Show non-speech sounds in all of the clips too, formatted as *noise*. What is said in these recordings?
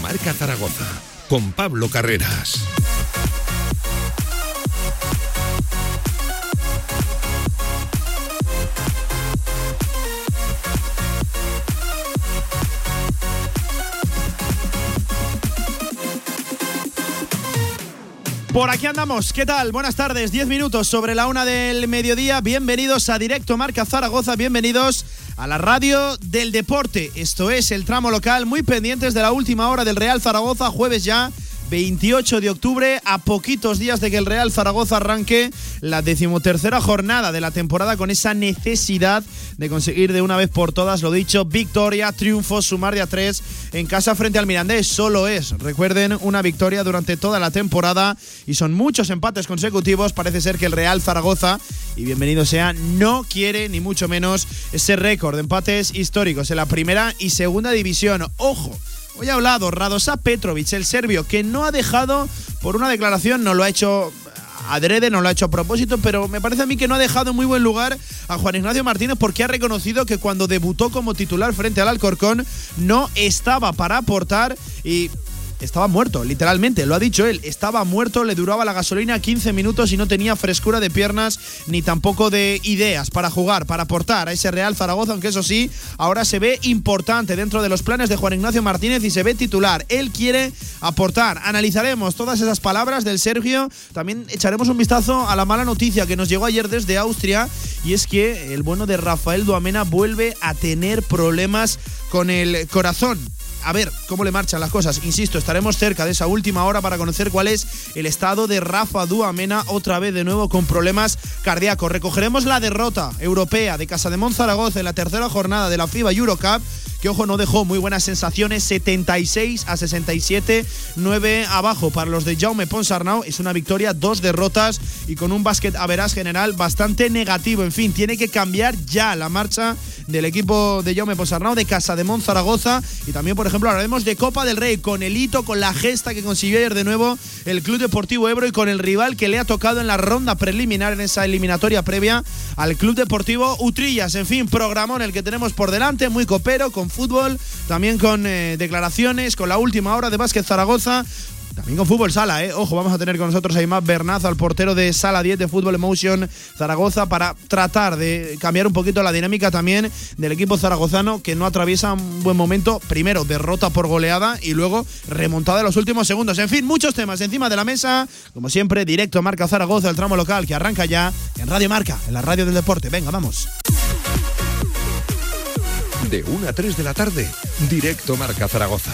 Marca Zaragoza con Pablo Carreras. Por aquí andamos, ¿qué tal? Buenas tardes, 10 minutos sobre la una del mediodía. Bienvenidos a Directo Marca Zaragoza, bienvenidos a la radio del deporte. Esto es el tramo local, muy pendientes de la última hora del Real Zaragoza, jueves ya 28 de octubre, a poquitos días de que el Real Zaragoza arranque la decimotercera jornada de la temporada con esa necesidad de conseguir de una vez por todas, lo dicho, victoria, triunfo, sumar de a tres en casa frente al Mirandés. Solo es, recuerden, una victoria durante toda la temporada y son muchos empates consecutivos. Parece ser que el Real Zaragoza, y bienvenido sea, no quiere ni mucho menos ese récord de empates históricos en la primera y segunda división. Ojo Hoy ha hablado Radosa Petrovic, el serbio, que no ha dejado por una declaración, no lo ha hecho adrede, no lo ha hecho a propósito, pero me parece a mí que no ha dejado en muy buen lugar a Juan Ignacio Martínez porque ha reconocido que cuando debutó como titular frente al Alcorcón no estaba para aportar y estaba muerto, literalmente, lo ha dicho él, estaba muerto, le duraba la gasolina 15 minutos y no tenía frescura de piernas ni tampoco de ideas para jugar, para aportar a ese Real Zaragoza, aunque eso sí, ahora se ve importante dentro de los planes de Juan Ignacio Martínez y se ve titular. Él quiere aportar. Analizaremos todas esas palabras del Sergio, también echaremos un vistazo a la mala noticia que nos llegó ayer desde Austria y es que el bueno de Rafael Duamena vuelve a tener problemas con el corazón a ver cómo le marchan las cosas. Insisto, estaremos cerca de esa última hora para conocer cuál es el estado de Rafa Duamena, otra vez de nuevo con problemas cardíacos. Recogeremos la derrota europea de Casa de Zaragoza en la tercera jornada de la FIBA Eurocup que ojo no dejó muy buenas sensaciones, 76 a 67, 9 abajo para los de Jaume Ponsarnau, es una victoria, dos derrotas y con un básquet a veras general bastante negativo, en fin, tiene que cambiar ya la marcha del equipo de Jaume Ponsarnau de Casa de Zaragoza. Y también por ejemplo hablaremos de Copa del Rey con el hito, con la gesta que consiguió ayer de nuevo el Club Deportivo Ebro y con el rival que le ha tocado en la ronda preliminar en esa eliminatoria previa al Club Deportivo Utrillas, en fin, programón el que tenemos por delante, muy copero, con fútbol, también con eh, declaraciones, con la última hora de Básquet Zaragoza. También con fútbol sala, ¿eh? Ojo, vamos a tener con nosotros a Imad Bernazo, al portero de Sala 10 de Fútbol Emotion Zaragoza, para tratar de cambiar un poquito la dinámica también del equipo zaragozano que no atraviesa un buen momento. Primero, derrota por goleada y luego remontada en los últimos segundos. En fin, muchos temas encima de la mesa. Como siempre, directo Marca Zaragoza, el tramo local que arranca ya en Radio Marca, en la radio del deporte. Venga, vamos. De 1 a 3 de la tarde, directo Marca Zaragoza.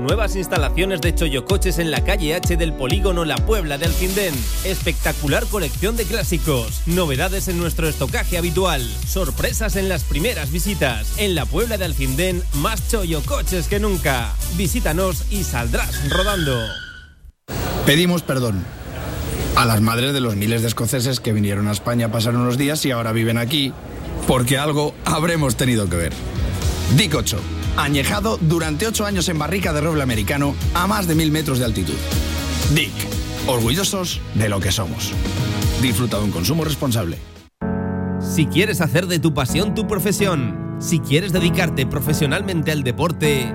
Nuevas instalaciones de Choyocoches en la calle H del polígono La Puebla de Alcindén. Espectacular colección de clásicos. Novedades en nuestro estocaje habitual. Sorpresas en las primeras visitas. En la Puebla de Alcindén, más Choyocoches que nunca. Visítanos y saldrás rodando. Pedimos perdón a las madres de los miles de escoceses que vinieron a España, pasaron unos días y ahora viven aquí, porque algo habremos tenido que ver. Dick 8, añejado durante 8 años en barrica de roble americano a más de mil metros de altitud. Dick, orgullosos de lo que somos. Disfruta de un consumo responsable. Si quieres hacer de tu pasión tu profesión, si quieres dedicarte profesionalmente al deporte,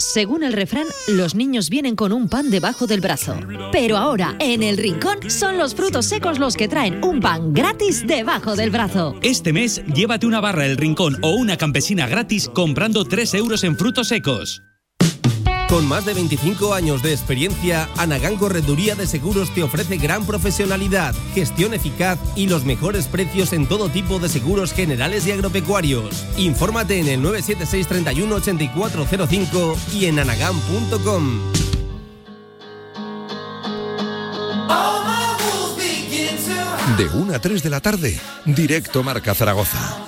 Según el refrán, los niños vienen con un pan debajo del brazo. Pero ahora, en el rincón, son los frutos secos los que traen un pan gratis debajo del brazo. Este mes, llévate una barra del rincón o una campesina gratis comprando 3 euros en frutos secos. Con más de 25 años de experiencia, Anagán Correduría de Seguros te ofrece gran profesionalidad, gestión eficaz y los mejores precios en todo tipo de seguros generales y agropecuarios. Infórmate en el 976 31 8405 y en anagán.com. De 1 a 3 de la tarde, directo Marca Zaragoza.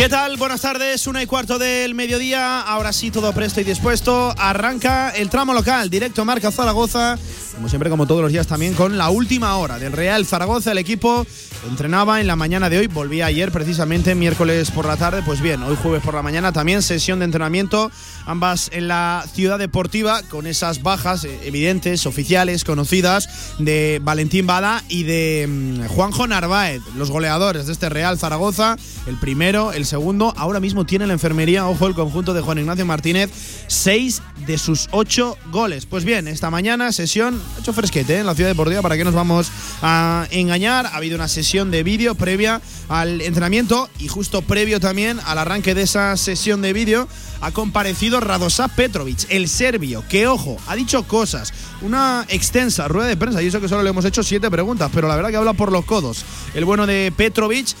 ¿Qué tal? Buenas tardes, una y cuarto del mediodía. Ahora sí, todo presto y dispuesto. Arranca el tramo local, directo Marca Zaragoza. Como siempre, como todos los días, también con la última hora del Real Zaragoza. El equipo entrenaba en la mañana de hoy, volvía ayer, precisamente miércoles por la tarde. Pues bien, hoy jueves por la mañana también sesión de entrenamiento, ambas en la ciudad deportiva, con esas bajas eh, evidentes, oficiales, conocidas, de Valentín Bada y de mm, Juanjo Narváez, los goleadores de este Real Zaragoza. El primero, el segundo. Ahora mismo tiene la enfermería, ojo, el conjunto de Juan Ignacio Martínez, seis de sus ocho goles. Pues bien, esta mañana sesión, hecho fresquete ¿eh? en la ciudad deportiva, ¿para qué nos vamos a engañar? Ha habido una sesión de vídeo previa al entrenamiento y justo previo también al arranque de esa sesión de vídeo ha comparecido Radosav Petrovic, el serbio, que ojo, ha dicho cosas, una extensa rueda de prensa, y eso que solo le hemos hecho siete preguntas, pero la verdad que habla por los codos. El bueno de Petrovic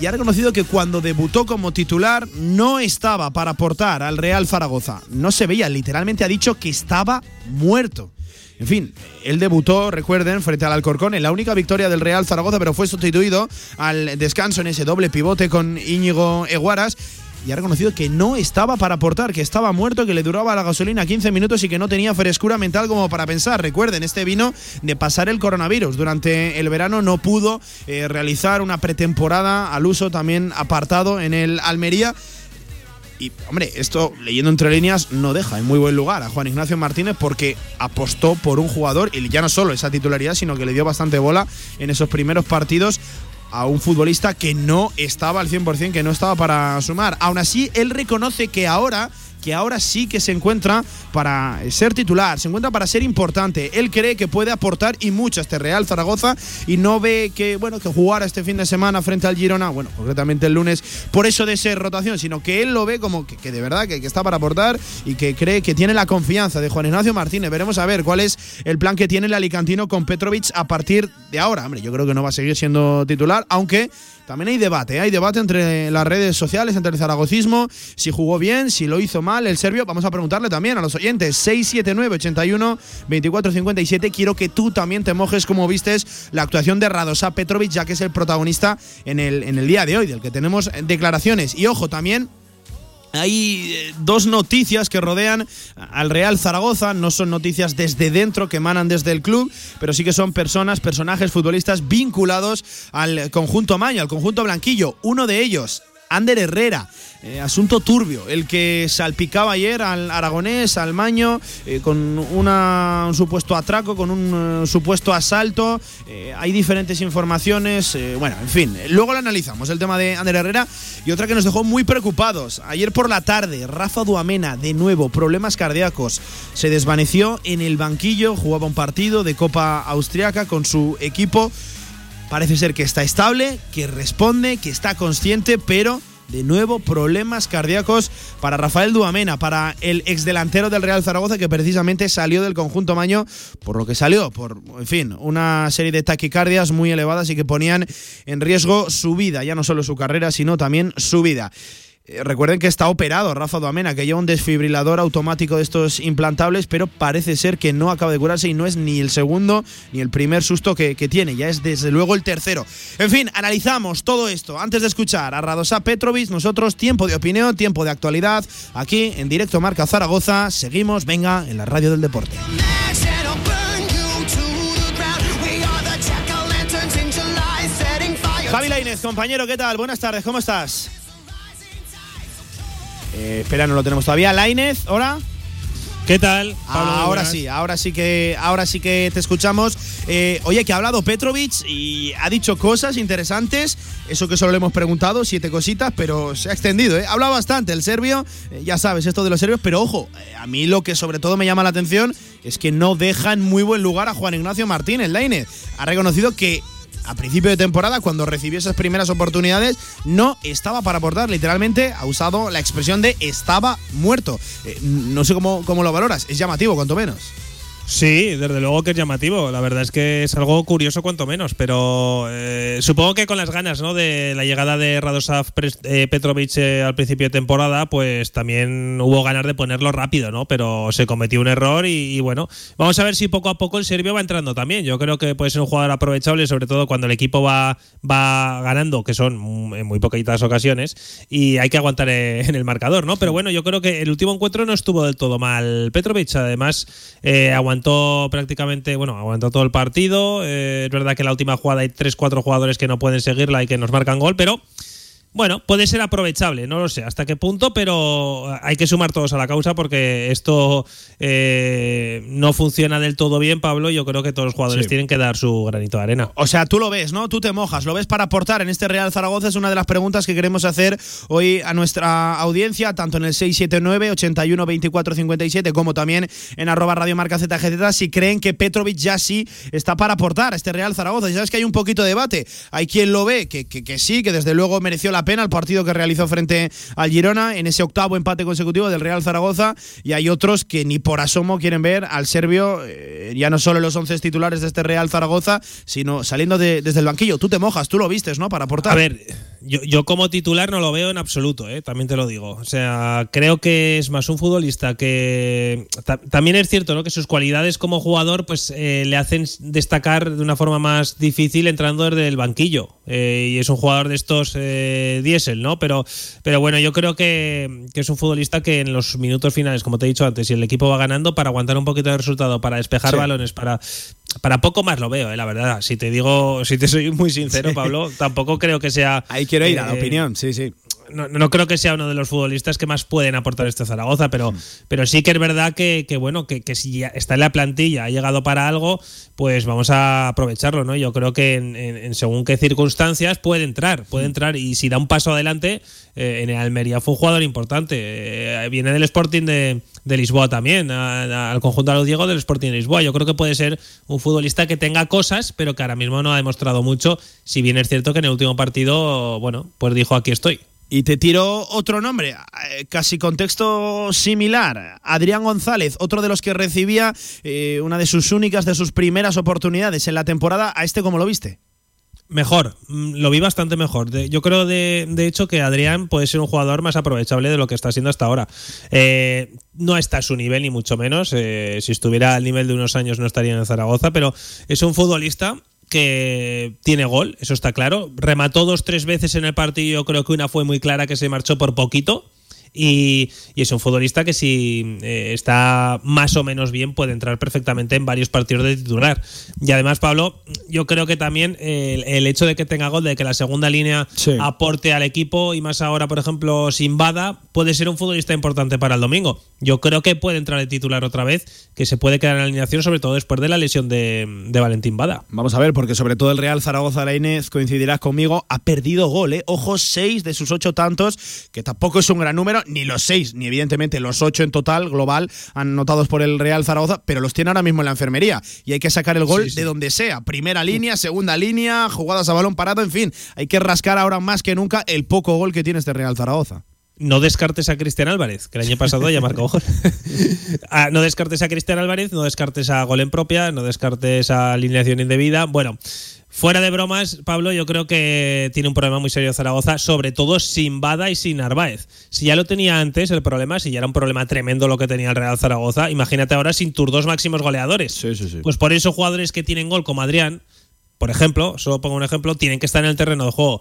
y ha reconocido que cuando debutó como titular no estaba para aportar al Real Zaragoza. No se veía, literalmente ha dicho que estaba muerto. En fin, él debutó, recuerden, frente al Alcorcón en la única victoria del Real Zaragoza, pero fue sustituido al descanso en ese doble pivote con Íñigo Eguaras y ha reconocido que no estaba para aportar, que estaba muerto, que le duraba la gasolina 15 minutos y que no tenía frescura mental como para pensar. Recuerden, este vino de pasar el coronavirus. Durante el verano no pudo eh, realizar una pretemporada al uso también apartado en el Almería. Y, hombre, esto, leyendo entre líneas, no deja en muy buen lugar a Juan Ignacio Martínez porque apostó por un jugador, y ya no solo esa titularidad, sino que le dio bastante bola en esos primeros partidos a un futbolista que no estaba al 100%, que no estaba para sumar. Aún así, él reconoce que ahora que ahora sí que se encuentra para ser titular, se encuentra para ser importante. Él cree que puede aportar y mucho a este Real Zaragoza y no ve que, bueno, que jugar este fin de semana frente al Girona, bueno, concretamente el lunes, por eso de ser rotación, sino que él lo ve como que, de verdad que, que, está para aportar y que cree que tiene la confianza de Juan Ignacio Martínez. Veremos a ver cuál es el plan que tiene el Alicantino con Petrovic a partir de ahora. Hombre, yo creo que no va a seguir siendo titular, aunque también hay debate, ¿eh? hay debate entre las redes sociales, entre el zaragocismo, si jugó bien, si lo hizo mal el serbio. Vamos a preguntarle también a los oyentes. 679 81 24 57. Quiero que tú también te mojes como vistes la actuación de Radosa Petrovic, ya que es el protagonista en el, en el día de hoy, del que tenemos declaraciones. Y ojo, también hay eh, dos noticias que rodean al Real Zaragoza, no son noticias desde dentro que emanan desde el club, pero sí que son personas, personajes, futbolistas vinculados al conjunto Maño, al conjunto blanquillo. Uno de ellos, Ander Herrera. Eh, asunto turbio, el que salpicaba ayer al aragonés, al maño, eh, con un supuesto atraco, con un supuesto asalto. hay diferentes informaciones. bueno, en fin, luego lo analizamos, el tema de Ander Herrera. Y otra que nos dejó muy preocupados. Ayer por la tarde, Rafa Duamena, de nuevo, problemas cardíacos. Se desvaneció en el banquillo, jugaba un partido de Copa Austriaca con su equipo. Parece ser que está estable, que responde, que está consciente, pero de nuevo problemas cardíacos para Rafael Duamena, para el exdelantero del Real Zaragoza que precisamente salió del conjunto Maño por lo que salió, por, en fin, una serie de taquicardias muy elevadas y que ponían en riesgo su vida, ya no solo su carrera, sino también su vida. Eh, recuerden que está operado Rafa Duamena, que lleva un desfibrilador automático de estos implantables, pero parece ser que no acaba de curarse y no es ni el segundo ni el primer susto que, tiene, ya es desde luego el tercero. En fin, analizamos todo esto antes de escuchar a Radosa Petrovic. Nosotros, tiempo de opinión, tiempo de actualidad, aquí en directo Marca Zaragoza. Seguimos, venga, en la radio del deporte. Javi Lainez, compañero, ¿qué tal? Buenas tardes, ¿cómo estás? Eh, espera, no lo tenemos todavía. Lainez, ¿ahora? ¿Qué tal? ahora sí, ahora sí que, ahora sí que te escuchamos. Eh, oye, que ha hablado Petrovic y ha dicho cosas interesantes. Eso que solo le hemos preguntado, siete cositas, pero se ha extendido. ¿eh? Ha hablado bastante el serbio, eh, ya sabes, esto de los serbios, pero ojo, a mí lo que sobre todo me llama la atención es que no deja en muy buen lugar a Juan Ignacio Martínez. Lainez ha reconocido que a principio de temporada, cuando recibió esas primeras oportunidades, no estaba para aportar. Literalmente ha usado la expresión de estaba muerto. Eh, no sé cómo, cómo lo valoras. Es llamativo, cuanto menos. Sí, desde luego que es llamativo. La verdad es que es algo curioso cuanto menos, pero eh, supongo que con las ganas ¿no? de la llegada de Radosav eh, Petrovic eh, al principio de temporada, pues también hubo ganas de ponerlo rápido, ¿no? Pero se cometió un error y, bueno, vamos a ver si poco a poco el serbio va entrando también. Yo creo que puede ser un jugador aprovechable, sobre todo cuando el equipo va, va ganando, que son en muy poquitas ocasiones, y hay que aguantar *laughs* en el marcador, ¿no? Pero bueno, yo creo que el último encuentro no estuvo del todo mal Petrovic, además aguantó aguantó prácticamente, bueno, aguantó todo el partido. Eh, es verdad que la última jugada hay 3-4 jugadores que no pueden seguirla y que nos marcan gol, pero bueno, puede ser aprovechable, no lo sé hasta qué punto, pero hay que sumar todos a la causa porque esto eh, no funciona del todo bien, Pablo. Yo creo que todos los jugadores tienen que dar su granito de arena. O sea, tú lo ves, ¿no? Tú te mojas, lo ves para aportar en este Real Zaragoza. Es una de las preguntas que queremos hacer hoy a nuestra audiencia, tanto en el 679 81 24 57 como también en arroba Radio Marca ZGZ, si creen que Petrovic ya sí está para aportar a este Real Zaragoza. Y sabes que hay un poquito de debate. Hay quien lo ve que, que, que sí, que desde luego mereció la pena el partido que realizó frente al Girona en ese octavo empate consecutivo del Real Zaragoza y hay otros que ni por asomo quieren ver al serbio eh, ya no solo los 11 titulares de este Real Zaragoza, sino saliendo desde el banquillo. Tú te mojas, tú lo vistes, ¿no? Para aportar. A ver, yo, yo como titular no lo veo en absoluto, ¿eh? también te lo digo. O sea, creo que es más un futbolista que también es cierto, ¿no? Que sus cualidades como jugador pues eh, le hacen destacar de una forma más difícil entrando desde el banquillo. y es un jugador de estos 10 ¿no? Pero, pero bueno, yo creo que, es un futbolista que en los minutos finales, como te he dicho antes, si el equipo va ganando, para aguantar un poquito de resultado, para despejar balones, para para poco más lo veo, ¿eh? la verdad. Si te digo, si te soy muy sincero, Pablo, tampoco creo que sea. Ahí quiero ir a la eh, opinión, sí, sí no, creo que sea uno de los futbolistas que más pueden aportar este Zaragoza, pero, pero sí que es verdad que, bueno, que, si está en la plantilla, ha llegado para algo, pues vamos a aprovecharlo, ¿no? Yo creo que en, según qué circunstancias puede entrar, puede entrar y si da un paso adelante, eh, en el Almería fue un jugador importante. Eh, viene del Sporting de, Lisboa también, al conjunto de los Diego del Sporting de Lisboa. Yo creo que puede ser un futbolista que tenga cosas, pero que ahora mismo no ha demostrado mucho, si bien es cierto que en el último partido, bueno, pues dijo aquí estoy. Y te tiro otro nombre, eh, casi contexto similar. Adrián González, otro de los que recibía eh, una de sus únicas, de sus primeras oportunidades en la temporada. ¿A este cómo lo viste? Mejor, mm, lo vi bastante mejor. Yo creo, de, hecho, que Adrián puede ser un jugador más aprovechable de lo que está siendo hasta ahora. Eh, no está a su nivel, ni mucho menos. si estuviera al nivel de unos años, no estaría en Zaragoza, pero es un futbolista que tiene gol, eso está claro. Remató dos, tres veces en el partido, creo que una fue muy clara que se marchó por poquito. Y, es un futbolista que si eh, está más o menos bien puede entrar perfectamente en varios partidos de titular. Y además, Pablo, yo creo que también el, hecho de que tenga gol, de que la segunda línea aporte al equipo y más ahora, por ejemplo, sin Bada, puede ser un futbolista importante para el domingo. Yo creo que puede entrar de titular otra vez, que se puede quedar en la alineación, sobre todo después de la lesión de, Valentín Bada. Vamos a ver, porque sobre todo el Real Zaragoza, la Inés, coincidirás conmigo, ha perdido gol, ¿eh? Ojo, seis de sus ocho tantos, que tampoco es un gran número, ni los seis, ni evidentemente los ocho en total, global, han notados por el Real Zaragoza, pero los tiene ahora mismo en la enfermería. Y hay que sacar el gol de donde sea. Primera línea, segunda línea, jugadas a balón parado, en fin. Hay que rascar ahora más que nunca el poco gol que tiene este Real Zaragoza no descartes a Cristian Álvarez, que el año pasado ya marcó gol. *laughs* Ah, no descartes a Cristian Álvarez, no descartes a gol en propia, no descartes a alineación indebida. Bueno, Fuera de bromas, Pablo, yo creo que tiene un problema muy serio Zaragoza, sobre todo sin Bada y sin Narváez. Si ya lo tenía antes el problema, si ya era un problema tremendo lo que tenía el Real Zaragoza, imagínate ahora sin tus dos máximos goleadores. Sí, sí, sí. Pues por eso jugadores que tienen gol como Adrián, por ejemplo, solo pongo un ejemplo, tienen que estar en el terreno de juego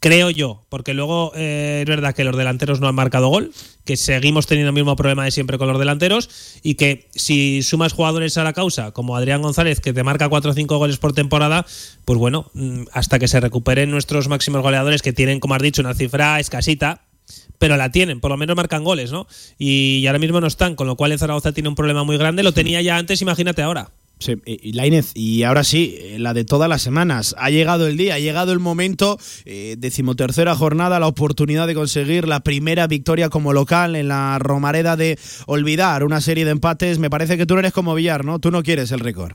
creo yo, porque luego eh, es verdad que los delanteros no han marcado gol, que seguimos teniendo el mismo problema de siempre con los delanteros y que si sumas jugadores a la causa, como Adrián González, que te marca 4 o 5 goles por temporada, pues bueno, mm, hasta que se recuperen nuestros máximos goleadores, que tienen, como has dicho, una cifra escasita, pero la tienen, por lo menos marcan goles, ¿no? Y, ahora mismo no están, con lo cual el Zaragoza tiene un problema muy grande, lo tenía ya antes, imagínate ahora. Sí, y Lainez, y ahora sí, eh, la de todas las semanas. Ha llegado el día, ha llegado el momento, eh, decimotercera jornada, la oportunidad de conseguir la primera victoria como local en la Romareda de olvidar una serie de empates. Me parece que tú no eres como Villar, ¿no? Tú no quieres el récord.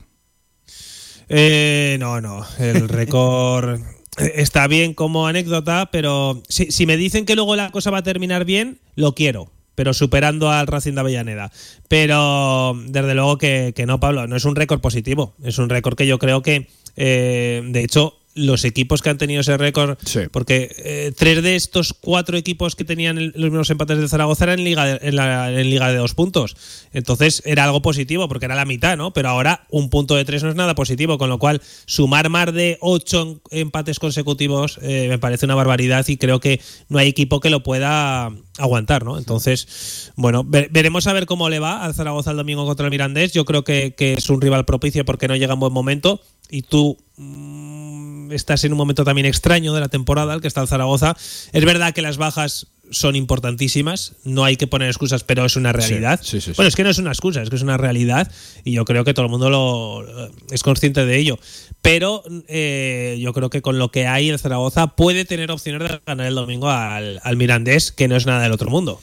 Eh, no, no, el récord *laughs* está bien como anécdota, pero si me dicen que luego la cosa va a terminar bien, lo quiero pero superando al Racing de Avellaneda. Pero desde luego que, no, Pablo, no es un récord positivo, es un récord que yo creo que, eh, de hecho, los equipos que han tenido ese récord, Sí. porque eh, tres de estos cuatro equipos que tenían el- los mismos empates de Zaragoza eran en liga de, en, la- en liga de dos puntos. Entonces era algo positivo, porque era la mitad, ¿no? Pero ahora un punto de tres no es nada positivo, con lo cual sumar más de ocho empates consecutivos eh, me parece una barbaridad y creo que no hay equipo que lo pueda aguantar, ¿no? Entonces, bueno, ve- veremos a ver cómo le va al Zaragoza el domingo contra el Mirandés. Yo creo que, que es un rival propicio porque no llega en buen momento y tú mm, estás en un momento también extraño de la temporada, el que está el Zaragoza. Es verdad que las bajas son importantísimas, no hay que poner excusas, pero es una realidad. sí, sí, sí. Bueno, es que no es una excusa, es que es una realidad y yo creo que todo el mundo lo es consciente de ello. Pero eh, yo creo que con lo que hay el Zaragoza puede tener opciones de ganar el domingo al, al Mirandés, que no es nada del otro mundo.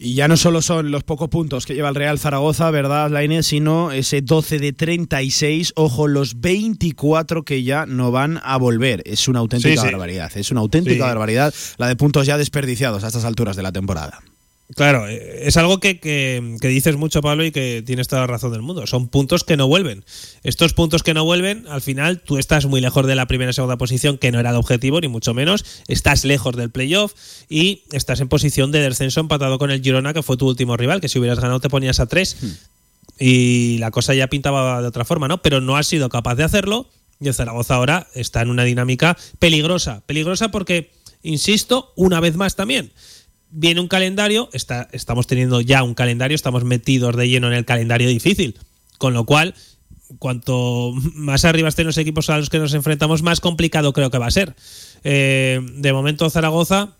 Y ya no solo son los pocos puntos que lleva el Real Zaragoza, ¿verdad, Lainez? Sino ese 12 de 36, ojo, los 24 que ya no van a volver. Es una auténtica Sí, sí. barbaridad, es una auténtica Sí. barbaridad la de puntos ya desperdiciados a estas alturas de la temporada. Claro, eh, es algo que, que- que dices mucho, Pablo, y que tienes toda la razón del mundo. Son puntos que no vuelven. Estos puntos que no vuelven, al final tú estás muy lejos de la primera y segunda posición, que no era el objetivo, ni mucho menos. Estás lejos del playoff y estás en posición de descenso empatado con el Girona, que fue tu último rival, que si hubieras ganado te ponías a tres. Y la cosa ya pintaba de otra forma, ¿no? Pero no has sido capaz de hacerlo. Y el Zaragoza ahora está en una dinámica peligrosa. Peligrosa porque, insisto, una vez más también viene un calendario, está, estamos teniendo ya un calendario, estamos metidos de lleno en el calendario difícil, con lo cual, cuanto más arriba estén los equipos a los que nos enfrentamos, más complicado creo que va a ser. Eh, de momento Zaragoza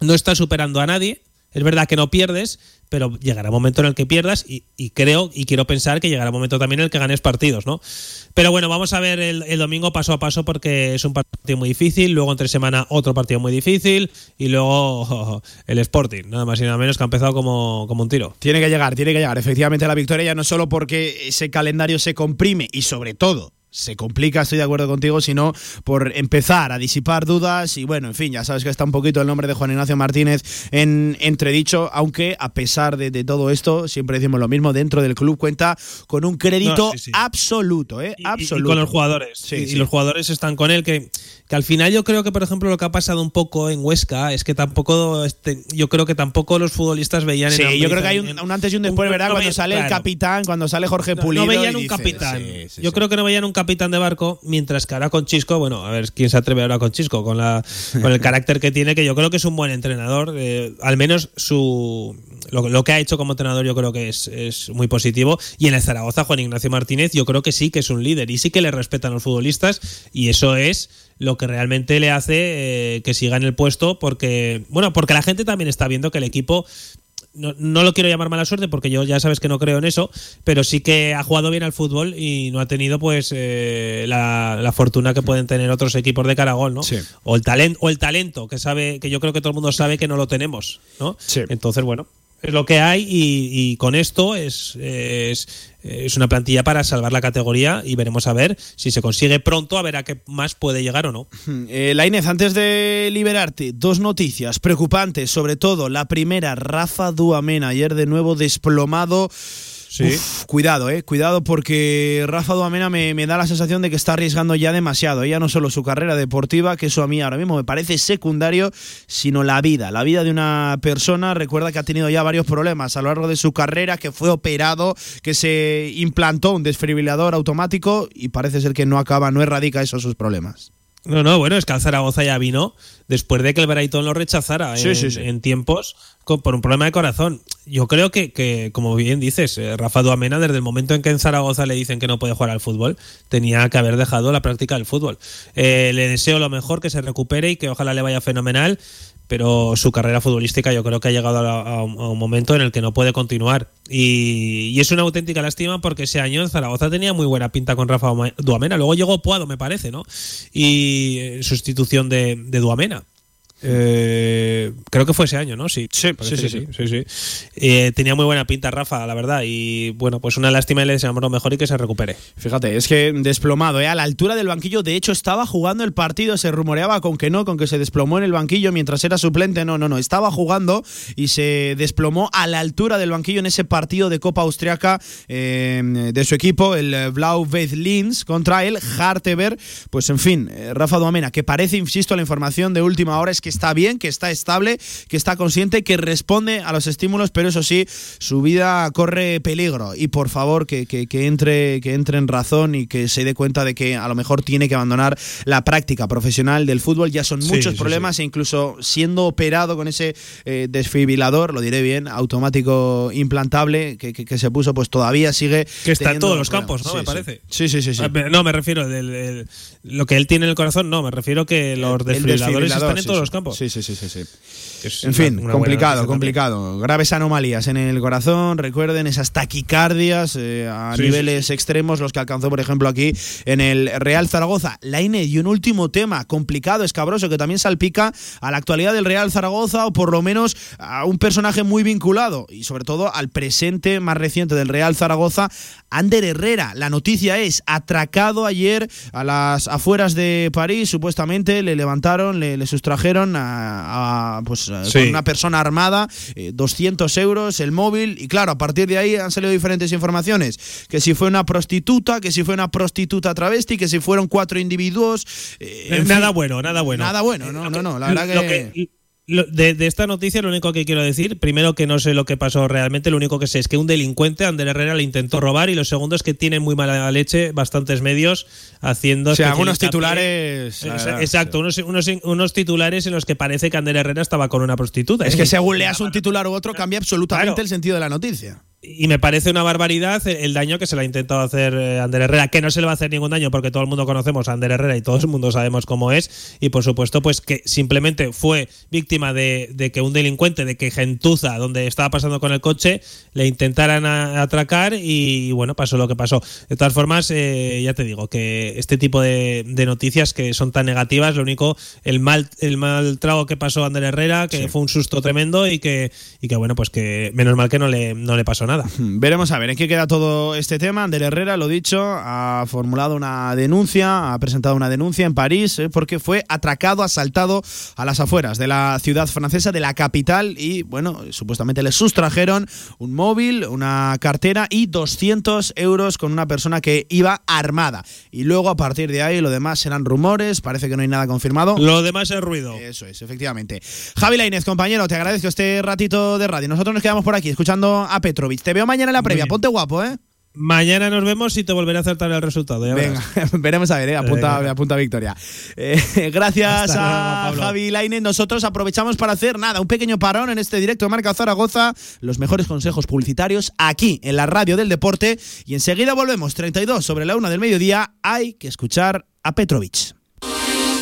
no está superando a nadie, es verdad que no pierdes, pero llegará un momento en el que pierdas y, creo y quiero pensar que llegará un momento también en el que ganes partidos, ¿no? Pero bueno, vamos a ver el, domingo paso a paso porque es un partido muy difícil, luego entre semana otro partido muy difícil y luego *laughs* el Sporting, nada más y nada menos que ha empezado como, como un tiro. Tiene que llegar, tiene que llegar efectivamente la victoria, ya no solo porque ese calendario se comprime y sobre todo se complica, estoy de acuerdo contigo, sino por empezar a disipar dudas y bueno, en fin, ya sabes que está un poquito el nombre de Juan Ignacio Martínez en entredicho, aunque a pesar de, de todo esto, siempre decimos lo mismo, dentro del club cuenta con un crédito No, sí, sí. absoluto, ¿eh? Y- absoluto. Y, con los jugadores. Sí, y, sí. los jugadores están con él. Que, que al final yo creo que, por ejemplo, lo que ha pasado un poco en Huesca es que tampoco. Este, yo creo que tampoco los futbolistas veían Sí, en yo creo que hay un, antes y un después, un- ¿verdad? cuando sale el capitán, cuando sale Jorge Pulido. no veían un dice- capitán. Sí, sí, Yo sí. creo que no veían un capitán de barco, mientras que ahora con Chisco, bueno, a ver quién se atreve ahora con Chisco, con, la, con el carácter que tiene, que yo creo que es un buen entrenador. eh, al menos su lo, que ha hecho como entrenador yo creo que es, es muy positivo. Y en el Zaragoza, Juan Ignacio Martínez, yo creo que sí que es un líder y sí que le respetan los futbolistas y eso es lo que realmente le hace eh, que siga en el puesto porque, bueno, porque la gente también está viendo que el equipo no, no lo quiero llamar mala suerte porque yo ya sabes que no creo en eso, pero sí que ha jugado bien al fútbol y no ha tenido pues eh, la, la fortuna que pueden tener otros equipos de Caragol, ¿no? Sí. O el talento, o el talento que sabe, que yo creo que todo el mundo sabe que no lo tenemos, ¿no? Sí. Entonces, bueno, es lo que hay y, con esto es, es, es una plantilla para salvar la categoría y veremos a ver si se consigue pronto, a ver a qué más puede llegar o no. *laughs* Eh, Lainez, antes de liberarte, dos noticias preocupantes, sobre todo la primera, Rafa Duamena, ayer de nuevo desplomado. Uf, cuidado, eh, cuidado porque Rafa Duamena me, me da la sensación de que está arriesgando ya demasiado. Ya no solo su carrera deportiva, que eso a mí ahora mismo me parece secundario, sino la vida. La vida de una persona, recuerda que ha tenido ya varios problemas a lo largo de su carrera, que fue operado, que se implantó un desfibrilador automático y parece ser que no acaba, no erradica esos sus problemas. No, no, bueno, es que al Zaragoza ya vino después de que el Brighton lo rechazara Sí, en, sí, sí. en tiempos por un problema de corazón. Yo creo que, que, como bien dices, eh, Rafa Duamena, desde el momento en que en Zaragoza le dicen que no puede jugar al fútbol, tenía que haber dejado la práctica del fútbol. Eh, le deseo lo mejor, que se recupere y que ojalá le vaya fenomenal, pero su carrera futbolística yo creo que ha llegado a, un, momento en el que no puede continuar. Y, es una auténtica lástima porque ese año en Zaragoza tenía muy buena pinta con Rafa Duamena. Luego llegó Puado, me parece, ¿no? Y en sustitución de, de Duamena. Eh, creo que fue ese año, ¿no? Sí, Sí, sí, sí, sí, sí. Eh, tenía muy buena pinta Rafa, la verdad. Y bueno, pues una lástima y le deseamos lo mejor y que se recupere. Fíjate, es que desplomado, ¿eh? a la altura del banquillo. De hecho, estaba jugando el partido, se rumoreaba con que no, con que se desplomó en el banquillo mientras era suplente. No, no, no, estaba jugando y se desplomó a la altura del banquillo en ese partido de Copa Austriaca eh, de su equipo, el Blau Linz, contra el Harteberg. Pues en fin, Rafa Duamena, que parece, insisto, la información de última hora es que está bien, que está estable, que está consciente, que responde a los estímulos, pero eso sí, su vida corre peligro. Y por favor, que, que- que entre, que entre en razón y que se dé cuenta de que a lo mejor tiene que abandonar la práctica profesional del fútbol. Ya son Sí, muchos sí, problemas e incluso siendo operado con ese eh, desfibrilador, lo diré bien, automático implantable que, que- que se puso, pues todavía sigue. Que está en todos los problemas. campos, ¿no? Me parece. Sí, sí, sí. sí. Ah, No, me refiero del, del- lo que él tiene en el corazón, no, me refiero que los desfibriladores desfibrilador, están en todos los campos. Sí, sí, sí, sí. sí. Es En fin, una complicado, complicado. Graves anomalías en el corazón, recuerden esas taquicardias eh, a Sí, niveles extremos, los que alcanzó, por ejemplo, aquí en el Real Zaragoza. Laine, y un último tema complicado, escabroso, que también salpica a la actualidad del Real Zaragoza, o por lo menos a un personaje muy vinculado, y sobre todo al presente más reciente del Real Zaragoza, Ander Herrera. La noticia es, atracado ayer a las afueras de París, supuestamente le levantaron, le, le sustrajeron a, a, pues, eh, Sí. con una persona armada, eh, 200 euros, el móvil, y claro, a partir de ahí han salido diferentes informaciones, que si fue una prostituta, que si fue una prostituta travesti, que si fueron cuatro individuos. eh, nada fin, bueno, nada bueno. Nada bueno, no, no, no, la verdad Lo que... de, de esta noticia lo único que quiero decir, primero que no sé lo que pasó realmente, lo único que sé es que un delincuente, Ander Herrera, le intentó robar y lo segundo es que tiene muy mala leche bastantes medios haciendo... O sea, algunos titulares... Exacto, unos, unos, unos titulares en los que parece que Ander Herrera estaba con una prostituta. Es que según leas un titular u otro, cambia absolutamente Claro. el sentido de la noticia. Y me parece una barbaridad el, daño que se le ha intentado hacer eh, Ander Herrera, que no se le va a hacer ningún daño porque todo el mundo conocemos a Ander Herrera y todo el mundo sabemos cómo es. Y por supuesto, pues que simplemente fue víctima de, de que un delincuente, de que Gentuza, donde estaba pasando con el coche, le intentaran a- atracar y, bueno, pasó lo que pasó. De todas formas, eh, ya te digo que este tipo de, de noticias que son tan negativas, lo único, el mal, el mal trago que pasó a Ander Herrera, que fue un susto tremendo y que, y que bueno, pues que menos mal que no le, no le pasó nada. *laughs* Veremos a ver en qué queda todo este tema. Ander Herrera, lo dicho, ha formulado una denuncia, ha presentado una denuncia en París eh, porque fue atracado, asaltado a las afueras de la ciudad francesa, de la capital, y bueno, supuestamente le sustrajeron un móvil, una cartera y 200 euros con una persona que iba armada. Y luego a partir de ahí lo demás serán rumores, parece que no hay nada confirmado. Lo demás es ruido. Eso es, efectivamente. Javi Lainez, compañero, te agradezco este ratito de radio. Nosotros nos quedamos por aquí escuchando a Petrovic. Te veo mañana en la previa. Ponte guapo, ¿eh? Mañana nos vemos y te volveré a acertar el resultado. ya Venga, *laughs* veremos a ver, ¿eh? apunta, Venga. apunta victoria. Eh, *laughs* gracias Hasta a. Javi Lainez. Nosotros aprovechamos para hacer nada, un pequeño parón en este directo de Marca Zaragoza. Los mejores consejos publicitarios aquí en la radio del deporte. Y enseguida volvemos, 32 sobre la una del mediodía. Hay que escuchar a Petrovic.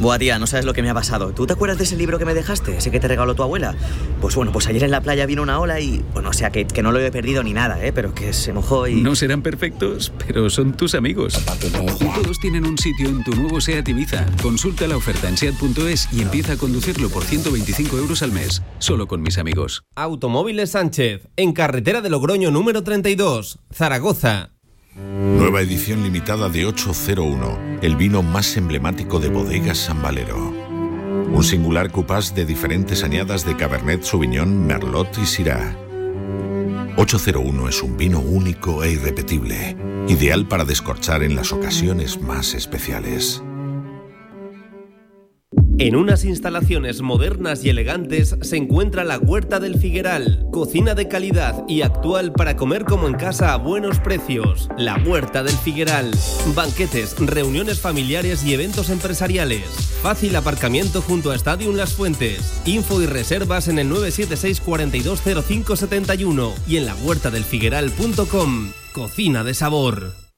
Buah, tía, no sabes lo que me ha pasado. ¿Tú te acuerdas de ese libro que me dejaste? Ese que te regaló tu abuela. Pues bueno, pues ayer en la playa vino una ola y. Bueno, o sea, que, que no lo he perdido ni nada, ¿eh? Pero que se mojó y. No serán perfectos, pero son tus amigos. Y todos tienen un sitio en tu nuevo SEAT Ibiza. Consulta la oferta en SEAT.es y empieza a conducirlo por 125 euros al mes. Solo con mis amigos. Automóviles Sánchez, en carretera de Logroño número 32, Zaragoza. Nueva edición limitada de 801, el vino más emblemático de bodegas San Valero. Un singular cupás de diferentes añadas de Cabernet Sauvignon, Merlot y Syrah. 801 es un vino único e irrepetible, ideal para descorchar en las ocasiones más especiales. En unas instalaciones modernas y elegantes se encuentra la Huerta del Figueral, cocina de calidad y actual para comer como en casa a buenos precios. La Huerta del Figueral, banquetes, reuniones familiares y eventos empresariales. Fácil aparcamiento junto a Stadium Las Fuentes. Info y reservas en el 976 420571 y en la huertadelfigueral.com. cocina de sabor.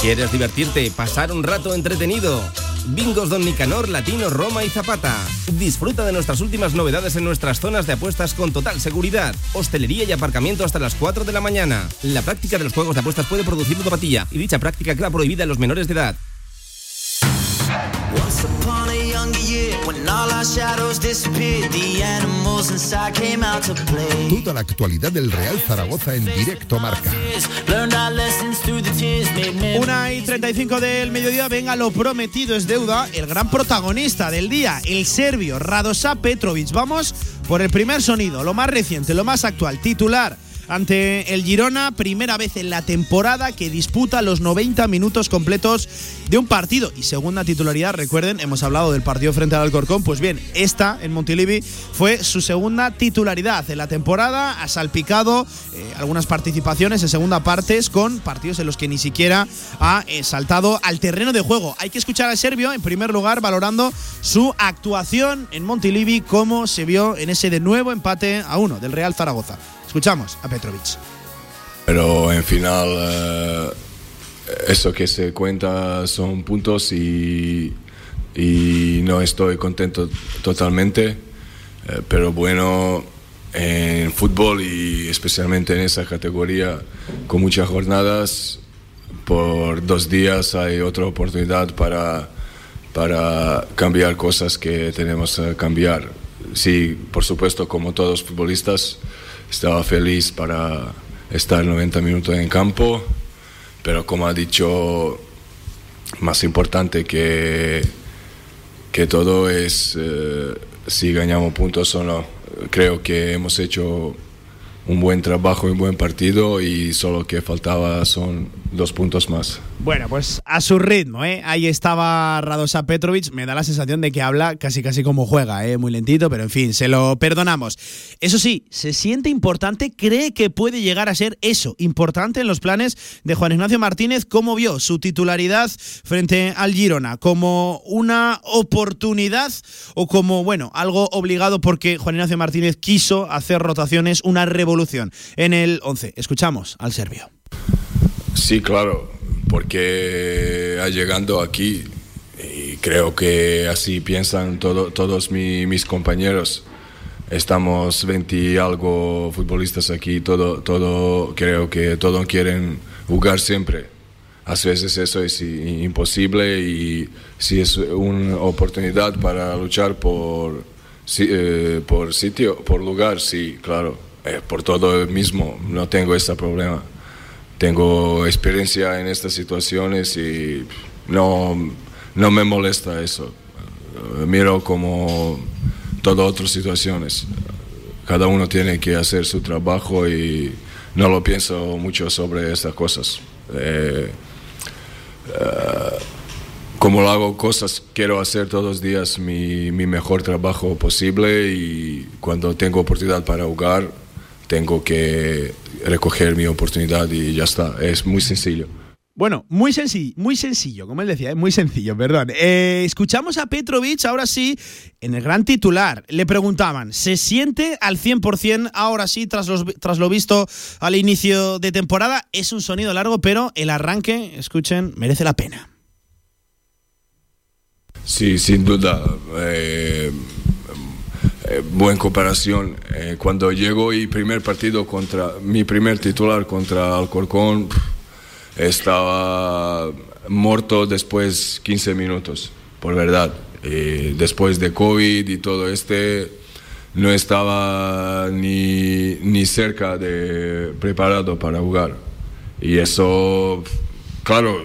¿Quieres divertirte, pasar un rato entretenido? Bingos Don Nicanor, Latino, Roma y Zapata. Disfruta de nuestras últimas novedades en nuestras zonas de apuestas con total seguridad. Hostelería y aparcamiento hasta las 4 de la mañana. La práctica de los juegos de apuestas puede producir ludopatía y dicha práctica queda prohibida en los menores de edad. Toda la actualidad del Real Zaragoza en directo marca. Una y 35 del mediodía, venga, lo prometido es deuda. El gran protagonista del día, el serbio Radosa Petrovic. Vamos por el primer sonido, lo más reciente, lo más actual, titular ante el Girona, primera vez en la temporada que disputa los 90 minutos completos de un partido y segunda titularidad. Recuerden, hemos hablado del partido frente al Alcorcón, pues bien, esta en Montilivi fue su segunda titularidad en la temporada, ha salpicado eh, algunas participaciones en segunda partes con partidos en los que ni siquiera ha eh, saltado al terreno de juego. Hay que escuchar al serbio en primer lugar valorando su actuación en Montilivi, cómo se vio en ese de nuevo empate a uno del Real Zaragoza. Escuchamos a Petrovic. Pero en final, eh, eso que se cuenta son puntos y, y no estoy contento totalmente. Eh, pero bueno, en fútbol y especialmente en esa categoría, con muchas jornadas, por dos días hay otra oportunidad para, para cambiar cosas que tenemos que cambiar. Sí, por supuesto, como todos los futbolistas, estaba feliz para estar 90 minutos en campo, pero como ha dicho, más importante que, que todo es eh, si ganamos puntos o no. Creo que hemos hecho un buen trabajo un buen partido y solo que faltaba son dos puntos más. Bueno, pues a su ritmo, ¿eh? Ahí estaba Radosa Petrovic. Me da la sensación de que habla casi casi como juega, ¿eh? Muy lentito, pero en fin, se lo perdonamos. Eso sí, se siente importante, cree que puede llegar a ser eso, importante en los planes de Juan Ignacio Martínez. ¿Cómo vio su titularidad frente al Girona? ¿Como una oportunidad o como, bueno, algo obligado porque Juan Ignacio Martínez quiso hacer rotaciones, una revolución en el 11? Escuchamos al serbio. Sí, claro, porque llegando aquí y creo que así piensan todo, todos mi, mis compañeros. Estamos 20 y algo futbolistas aquí, todo, todo, creo que todos quieren jugar siempre. A veces eso es imposible y si es una oportunidad para luchar por, eh, por sitio, por lugar, sí, claro, por todo mismo, no tengo ese problema tengo experiencia en estas situaciones y no, no me molesta eso. Miro como todas otras situaciones. Cada uno tiene que hacer su trabajo y no lo pienso mucho sobre estas cosas. Eh, eh, como lo hago cosas, quiero hacer todos los días mi, mi mejor trabajo posible y cuando tengo oportunidad para jugar, tengo que recoger mi oportunidad y ya está. Es muy sencillo. Bueno, muy sencillo, muy sencillo, como él decía, es muy sencillo, perdón. Eh, escuchamos a Petrovic ahora sí en el gran titular. Le preguntaban, ¿se siente al 100% ahora sí tras, tras lo visto al inicio de temporada? Es un sonido largo, pero el arranque, escuchen, merece la pena. Sí, sin duda. Eh, eh, buena comparación. Eh, cuando llegó y primer partido contra, mi primer titular contra Alcorcón, estaba muerto después 15 minutos, por verdad. después de COVID y todo este, no estaba ni, ni cerca de preparado para jugar. Y eso, claro,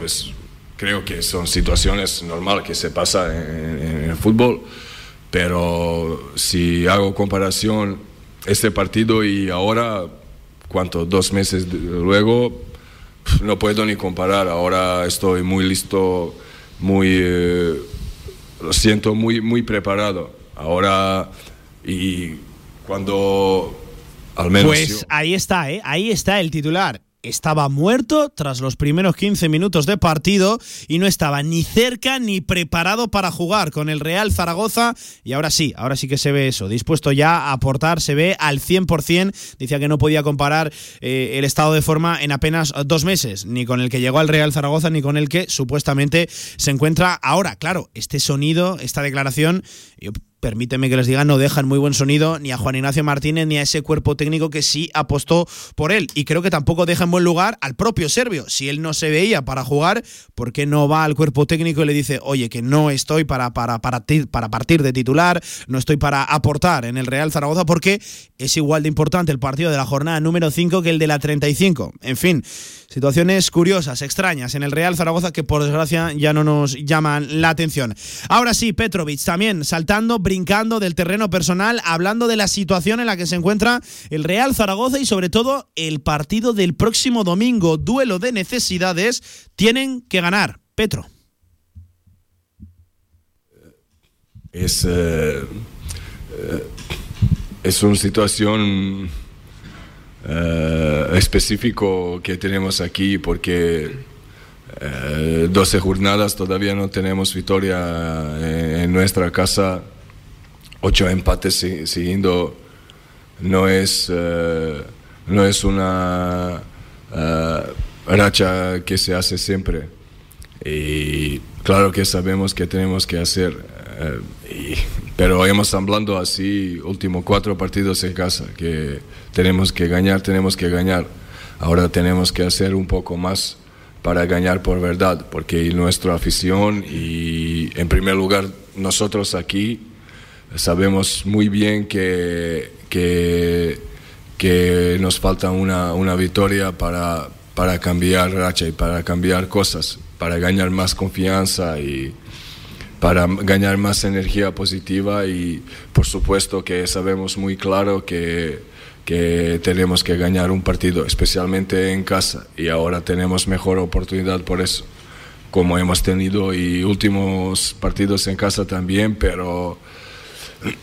creo que son situaciones normales que se pasa en el fútbol pero si hago comparación este partido y ahora, ¿cuánto? Dos meses luego, no puedo ni comparar. Ahora estoy muy listo, muy, eh, lo siento muy, muy preparado. Ahora, y cuando al menos Pues ahí está, ¿eh? ahí está el titular. Estaba muerto tras los primeros 15 minutos de partido y no estaba ni cerca ni preparado para jugar con el Real Zaragoza. Y ahora sí, ahora sí que se ve eso. Dispuesto ya a aportar, se ve al 100%. Decía que no podía comparar eh, el estado de forma en apenas dos meses, ni con el que llegó al Real Zaragoza, ni con el que supuestamente se encuentra ahora. Claro, este sonido, esta declaración, permíteme que les diga, no dejan muy buen sonido ni a Juan Ignacio Martínez ni a ese cuerpo técnico que sí apostó por él. Y creo que tampoco deja en buen lugar al propio Servio. Si él no se veía para jugar, ¿por qué no va al cuerpo técnico y le dice, oye, que no estoy para, para, para, para partir de titular, no estoy para aportar en el Real Zaragoza, porque es igual de importante el partido de la jornada número 5 que el de la 35. En fin, situaciones curiosas, extrañas en el Real Zaragoza que por desgracia ya no nos llaman la atención. Ahora sí, Petrovic también saltando, brincando del terreno personal, hablando de la situación en la que se encuentra el Real Zaragoza y sobre todo el partido del próximo domingo, duelo de necesidades, tienen que ganar. Petro. Es, eh, es una situación eh, específico que tenemos aquí porque eh, 12 jornadas todavía no tenemos victoria en, en nuestra casa, ocho empates si- siguiendo no es, eh, no es una eh, racha que se hace siempre. Y claro que sabemos que tenemos que hacer, eh, pero hemos hablando así últimos cuatro partidos en casa, que tenemos que ganar, tenemos que ganar. Ahora tenemos que hacer un poco más para ganar por verdad, porque nuestra afición y en primer lugar nosotros aquí sabemos muy bien que, que, que nos falta una, una victoria para, para cambiar racha y para cambiar cosas, para ganar más confianza y para ganar más energía positiva. Y por supuesto que sabemos muy claro que, que tenemos que ganar un partido, especialmente en casa. Y ahora tenemos mejor oportunidad por eso como hemos tenido y últimos partidos en casa también, pero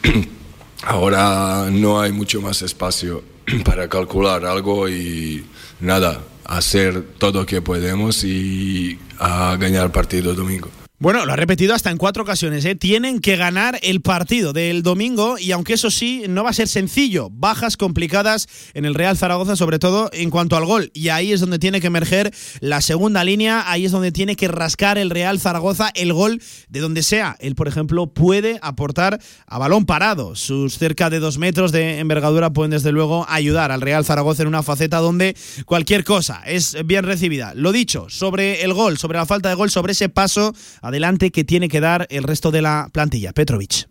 *clears throat* ahora no hay mucho más espacio *clears throat* para calcular algo y nada, hacer todo lo que podemos y a ganar partido domingo. Bueno, lo ha repetido hasta en cuatro ocasiones. ¿eh? Tienen que ganar el partido del domingo y aunque eso sí, no va a ser sencillo. Bajas complicadas en el Real Zaragoza, sobre todo en cuanto al gol. Y ahí es donde tiene que emerger la segunda línea, ahí es donde tiene que rascar el Real Zaragoza el gol de donde sea. Él, por ejemplo, puede aportar a balón parado. Sus cerca de dos metros de envergadura pueden desde luego ayudar al Real Zaragoza en una faceta donde cualquier cosa es bien recibida. Lo dicho, sobre el gol, sobre la falta de gol, sobre ese paso adelante que tiene que dar el resto de la plantilla. Petrovic.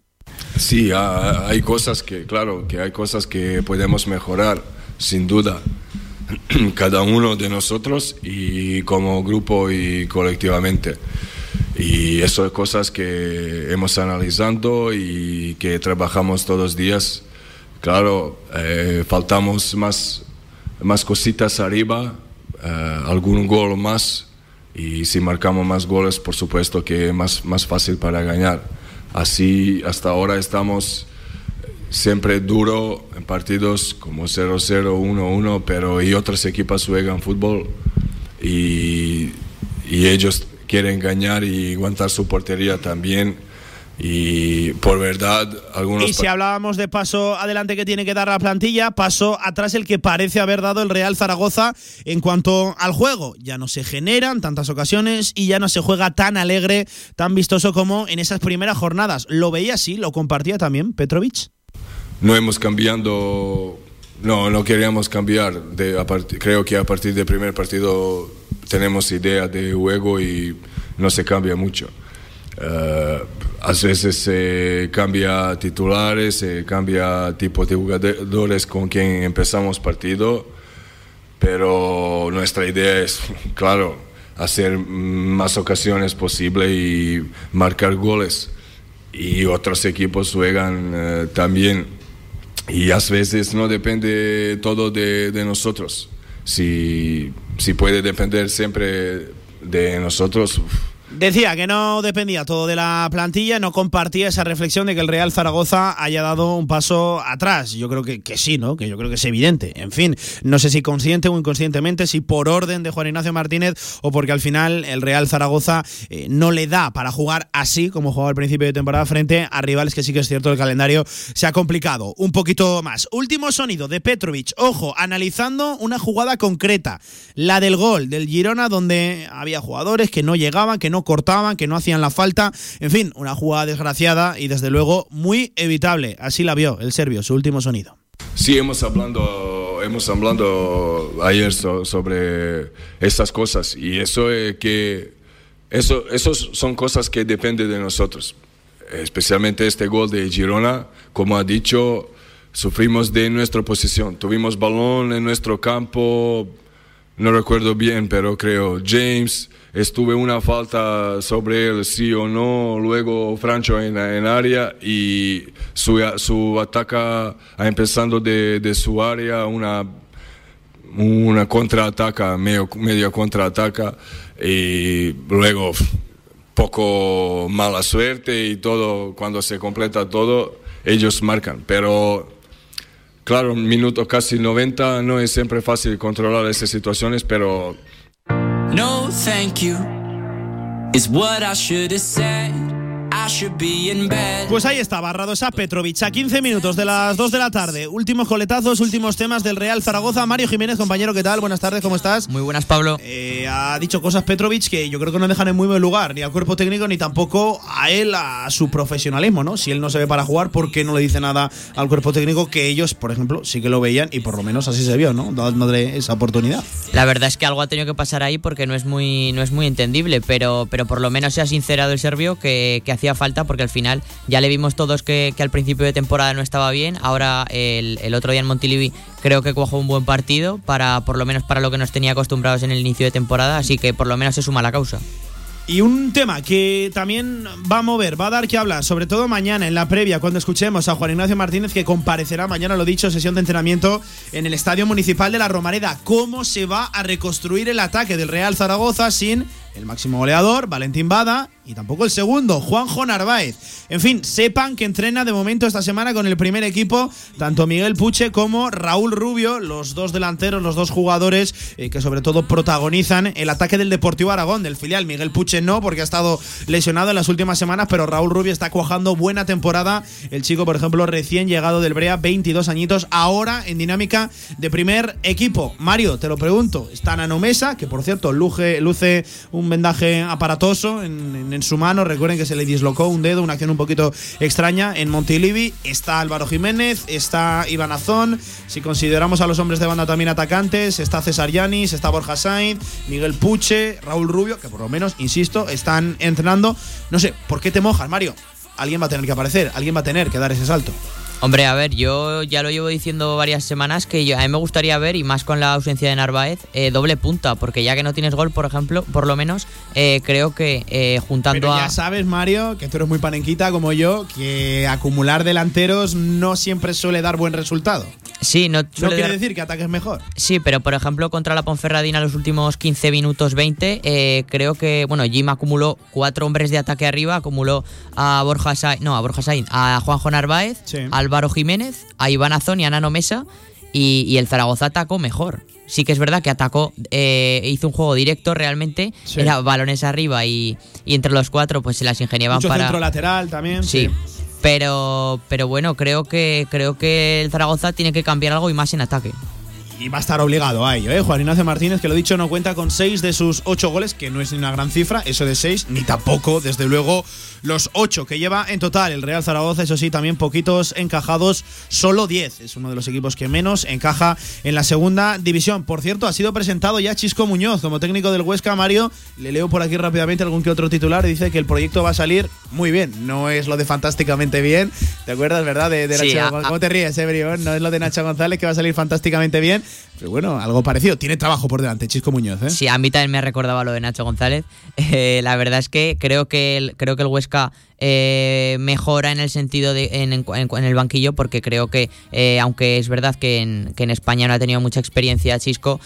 Sí, ha- hay cosas que, claro, que hay cosas que podemos mejorar, sin duda, *clears throat* cada uno de nosotros y como grupo y colectivamente. Y eso es cosas que hemos analizando y que trabajamos todos los días. Claro, eh, faltamos más, más cositas arriba, eh, algún gol más y si marcamos más goles, por supuesto que es más, más fácil para ganar. Así hasta ahora estamos siempre duro en partidos como 0-0, 1-1, pero y otros equipos juegan fútbol y, y ellos quieren ganar y aguantar su portería también. Y por verdad, algunos Y si hablábamos de paso adelante que tiene que dar la plantilla, paso atrás el que parece haber dado el Real Zaragoza en cuanto al juego. Ya no se generan tantas ocasiones y ya no se juega tan alegre, tan vistoso como en esas primeras jornadas. ¿Lo veía así? ¿Lo compartía también Petrovic? no hemos cambiando, no, no queríamos cambiar. De, a part- creo que a partir del primer partido tenemos idea de juego y no se cambia mucho. Eh, a veces se cambia titulares, se cambia tipo de jugadores con quien empezamos partido, pero nuestra idea es, *laughs* claro, hacer más ocasiones posible y marcar goles. Y otros equipos juegan eh, también. Y a veces no depende todo de, de nosotros. Si, si puede depender siempre de nosotros, uf, Decía que no dependía todo de la plantilla, no compartía esa reflexión de que el Real Zaragoza haya dado un paso atrás. Yo creo que, que sí, ¿no? Que yo creo que es evidente. En fin, no sé si consciente o inconscientemente, si por orden de Juan Ignacio Martínez o porque al final el Real Zaragoza eh, no le da para jugar así como jugaba al principio de temporada frente a rivales que sí que es cierto el calendario se ha complicado un poquito más. Último sonido de Petrovic. Ojo, analizando una jugada concreta, la del gol del Girona donde había jugadores que no llegaban, que no cortaban, que no hacían la falta. En fin, una jugada desgraciada y desde luego muy evitable. Así la vio el serbio, su último sonido. Sí, hemos hablando, hemos hablando ayer sobre estas cosas y eso es que eso, esos son cosas que dependen de nosotros. Especialmente este gol de Girona, como ha dicho, sufrimos de nuestra posición. Tuvimos balón en nuestro campo, no recuerdo bien, pero creo James estuve una falta sobre él, sí o no, luego Francho en, en área y su, su ataque empezando de, de, su área, una, una contraataca, medio, medio contraataca. Y luego poco mala suerte y todo, cuando se completa todo, ellos marcan, pero claro, minuto casi 90 no es siempre fácil controlar esas situaciones, pero No, thank you. Is what I should have said. Pues ahí estaba, Radosa Petrovic, a 15 minutos de las 2 de la tarde. Últimos coletazos, últimos temas del Real Zaragoza. Mario Jiménez, compañero, ¿qué tal? Buenas tardes, ¿cómo estás? Muy buenas, Pablo. Eh, ha dicho cosas Petrovic que yo creo que no dejan en muy buen lugar, ni al cuerpo técnico, ni tampoco a él, a su profesionalismo, ¿no? Si él no se ve para jugar, ¿por qué no le dice nada al cuerpo técnico que ellos, por ejemplo, sí que lo veían y por lo menos así se vio, ¿no? Dándole esa oportunidad. La verdad es que algo ha tenido que pasar ahí porque no es muy, no es muy entendible, pero, pero por lo menos se ha sincerado el serbio que, que hacía falta porque al final ya le vimos todos que, al principio de temporada no estaba bien. Ahora el, otro día en Montilivi creo que cuajó un buen partido para por lo menos para lo que nos tenía acostumbrados en el inicio de temporada, así que por lo menos se suma la causa. Y un tema que también va a mover, va a dar que hablar, sobre todo mañana en la previa, cuando escuchemos a Juan Ignacio Martínez, que comparecerá mañana, lo dicho, sesión de entrenamiento en el Estadio Municipal de la Romareda. ¿Cómo se va a reconstruir el ataque del Real Zaragoza sin el máximo goleador, Valentín Bada, y tampoco el segundo, Juanjo Narváez. En fin, sepan que entrena de momento esta semana con el primer equipo tanto Miguel Puche como Raúl Rubio, los dos delanteros, los dos jugadores eh, que sobre todo protagonizan el ataque del Deportivo Aragón, del filial. Miguel Puche no, porque ha estado lesionado en las últimas semanas, pero Raúl Rubio está cuajando buena temporada. El chico, por ejemplo, recién llegado del Brea, 22 añitos, ahora en dinámica de primer equipo. Mario, te lo pregunto, está Nano Mesa, que por cierto luce, luce un vendaje aparatoso en, en, en, su mano. Recuerden que se le dislocó un dedo, una acción un poquito extraña en Montilivi. Está Álvaro Jiménez, está Iván Azón. Si consideramos a los hombres de banda también atacantes, está César Yanis, está Borja Sainz, Miguel Puche, Raúl Rubio, que por lo menos, insisto, están entrenando. No sé, ¿por qué te mojas, Mario? Alguien va a tener que aparecer, alguien va a tener que dar ese salto. Hombre, a ver, yo ya lo llevo diciendo varias semanas que yo, a mí me gustaría ver, y más con la ausencia de Narváez, eh, doble punta, porque ya que no tienes gol, por ejemplo, por lo menos, eh, creo que eh, juntando Pero ya a. sabes, Mario, que tú eres muy panenquita como yo, que acumular delanteros no siempre suele dar buen resultado. Sí, no, no quiere dar... decir que ataques mejor. Sí, pero por ejemplo, contra la Ponferradina los últimos 15 minutos 20, creo que, bueno, Jim acumuló cuatro hombres de ataque arriba, acumuló a Borja Sainz, no, a Borja Sainz, a Juanjo Narváez, sí. al Álvaro Jiménez, a Iván Azón y a Nano Mesa. Y, y, el Zaragoza atacó mejor. Sí que es verdad que atacó, eh, hizo un juego directo realmente, sí. era balones arriba y, y, entre los cuatro pues se las ingeniaban Mucho para... centro lateral también. Sí. sí. Pero, pero bueno, creo que, creo que el Zaragoza tiene que cambiar algo y más en ataque y va a estar obligado a ello. ¿eh? Juan Ignacio Martínez, que lo dicho, no cuenta con seis de sus ocho goles, que no es ni una gran cifra, eso de seis, ni tampoco, desde luego, los ocho que lleva en total el Real Zaragoza. Eso sí, también poquitos encajados, solo diez. Es uno de los equipos que menos encaja en la segunda división. Por cierto, ha sido presentado ya Chisco Muñoz como técnico del Huesca, Mario. Le leo por aquí rápidamente algún que otro titular dice que el proyecto va a salir muy bien. No es lo de fantásticamente bien. ¿Te acuerdas, verdad? De, de sí, Nacho, ¿Cómo te ríes, eh, Brión? No es lo de Nacho González que va a salir fantásticamente bien Pero bueno, algo parecido. Tiene trabajo por delante, Chisco Muñoz. ¿eh? Sí, a mí también me recordaba lo de Nacho González. *laughs* Eh, la verdad es que creo que el, creo que el Huesca eh, mejora en el sentido de en, en- en el banquillo porque creo que aunque es verdad que en, que en España no ha tenido mucha experiencia Chisco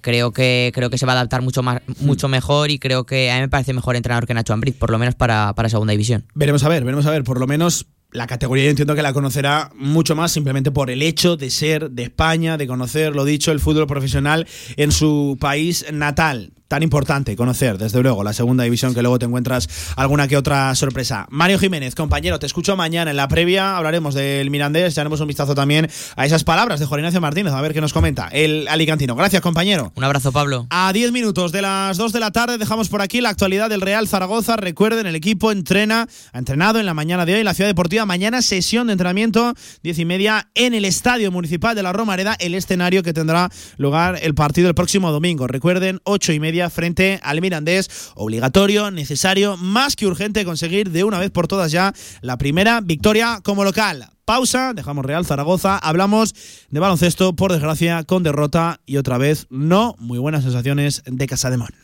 creo que creo que se va a adaptar mucho más mucho mejor y creo que a mí me parece mejor entrenador que Nacho Ambriz por lo menos para, para segunda división Veremos a ver, veremos a ver. Por lo menos la categoría yo entiendo que la conocerá mucho más simplemente por el hecho de ser de España, de conocer, lo dicho, el fútbol profesional en su país natal. Tan importante conocer, desde luego, la segunda división, que luego te encuentras alguna que otra sorpresa. Mario Jiménez, compañero, te escucho mañana en la previa. Hablaremos del Mirandés, echaremos un vistazo también a esas palabras de Juan Ignacio Martínez, a ver qué nos comenta el alicantino. Gracias, compañero. un abrazo Pablo A 10 minutos de las 2 de la tarde dejamos por aquí la actualidad del Real Zaragoza. Recuerden, el equipo entrena, ha entrenado en la mañana de hoy en la Ciudad Deportiva. Mañana sesión de entrenamiento, 10 y media, en el Estadio Municipal de la Romareda, el escenario que tendrá lugar el partido el próximo domingo. Recuerden, 8 y media frente al Mirandés. Obligatorio, necesario, más que urgente conseguir de una vez por todas ya la primera victoria como local. Pausa, dejamos Real Zaragoza, hablamos de baloncesto, por desgracia, con derrota y otra vez no muy buenas sensaciones de Casademón.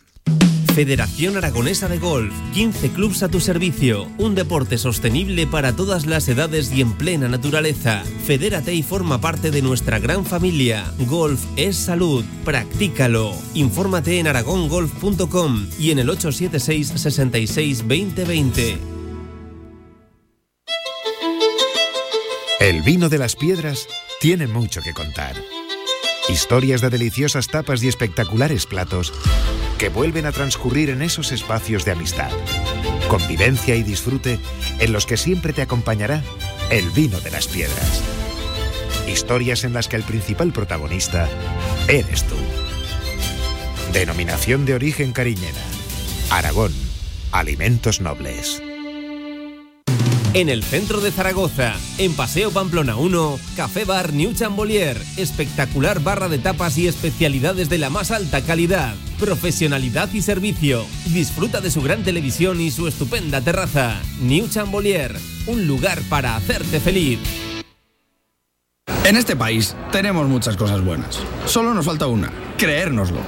Federación Aragonesa de Golf, 15 clubs a tu servicio, un deporte sostenible para todas las edades y en plena naturaleza. Fedérate y forma parte de nuestra gran familia. Golf es salud, practícalo. Infórmate en aragongolf.com y en el 876 66 2020. El vino de las piedras tiene mucho que contar. Historias de deliciosas tapas y espectaculares platos que vuelven a transcurrir en esos espacios de amistad, convivencia y disfrute en los que siempre te acompañará el vino de las piedras. Historias en las que el principal protagonista eres tú. Denominación de origen cariñena. Aragón. Alimentos nobles. En el centro de Zaragoza, en Paseo Pamplona 1, Café Bar New Chambolier, espectacular barra de tapas y especialidades de la más alta calidad, profesionalidad y servicio. Disfruta de su gran televisión y su estupenda terraza. New Chambolier, un lugar para hacerte feliz. En este país tenemos muchas cosas buenas. Solo nos falta una, creérnoslo.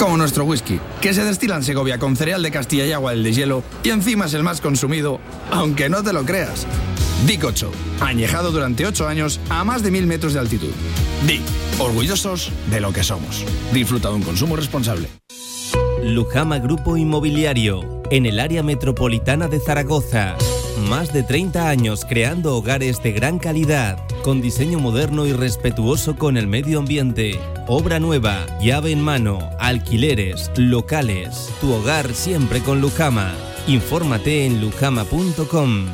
Como nuestro whisky, que se destila en Segovia con cereal de Castilla y agua del deshielo y encima es el más consumido, aunque no te lo creas. Dic 8, añejado durante 8 años a más de 1000 metros de altitud. Dic, orgullosos de lo que somos. Disfruta de un consumo responsable. Lujama Grupo Inmobiliario, en el área metropolitana de Zaragoza. Más de 30 años creando hogares de gran calidad, con diseño moderno y respetuoso con el medio ambiente. Obra nueva, llave en mano, alquileres, locales. Tu hogar siempre con Lujama. Infórmate en lujama.com.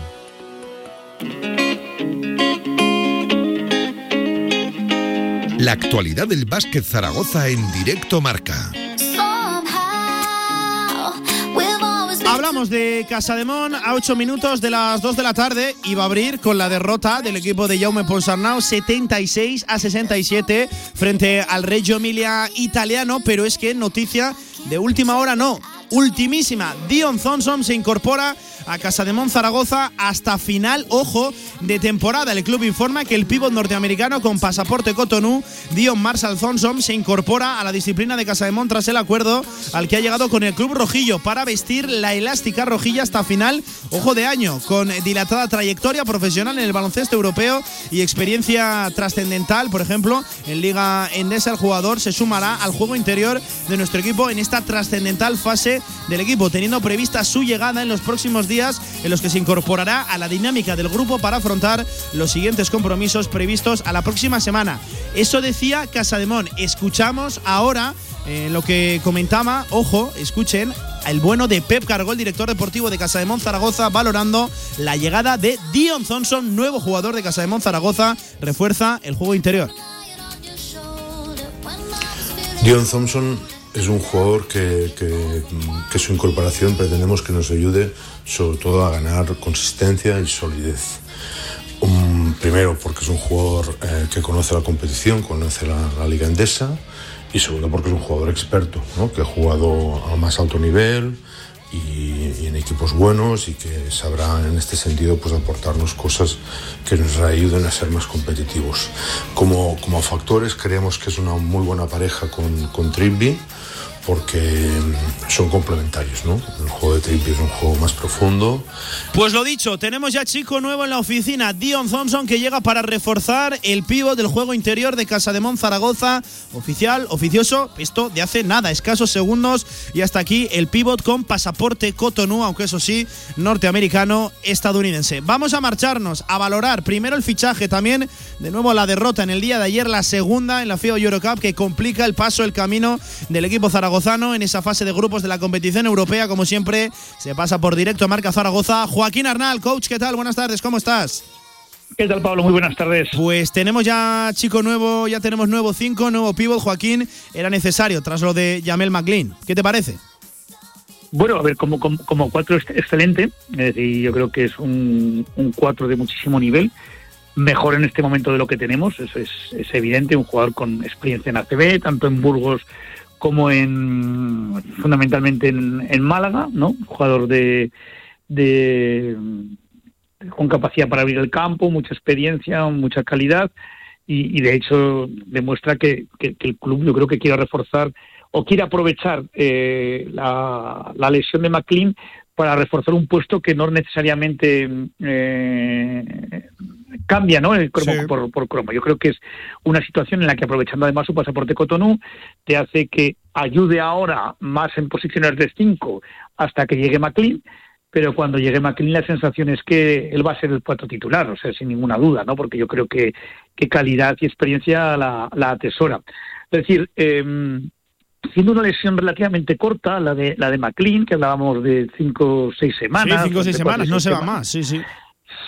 La actualidad del básquet Zaragoza en directo marca. Hablamos de Casademón a 8 minutos de las 2 de la tarde y va a abrir con la derrota del equipo de Jaume Ponsarnau 76 a 67 frente al Reggio Emilia italiano, pero es que noticia de última hora no, ultimísima. Dion Thompson se incorpora a Casademón Zaragoza hasta final, ojo, de temporada. El club informa que el pívot norteamericano con pasaporte Cotonou, Dion Marshall Thompson, se incorpora a la disciplina de Casademón tras el acuerdo al que ha llegado con el club rojillo para vestir la elástica rojilla hasta final, ojo de año, con dilatada trayectoria profesional en el baloncesto europeo y experiencia trascendental, por ejemplo, en Liga Endesa el jugador se sumará al juego interior de nuestro equipo en esta trascendental fase del equipo, teniendo prevista su llegada en los próximos días en los que se incorporará a la dinámica del grupo para afrontar los siguientes compromisos previstos a la próxima semana. Eso decía Casademón. Escuchamos ahora eh, lo que comentaba, ojo, escuchen, el bueno de Pep Cargol, director deportivo de Casademón Zaragoza, valorando la llegada de Dion Thompson, nuevo jugador de Casademón Zaragoza, refuerza el juego interior. Dion Thompson es un jugador que, que- que su incorporación pretendemos que nos ayude sobre todo a ganar consistencia y solidez. Primero porque es un jugador eh, que conoce la competición, conoce la, la liga endesa y segundo porque es un jugador experto, ¿no? que ha jugado al más alto nivel, y, y en equipos buenos y que sabrá en este sentido pues aportarnos cosas que nos ayuden a ser más competitivos. Como, como factores creemos que es una muy buena pareja con, con Trimby porque mm, son complementarios, ¿no? El juego de Trimby es un juego más profundo, Pues lo dicho, tenemos ya chico nuevo en la oficina, Dion Thompson, que llega para reforzar el pívot del juego interior de Casa de Mon Zaragoza. Oficial, oficioso, esto de hace nada, escasos segundos. Y hasta aquí el pívot con pasaporte Cotonou, aunque eso sí, norteamericano, estadounidense. Vamos a marcharnos, a valorar primero el fichaje, también de nuevo la derrota en el día de ayer, la segunda en la FIO Eurocup, que complica el paso, el camino del equipo zaragozano en esa fase de grupos de la competición europea. Como siempre, se pasa por directo a Marca Zaragoza. Joaquín Arnal, coach, ¿qué tal? Buenas tardes, ¿cómo estás? ¿Qué tal, Pablo? Muy buenas tardes. Pues tenemos ya chico nuevo, ya tenemos nuevo 5, nuevo pívot. Joaquín, era necesario tras lo de Jamel McLean. ¿Qué te parece? Bueno, a ver, como, como, cuatro es excelente, es decir, yo creo que es un, un cuatro de muchísimo nivel, mejor en este momento de lo que tenemos, eso es, es evidente, un jugador con experiencia en ACB, tanto en Burgos como en fundamentalmente en, en Málaga, ¿no? Jugador de, de con capacidad para abrir el campo, mucha experiencia, mucha calidad y, de hecho demuestra que el club yo creo que quiere reforzar o quiere aprovechar eh, la, la lesión de McLean para reforzar un puesto que no necesariamente eh, cambia ¿no? el cromo Sí. por, por cromo. Yo creo que es una situación en la que aprovechando además su pasaporte Cotonou te hace que ayude ahora más en posiciones de 5 hasta que llegue McLean, pero cuando llegue McLean la sensación es que él va a ser el cuatro titular, o sea, sin ninguna duda, ¿no? Porque yo creo que, que calidad y experiencia la, la atesora. Es decir, em, siendo una lesión relativamente corta, la de la de McLean, que hablábamos de cinco o seis semanas. sí, cinco o semanas, no se va más, sí, sí.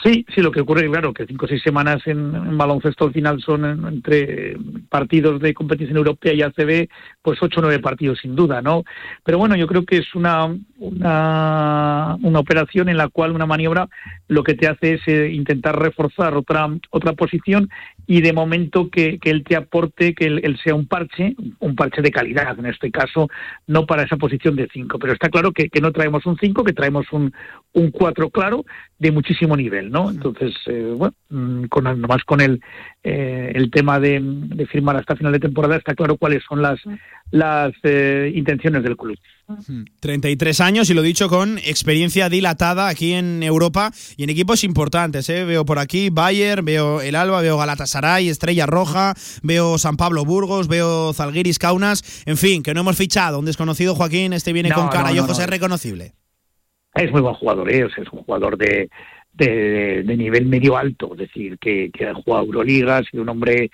Sí, sí, lo que ocurre, claro, que cinco o seis semanas en, baloncesto al final son en- entre partidos de competición europea y ACB, pues ocho o nueve partidos sin duda, ¿no? Pero bueno, yo creo que es una, una, una operación en la cual una maniobra lo que te hace es eh, intentar reforzar otra, otra posición y de momento que, que él te aporte, que él, él sea un parche, un parche de calidad, en este caso, no para esa posición de cinco. Pero está claro que, que no traemos un cinco, que traemos un, un cuatro claro de muchísimo nivel, ¿no? Entonces, eh, bueno, mm, con, nomás con el, eh, el tema de, de firmar hasta final de temporada está claro cuáles son las, las eh, intenciones del club. 33 años y lo dicho con experiencia dilatada aquí en Europa y en equipos importantes. ¿eh? Veo por aquí Bayern, veo el Alba, veo Galatasaray, Estrella Roja, veo San Pablo Burgos, veo Zalgiris Kaunas. En fin, que no hemos fichado. Un desconocido Joaquín, este viene No, con cara no, y ojos, no. es reconocible. Es muy buen jugador, ¿eh? O sea, es un jugador de, de, de nivel medio alto, es decir, que, que ha jugado Euroligas y un hombre,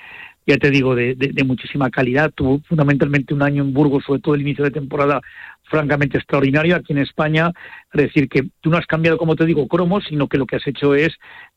ya te digo, de, de- de muchísima calidad. Tuvo fundamentalmente un año en Burgos, sobre todo el inicio de temporada, francamente extraordinario aquí en España. Es decir, que tú no has cambiado, como te digo, cromos, sino que lo que has hecho es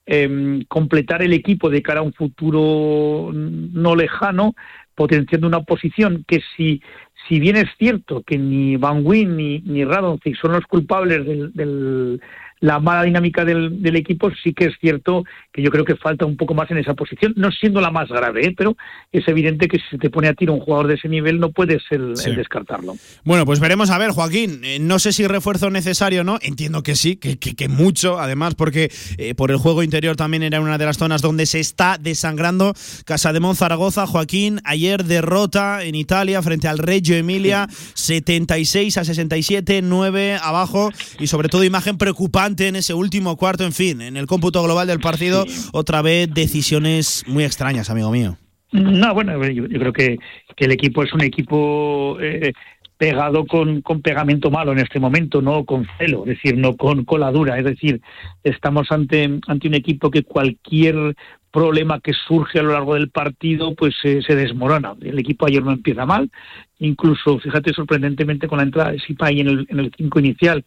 em, completar el equipo de cara a un futuro no lejano, potenciando una posición que si si bien es cierto que ni Van Wyn ni, ni Radoncic son los culpables del, del- la mala dinámica del, del equipo, sí que es cierto que yo creo que falta un poco más en esa posición, no siendo la más grave, ¿eh? pero es evidente que si se te pone a tiro un jugador de ese nivel no puedes el, Sí. el descartarlo. Bueno, pues veremos a ver, Joaquín. Eh, no sé si refuerzo necesario o no. Entiendo que sí, que, que- que mucho, además, porque eh, por el juego interior también era una de las zonas donde se está desangrando. Casa de Zaragoza, Joaquín, ayer derrota en Italia frente al Reggio Emilia, 76 a 67, 9 abajo y sobre todo imagen preocupante en ese último cuarto, en fin, en el cómputo global del partido, otra vez decisiones muy extrañas, amigo mío. No, bueno, yo, yo creo que, que el equipo es un equipo eh, pegado con, con pegamento malo en este momento, no con celo, es decir, no con coladura. Es decir, estamos ante, ante un equipo que cualquier problema que surge a lo largo del partido pues eh, se desmorona. El equipo ayer no empieza mal, incluso, fíjate, sorprendentemente con la entrada de Sipay en el, en el cinco inicial,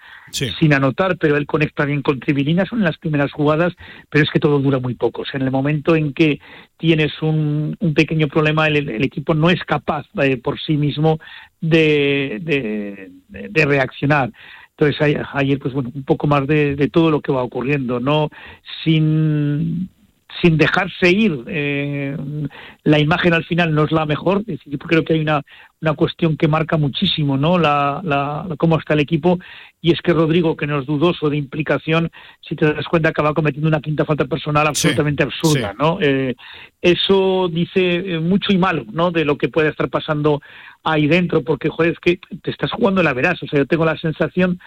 sin anotar, pero él conecta bien con Tribilina, son las primeras jugadas, pero es que todo dura muy poco. O sea, en el momento en que tienes un, un pequeño problema, el, el equipo no es capaz eh, por sí mismo de, de, de- de reaccionar. Entonces ayer, pues bueno, un poco más de, de todo lo que va ocurriendo, no sin sin dejarse ir. Eh, la imagen al final no es la mejor. yo creo que hay una, una cuestión que marca muchísimo ¿no? La, la, cómo está el equipo y es que Rodrigo, que no es dudoso de implicación, si te das cuenta acaba cometiendo una quinta falta personal absolutamente absurda. ¿no? Eh, eso dice eh, mucho y malo ¿no? de lo que puede estar pasando ahí dentro, porque joder, es que te estás jugando la verás. O sea, yo tengo la sensación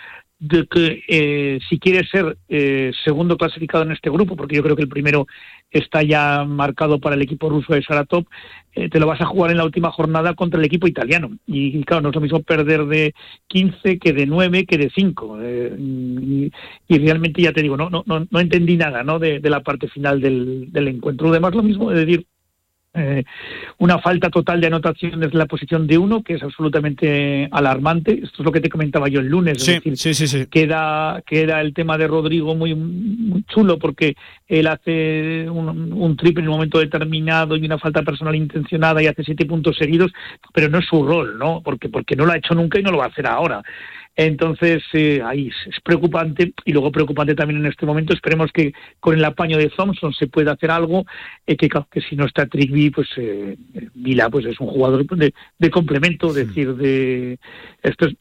de que eh, si quieres ser eh, segundo clasificado en este grupo, porque yo creo que el primero está ya marcado para el equipo ruso de Saratov, eh, te lo vas a jugar en la última jornada contra el equipo italiano. Y, claro, no es lo mismo perder de 15 que de 9 que de 5. Y, realmente ya te digo, no, no, no, entendí nada ¿no? De, la parte final del, del encuentro. Además, lo mismo de decir, eh, una falta total de anotación desde la posición de uno, que es absolutamente alarmante. Esto es lo que te comentaba yo el lunes. Sí, sí, sí, Queda, queda el tema de Rodrigo muy, muy chulo porque él hace un, triple en un momento determinado y una falta personal intencionada y hace siete puntos seguidos, pero no es su rol, ¿no? Porque, porque no lo ha hecho nunca y no lo va a hacer ahora. Entonces, eh, ahí es preocupante y luego preocupante también en este momento. Esperemos que con el apaño de Thompson se pueda hacer algo, eh, que, que si no está Trigby, pues eh, Vila pues es un jugador de, de complemento, es decir, de esto es,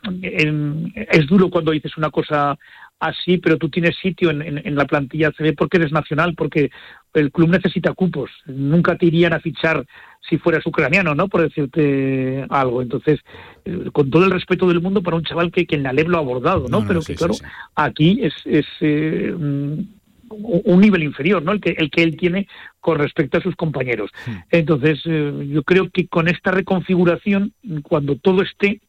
es duro cuando dices una cosa así, pero tú tienes sitio en, en, la plantilla CB porque eres nacional, porque el club necesita cupos. Nunca te irían a fichar si fueras ucraniano, ¿no? Por decirte algo. Entonces, eh, con todo el respeto del mundo para un chaval que, que en la LEB lo ha abordado, ¿no? pero que, claro, aquí es, es eh, un nivel inferior, ¿no? El que, el que él tiene con respecto a sus compañeros. Entonces, eh, yo creo que con esta reconfiguración, cuando todo esté,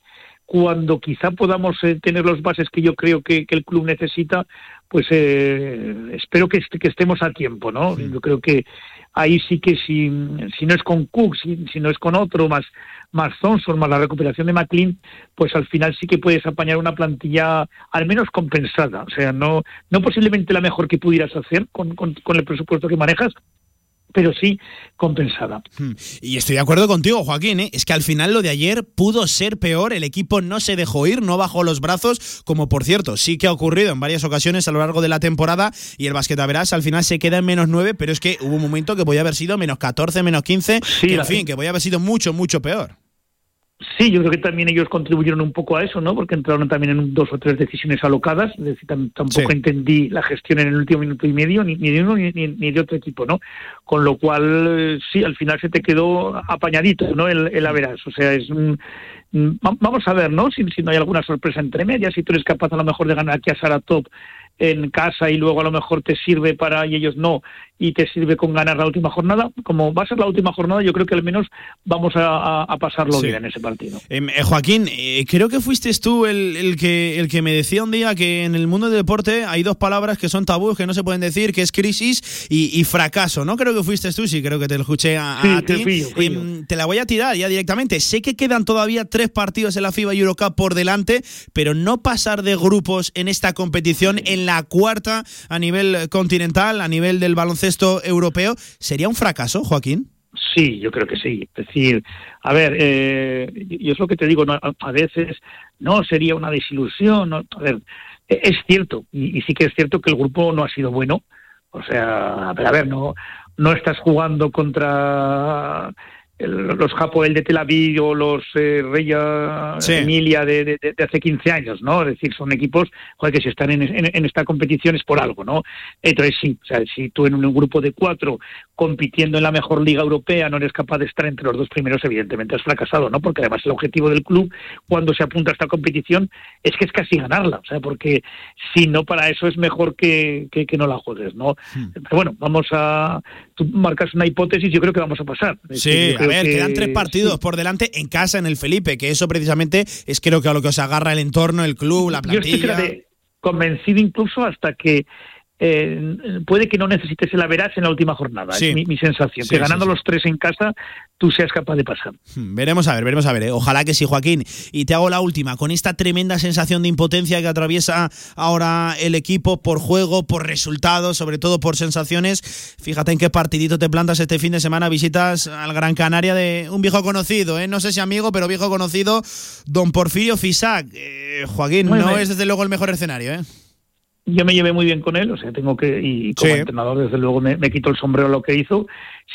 cuando quizá podamos eh, tener los bases que yo creo que, el club necesita, pues eh, espero que, que, estemos a tiempo, ¿no? Yo creo que ahí sí que si, si no es con Cook, si, si, no es con otro, más, más Thompson, más la recuperación de McLean, pues al final sí que puedes apañar una plantilla al menos compensada. O sea, no, no posiblemente la mejor que pudieras hacer con, con, con el presupuesto que manejas, pero sí compensada. Hmm. Y estoy de acuerdo contigo, Joaquín, ¿eh? es que al final lo de ayer pudo ser peor, el equipo no se dejó ir, no bajó los brazos, como por cierto sí que ha ocurrido en varias ocasiones a lo largo de la temporada, y el Basquetaveras al final se queda en menos 9, pero es que hubo un momento que podía haber sido menos 14, menos 15, que, en fin, que podía haber sido mucho, mucho peor. Sí, yo creo que también ellos contribuyeron un poco a eso, ¿no? Porque entraron también en dos o tres decisiones alocadas, es decir, tampoco entendí la gestión en el último minuto y medio, ni, de uno ni, ni, de otro equipo, ¿no? Con lo cual, sí, al final se te quedó apañadito, ¿no? El, el o sea, es un, Vamos a ver, ¿no? Si, si no hay alguna sorpresa entre medias, si tú eres capaz a lo mejor de ganar aquí a Saratov en casa y luego a lo mejor te sirve para y ellos no y te sirve con ganar la última jornada. Como va a ser la última jornada, yo creo que al menos vamos a, pasarlo bien en ese partido. Em, eh, Joaquín, eh, creo que fuiste tú el, que, el que me decía un día que en el mundo del deporte hay dos palabras que son tabúes, que no se pueden decir, que es crisis y, fracaso. No creo que fuiste tú, sí, creo que te lo escuché a, ti. Em, te la voy a tirar ya directamente. Sé que quedan todavía tres partidos en la FIBA Eurocup por delante, pero no pasar de grupos en esta competición en la cuarta a nivel continental, a nivel del baloncesto europeo, ¿sería un fracaso, Joaquín? Sí, yo creo que sí. Es decir, a ver, eh, yo es lo que te digo, a veces no sería una desilusión. a ver, e, es cierto, y, sí que es cierto que el grupo no ha sido bueno. O sea, ver, a ver no, no estás jugando contra los Japoel de Tel Aviv o los eh, Emilia de, hace 15 años, ¿no? Es decir, son equipos que si están en, esta competición es por algo, ¿no? Entonces sí, o sea, si tú en un grupo de cuatro compitiendo en la mejor liga europea no eres capaz de estar entre los dos primeros, evidentemente has fracasado, ¿no? Porque además el objetivo del club cuando se apunta a esta competición es que es casi ganarla, o sea, porque si no para eso es mejor que, que, no la juegues, ¿no? Hmm. Pero bueno, vamos a... Tú marcas una hipótesis, yo creo que vamos a pasar. Sí, a ver, quedan tres partidos por delante en casa, en el Felipe, que eso precisamente es creo que a lo que os agarra el entorno, el club, la plantilla. Yo estoy convencido incluso hasta que eh, puede que no necesites el averaz en la última jornada. Es mi, sensación. que ganando los tres en casa, tú seas capaz de pasar. Hmm, veremos a ver, veremos a ver. ¿eh? Ojalá que sí, Joaquín. Y te hago la última. Con esta tremenda sensación de impotencia que atraviesa ahora el equipo por juego, por resultados, sobre todo por sensaciones, fíjate en qué partidito te plantas este fin de semana. Visitas al Gran Canaria de un viejo conocido, ¿eh? no sé si amigo, pero viejo conocido, don Porfirio Fisac. Joaquín, no es desde luego el mejor escenario, ¿eh? Yo me llevé muy bien con él, o sea, tengo que, y como entrenador, desde luego, me, me, quito el sombrero lo que hizo.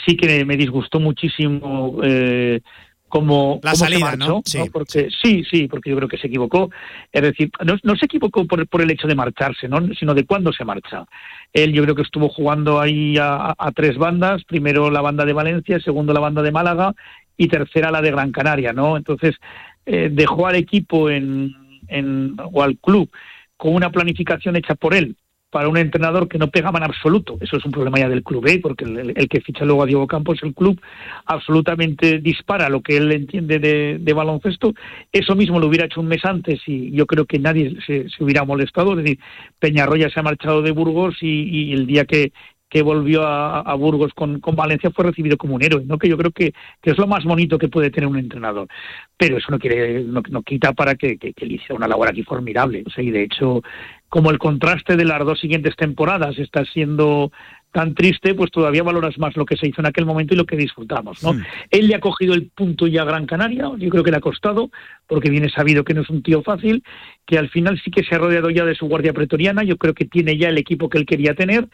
Sí que me, disgustó muchísimo eh, cómo, la salida, ¿no? Sí. Porque, sí, sí, porque yo creo que se equivocó. Es decir, no, se equivocó por, por, el hecho de marcharse, ¿no? sino de cuándo se marcha. Él yo creo que estuvo jugando ahí a, tres bandas, primero la banda de Valencia, segundo la banda de Málaga y tercera la de Gran Canaria, ¿no? Entonces, eh, dejó al equipo en, en, o al club con una planificación hecha por él para un entrenador que no pegaba en absoluto. Eso es un problema ya del club, ¿eh? porque el, que ficha luego a Diego Campos, el club, absolutamente dispara lo que él entiende de, baloncesto. Eso mismo lo hubiera hecho un mes antes y yo creo que nadie se, hubiera molestado. Es decir, Peñarroya se ha marchado de Burgos y el día que, que volvió a, Burgos con, Valencia fue recibido como un héroe, ¿no? que yo creo que, es lo más bonito que puede tener un entrenador. Pero eso no quiere no, quita para que, que, él hiciera una labor aquí formidable. O sea, y de hecho, como el contraste de las dos siguientes temporadas está siendo tan triste, pues todavía valoras más lo que se hizo en aquel momento y lo que disfrutamos, ¿no? Él le ha cogido el punto ya a Gran Canaria, yo creo que le ha costado, porque viene sabido que no es un tío fácil, que al final sí que se ha rodeado ya de su guardia pretoriana, yo creo que tiene ya el equipo que él quería tener,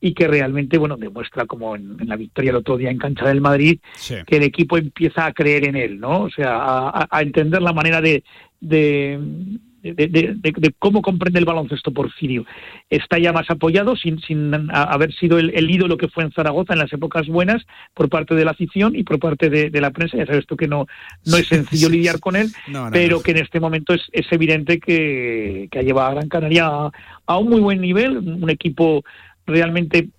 y que realmente bueno demuestra como en, la victoria el otro día en cancha del Madrid que el equipo empieza a creer en él no o sea a, entender la manera de de, de, cómo comprende el baloncesto Porfirio. Está ya más apoyado sin, sin haber sido el, ídolo que fue en Zaragoza en las épocas buenas por parte de la afición y por parte de, la prensa. Ya sabes tú que no no es sencillo *laughs* lidiar con él pero que en este momento es, es evidente que, que ha llevado a Gran Canaria a, a un muy buen nivel un equipo realmente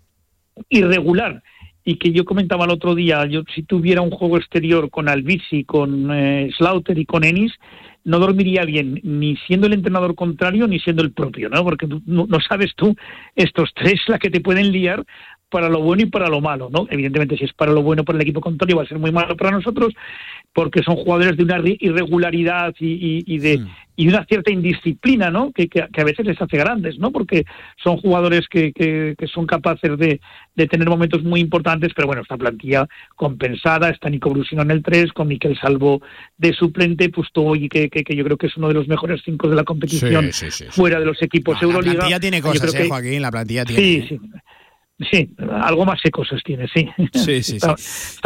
irregular y que yo comentaba el otro día, yo si tuviera un juego exterior con Albisi, con eh, Slaughter y con Ennis, no dormiría bien, ni siendo el entrenador contrario, ni siendo el propio, ¿no? Porque no, no, sabes tú, estos tres, la que te pueden liar para lo bueno y para lo malo, ¿no? Evidentemente, si es para lo bueno para el equipo contrario, va a ser muy malo para nosotros, porque son jugadores de una irregularidad y, de, y una cierta indisciplina, ¿no? Que, a veces les hace grandes, ¿no? Porque son jugadores que, que, son capaces de, de, tener momentos muy importantes, pero bueno, esta plantilla compensada, está Nico Brusino en el 3, con Miquel Salvo de suplente, pues y que, que, yo creo que es uno de los mejores cinco de la competición fuera de los equipos Euroliga. La plantilla tiene cosas, eh, Joaquín, la plantilla tiene. Sí, sí. Sí, algo más cosas tiene, sí. Sí, sí, *laughs* está,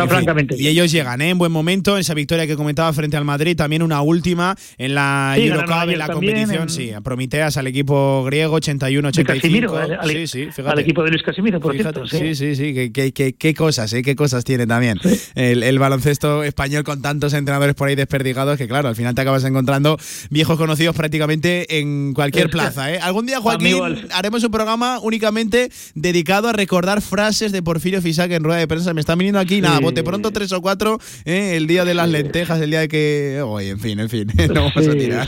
francamente. Y ellos llegan ¿eh? en buen momento, esa victoria que comentaba frente al Madrid, también una última en la Eurocup, en la competición, sí. Promiteas al equipo griego 81-85. Sí, sí, fíjate. Al equipo de Luis Casimiro, por cierto. Sí, sí, sí, qué cosas, ¿eh? qué cosas tiene también el, baloncesto español con tantos entrenadores por ahí desperdigados que, claro, al final te acabas encontrando viejos conocidos prácticamente en cualquier plaza. ¿eh? Algún día, *laughs* Joaquín, haremos un programa únicamente dedicado a recordar frases de Porfirio Fisac en rueda de prensa. Me están viniendo aquí, nada, bote pronto tres o cuatro, ¿eh? el día de las lentejas, el día de que. Oye, en fin, en fin, *laughs* no vamos a tirar.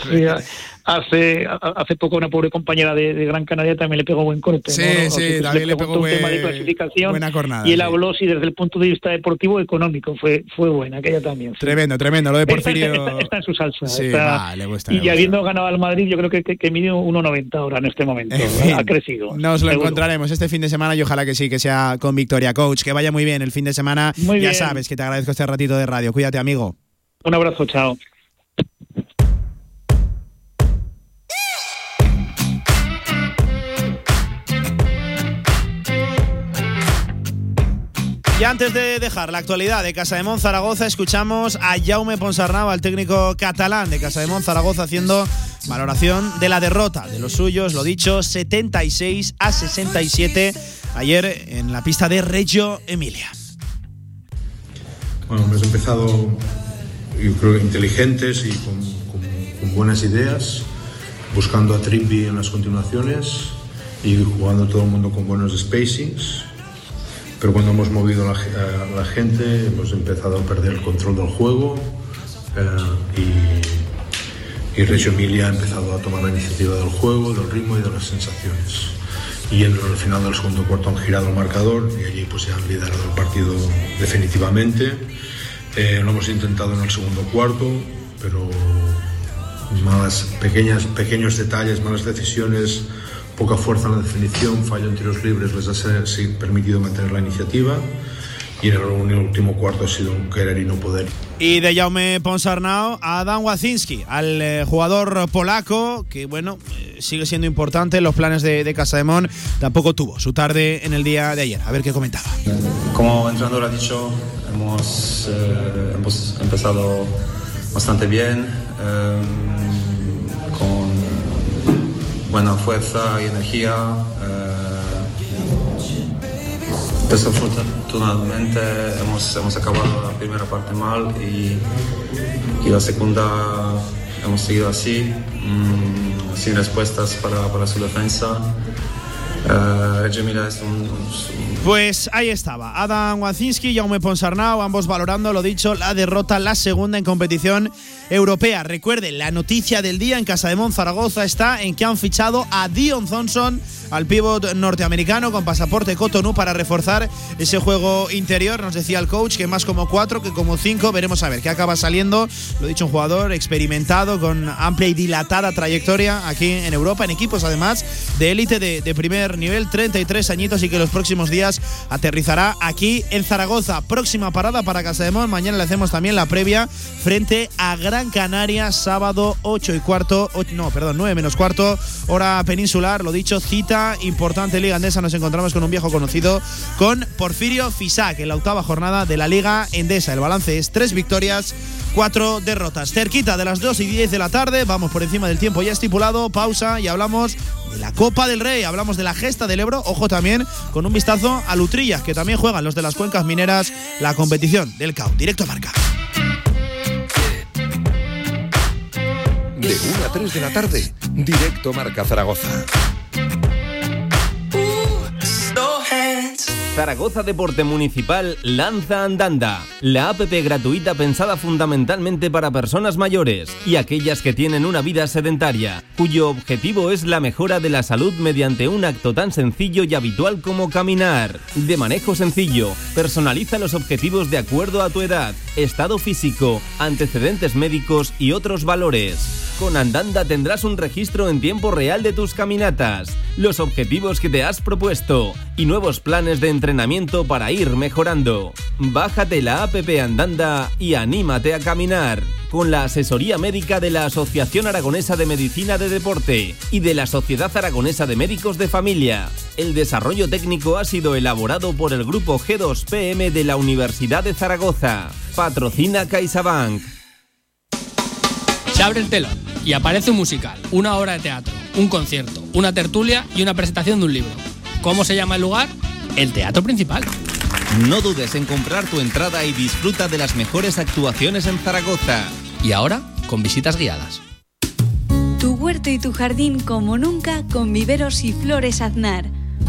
Hace, hace poco una pobre compañera de, Gran Canaria también le pegó buen corte. Sí, sí, también le, pegó un tema de clasificación. Buena jornada. Y él habló, sí, desde el punto de vista deportivo económico. Fue, fue buena, aquella también. Tremendo, tremendo. Lo de Porfirio. Está, en su salsa. Sí, le gusta, y habiendo ganado al Madrid, yo creo que, que, mide 1,90 ahora en este momento. ha crecido. Nos lo encontraremos este fin de semana y ojalá que sí, que sea con victoria. Coach, que vaya muy bien el fin de semana. Muy ya sabes que te agradezco este ratito de radio. Cuídate, amigo. Un abrazo, chao. Y antes de dejar la actualidad de Casa de Mon Zaragoza, escuchamos a Jaume Ponsarnau, el técnico catalán de Casa de Mon Zaragoza, haciendo valoración de la derrota de los suyos, lo dicho, 76 a 67 ayer en la pista de Reggio Emilia. Bueno, hemos empezado, yo creo, inteligentes y con, buenas ideas, buscando a Trippi en las continuaciones y jugando todo el mundo con buenos spacings pero cuando hemos movido a la, gente hemos empezado a perder el control del juego eh, y, y Reggio Emilia ha empezado a tomar la iniciativa del juego, del ritmo y de las sensaciones. Y en el final del segundo cuarto han girado el marcador y allí pues ya han liderado el partido definitivamente. Eh, lo hemos intentado en el segundo cuarto, pero malas, pequeñas, pequeños detalles, malas decisiones poca fuerza en la definición, fallo en tiros libres les ha permitido mantener la iniciativa y en el último cuarto ha sido un querer y no poder. Y de Jaume Ponsarnau a Dan Wacinski, al eh, jugador polaco que, bueno, eh, sigue siendo importante en los planes de, de Casademón. Tampoco tuvo su tarde en el día de ayer. A ver qué comentaba. Como entrenador ha dicho, hemos, eh, hemos empezado bastante bien, eh, buena fuerza y energía. eh, desafortunadamente hemos, hemos acabado la primera parte mal y, y la segunda hemos seguido así, mm, sin respuestas para, para su defensa. Pues ahí estaba, Adam Wacinski y Jaume Ponsarnau, ambos valorando, lo dicho, la derrota, la segunda en competición europea. Recuerden, la noticia del día en Casa de Zaragoza está en que han fichado a Dion Thompson, al pívot norteamericano con pasaporte Cotonou para reforzar ese juego interior. Nos decía el coach que más como cuatro que como cinco. Veremos a ver qué acaba saliendo. Lo dicho, un jugador experimentado con amplia y dilatada trayectoria aquí en Europa, en equipos además de élite de primer nivel, 33 añitos y que los próximos días aterrizará aquí en Zaragoza. Próxima parada para Casademón. Mañana le hacemos también la previa frente a Gran Canaria, sábado 8 y cuarto, o- no, perdón, 9 menos cuarto, hora peninsular. Lo dicho, cita importante Liga Endesa. Nos encontramos con un viejo conocido, con Porfirio Fisac, en la octava jornada de la Liga Endesa. El balance es tres victorias, cuatro derrotas. Cerquita de las 2 y 10 de la tarde, vamos por encima del tiempo ya estipulado, pausa y hablamos de la Copa del Rey, hablamos de la gesta del Ebro, ojo también con un vistazo a Lutrillas, que también juegan los de las cuencas mineras la competición del CAU. Directo a marca. De 1 a 3 de la tarde, directo Marca Zaragoza. Zaragoza Deporte Municipal lanza Andanda, la APP gratuita pensada fundamentalmente para personas mayores y aquellas que tienen una vida sedentaria, cuyo objetivo es la mejora de la salud mediante un acto tan sencillo y habitual como caminar. De manejo sencillo, personaliza los objetivos de acuerdo a tu edad, estado físico, antecedentes médicos y otros valores. Con Andanda tendrás un registro en tiempo real de tus caminatas, los objetivos que te has propuesto y nuevos planes de entrenamiento para ir mejorando. Bájate la APP Andanda y anímate a caminar. Con la asesoría médica de la Asociación Aragonesa de Medicina de Deporte y de la Sociedad Aragonesa de Médicos de Familia. El desarrollo técnico ha sido elaborado por el grupo G2PM de la Universidad de Zaragoza. Patrocina CaixaBank. Se abre el telón y aparece un musical, una obra de teatro, un concierto, una tertulia y una presentación de un libro. ¿Cómo se llama el lugar? El teatro principal. No dudes en comprar tu entrada y disfruta de las mejores actuaciones en Zaragoza. Y ahora, con visitas guiadas. Tu huerto y tu jardín como nunca con viveros y flores Aznar.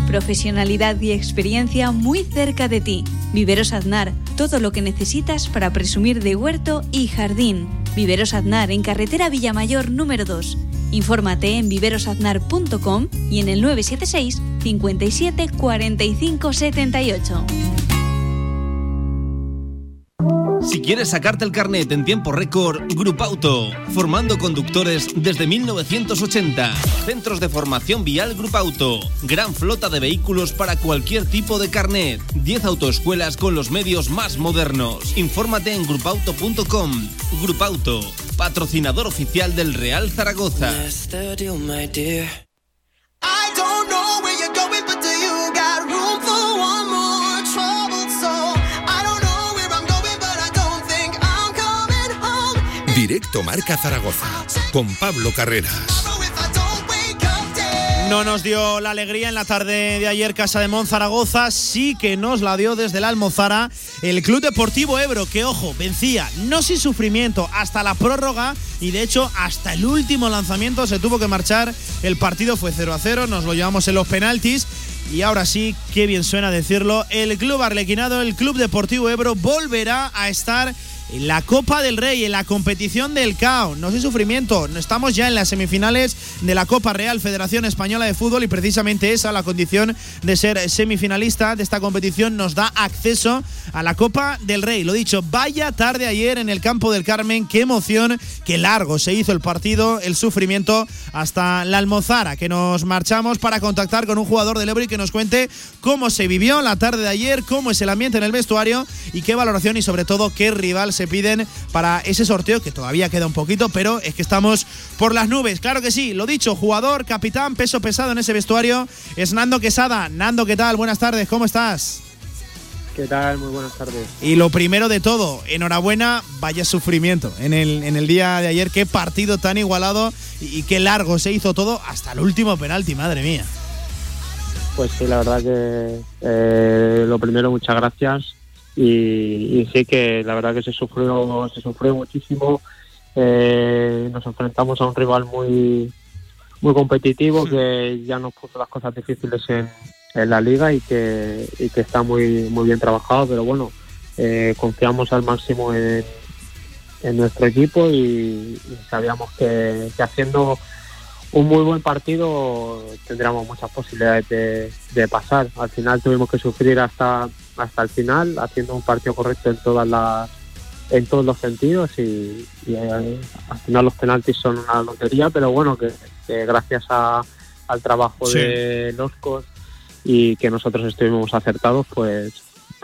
Profesionalidad y experiencia muy cerca de ti. Viveros Aznar, todo lo que necesitas para presumir de huerto y jardín. Viveros Aznar en carretera Villamayor número 2. Infórmate en viverosaznar.com y en el 976 57 45 78. Si quieres sacarte el carnet en tiempo récord, Grupauto, formando conductores desde 1980. Centros de formación vial Grupauto, gran flota de vehículos para cualquier tipo de carnet. 10 autoescuelas con los medios más modernos. Infórmate en grupauto.com. Grupauto, patrocinador oficial del Real Zaragoza. Home. Directo Marca Zaragoza con Pablo Carreras. No nos dio la alegría en la tarde de ayer Casa de Mon Zaragoza, sí que nos la dio desde la Almozara el Club Deportivo Ebro, que ojo, vencía no sin sufrimiento hasta la prórroga y de hecho hasta el último lanzamiento se tuvo que marchar. El partido fue 0 a 0, nos lo llevamos en los penaltis. Y ahora sí, qué bien suena decirlo, el Club Arlequinado, el Club Deportivo Ebro, volverá a estar la Copa del Rey, en la competición del CAO. No sin sufrimiento, estamos ya en las semifinales de la Copa Real Federación Española de Fútbol y precisamente esa, la condición de ser semifinalista de esta competición, nos da acceso a la Copa del Rey. Lo dicho, vaya tarde ayer en el campo del Carmen, qué emoción, qué largo se hizo el partido, el sufrimiento hasta la Almozara, que nos marchamos para contactar con un jugador del Ebro y que nos cuente cómo se vivió la tarde de ayer, cómo es el ambiente en el vestuario y qué valoración y sobre todo qué rival se piden para ese sorteo, que todavía queda un poquito, pero es que estamos por las nubes. Claro que sí, lo dicho, jugador, capitán, peso pesado en ese vestuario es Nando Quesada. Nando, ¿qué tal? Buenas tardes, ¿cómo estás? ¿Qué tal? Muy buenas tardes. Y lo primero de todo, enhorabuena, vaya sufrimiento en el, en el día de ayer, qué partido tan igualado y, y qué largo se hizo todo hasta el último penalti, madre mía. Pues sí, la verdad que eh, lo primero, muchas gracias. Y, y sí que la verdad que se sufrió, se sufrió muchísimo. Eh, nos enfrentamos a un rival muy, muy competitivo que ya nos puso las cosas difíciles en, en la liga y que, y que está muy, muy bien trabajado. Pero bueno, eh, confiamos al máximo en, en nuestro equipo y, y sabíamos que, que haciendo un muy buen partido tendríamos muchas posibilidades de, de pasar. Al final tuvimos que sufrir hasta hasta el final, haciendo un partido correcto en todas las en todos los sentidos y, y, eh, al final los penaltis son una lotería, pero bueno, que, que gracias a- al trabajo Sí. de los COS y que nosotros estuvimos acertados, pues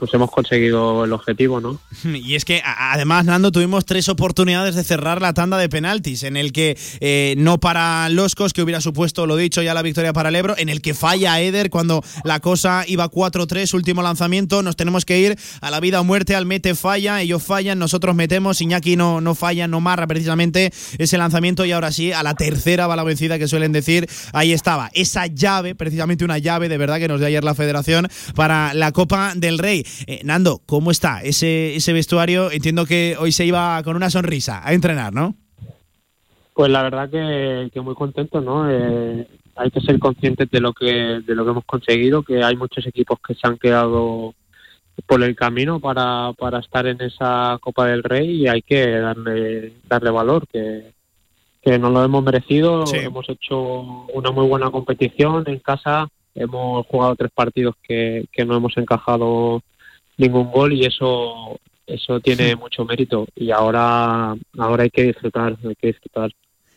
pues hemos conseguido el objetivo, ¿no? *laughs* Y es que además, Nando, tuvimos tres oportunidades de cerrar la tanda de penaltis, en el que eh, no para Loscos, que hubiera supuesto, lo dicho, ya la victoria para el Ebro, en el que falla Eder cuando la cosa iba 4-3, último lanzamiento, nos tenemos que ir a la vida o muerte, al mete falla, ellos fallan, nosotros metemos, Iñaki no, no falla, no marra precisamente ese lanzamiento y ahora sí, a la tercera va la vencida que suelen decir, ahí estaba, esa llave, precisamente una llave de verdad que nos dio ayer la federación para la Copa del Rey. Eh, Nando, ¿cómo está ese, ese vestuario? Entiendo que hoy se iba con una sonrisa a entrenar, ¿no? Pues la verdad que, que muy contento, ¿no? Eh, hay que ser conscientes de lo que de lo que hemos conseguido, que hay muchos equipos que se han quedado por el camino para, para estar en esa Copa del Rey y hay que darle darle valor, que, que nos lo hemos merecido, Sí. hemos hecho una muy buena competición en casa, hemos jugado tres partidos que, que no hemos encajado ningún gol y eso eso tiene mucho mérito y ahora ahora hay que disfrutar, hay que disfrutar.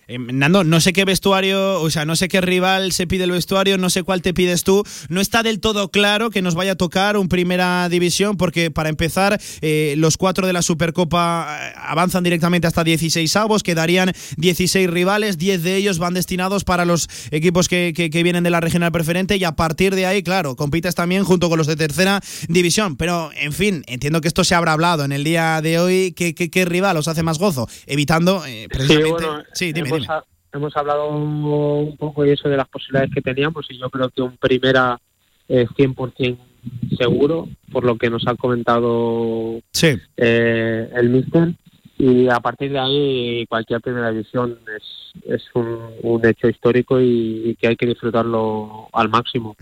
Eh, Nando, no sé qué vestuario, o sea, no sé qué rival se pide el vestuario, no sé cuál te pides tú. No está del todo claro que nos vaya a tocar un primera división, porque para empezar, eh, los cuatro de la Supercopa eh, avanzan directamente hasta 16 avos, quedarían 16 rivales, 10 de ellos van destinados para los equipos que, que- que vienen de la regional preferente y a partir de ahí, claro, compites también junto con los de tercera división. Pero, en fin, entiendo que esto se habrá hablado en el día de hoy. ¿Qué, qué- qué rival os hace más gozo? Evitando, eh, precisamente. Sí, bueno, sí, dime, hemos, hablado un poco y eso de las posibilidades que teníamos y yo creo que un primera eh, 100% seguro, por lo que nos ha comentado Sí. eh, el míster. Y a partir de ahí cualquier primera división es, es un, un hecho histórico y, y que hay que disfrutarlo al máximo.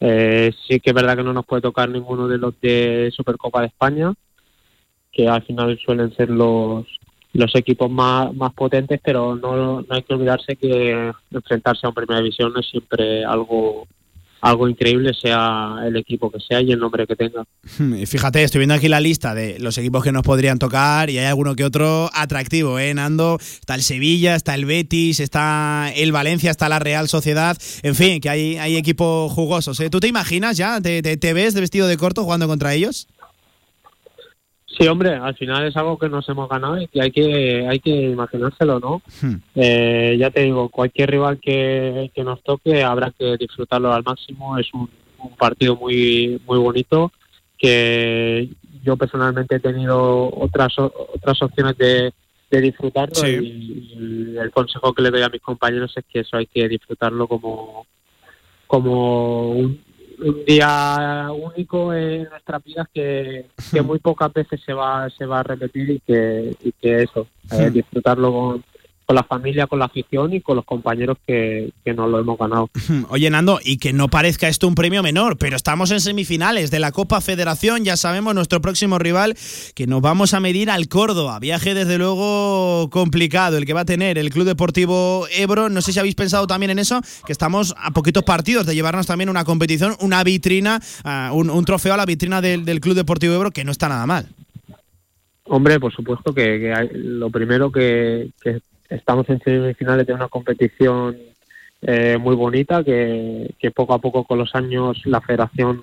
Eh, sí que es verdad que no nos puede tocar ninguno de los de Supercopa de España, que al final suelen ser los los equipos más, más potentes, pero no, no hay que olvidarse que enfrentarse a una primera división es siempre algo algo increíble, sea el equipo que sea y el nombre que tenga. *laughs* Fíjate, estoy viendo aquí la lista de los equipos que nos podrían tocar y hay alguno que otro atractivo, ¿eh, Nando? Está el Sevilla, está el Betis, está el Valencia, está la Real Sociedad. En fin, que hay, hay equipos jugosos. ¿eh? ¿Tú te imaginas ya? ¿Te, te, te ves de vestido de corto jugando contra ellos? Sí, hombre, al final es algo que nos hemos ganado y que hay que hay que imaginárselo, ¿no? Eh, ya te digo, cualquier rival que, que nos toque habrá que disfrutarlo al máximo. Es un, un partido muy muy bonito que yo personalmente he tenido otras otras opciones de, de disfrutarlo Sí. y, y el consejo que le doy a mis compañeros es que eso hay que disfrutarlo como como un, un día único en nuestras vidas que, que muy pocas veces se va se va a repetir y que, y que eso eh, Hmm. disfrutarlo con, con la familia, con la afición y con los compañeros que, que nos lo hemos ganado. *laughs* Oye, Nando, y que no parezca esto un premio menor, pero estamos en semifinales de la Copa Federación, ya sabemos nuestro próximo rival, que nos vamos a medir al Córdoba. Viaje desde luego complicado el que va a tener el Club Deportivo Ebro. No sé si habéis pensado también en eso, que estamos a poquitos partidos de llevarnos también una competición, una vitrina, ah, un, un trofeo a la vitrina del, del Club Deportivo Ebro, que no está nada mal. Hombre, por supuesto que, lo primero que, que estamos en semifinales de una competición eh, muy bonita, que, que poco a poco con los años la federación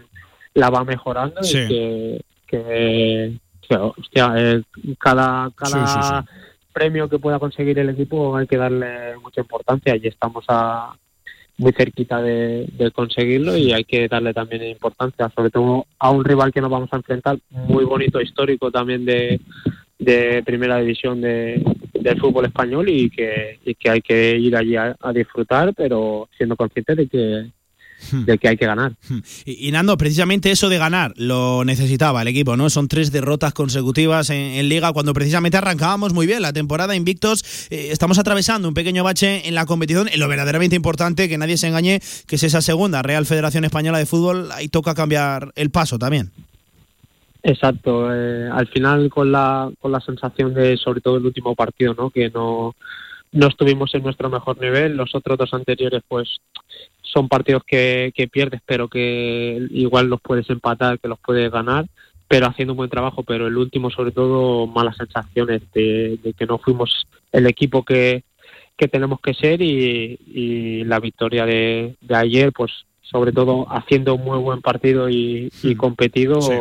la va mejorando Sí. y que, que, hostia, eh, cada, cada Sí, sí, premio que pueda conseguir el equipo hay que darle mucha importancia y estamos a muy cerquita de, de conseguirlo y hay que darle también importancia, sobre todo a un rival que nos vamos a enfrentar, muy bonito, histórico también de, de primera división de, del fútbol español y que, y que hay que ir allí a, a disfrutar, pero siendo conscientes de que, de que hay que ganar. Y, y, Nando, precisamente eso de ganar lo necesitaba el equipo, ¿no? Son tres derrotas consecutivas en, en Liga cuando precisamente arrancábamos muy bien la temporada invictos. Eh, estamos atravesando un pequeño bache en la competición, en lo verdaderamente importante, que nadie se engañe, que es esa segunda Real Federación Española de Fútbol. Ahí toca cambiar el paso también. Exacto, eh, al final con la, con la sensación de, sobre todo el último partido, ¿no? que no, no estuvimos en nuestro mejor nivel, los otros dos anteriores pues son partidos que, que pierdes pero que igual los puedes empatar, que los puedes ganar, pero haciendo un buen trabajo, pero el último sobre todo malas sensaciones de, de que no fuimos el equipo que, que tenemos que ser y, y la victoria de, de ayer pues sobre todo haciendo un muy buen partido y, y competido Sí.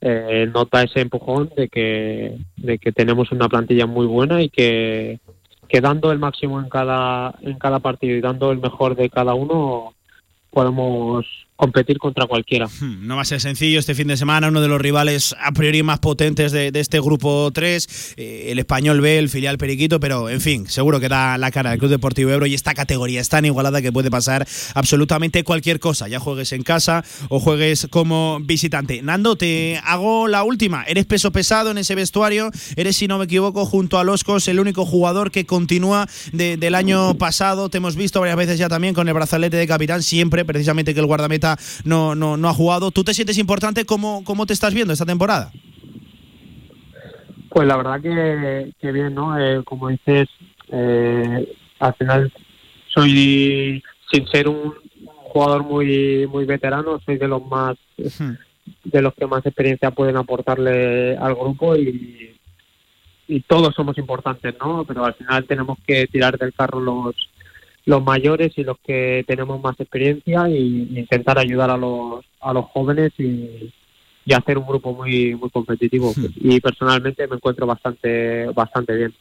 Eh, nota ese empujón de que, de que tenemos una plantilla muy buena y que, que dando el máximo en cada, en cada partido y dando el mejor de cada uno podemos competir contra cualquiera. No va a ser sencillo este fin de semana, uno de los rivales a priori más potentes de, de este grupo 3, eh, el español B, el filial Periquito, pero en fin, seguro que da la cara del Club Deportivo Ebro y esta categoría es tan igualada que puede pasar absolutamente cualquier cosa, ya juegues en casa o juegues como visitante. Nando, te hago la última, eres peso pesado en ese vestuario, eres si no me equivoco junto a Loscos el único jugador que continúa de- del año pasado, te hemos visto varias veces ya también con el brazalete de capitán, siempre precisamente que el guardameta no, no, no ha jugado. ¿Tú te sientes importante? ¿Cómo, cómo te estás viendo esta temporada? Pues la verdad que, que bien, ¿no? Eh, como dices, eh, al final soy, sin ser un jugador muy muy veterano, soy de los más de los que más experiencia pueden aportarle al grupo y, y todos somos importantes, ¿no? Pero al final tenemos que tirar del carro los los mayores y los que tenemos más experiencia y, y intentar ayudar a los a los jóvenes y, y hacer un grupo muy muy competitivo y personalmente me encuentro bastante bastante bien.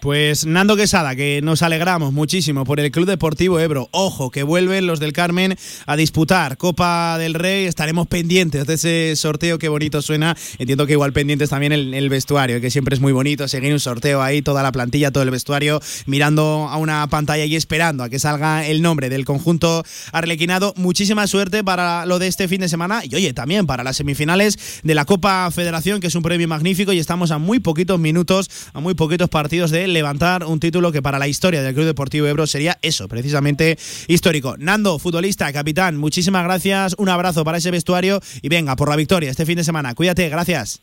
Pues Nando Quesada, que nos alegramos muchísimo por el Club Deportivo Ebro. Ojo, que vuelven los del Carmen a disputar Copa del Rey. Estaremos pendientes de ese sorteo, qué bonito suena. Entiendo que igual pendientes también el, el vestuario, que siempre es muy bonito seguir un sorteo ahí, toda la plantilla, todo el vestuario, mirando a una pantalla y esperando a que salga el nombre del conjunto arlequinado. Muchísima suerte para lo de este fin de semana y oye, también para las semifinales de la Copa Federación, que es un premio magnífico y estamos a muy poquitos minutos, a muy poquitos partidos de levantar un título que para la historia del Club Deportivo Ebro sería eso, precisamente histórico. Nando, futbolista, capitán, muchísimas gracias, un abrazo para ese vestuario y venga por la victoria este fin de semana. Cuídate, gracias.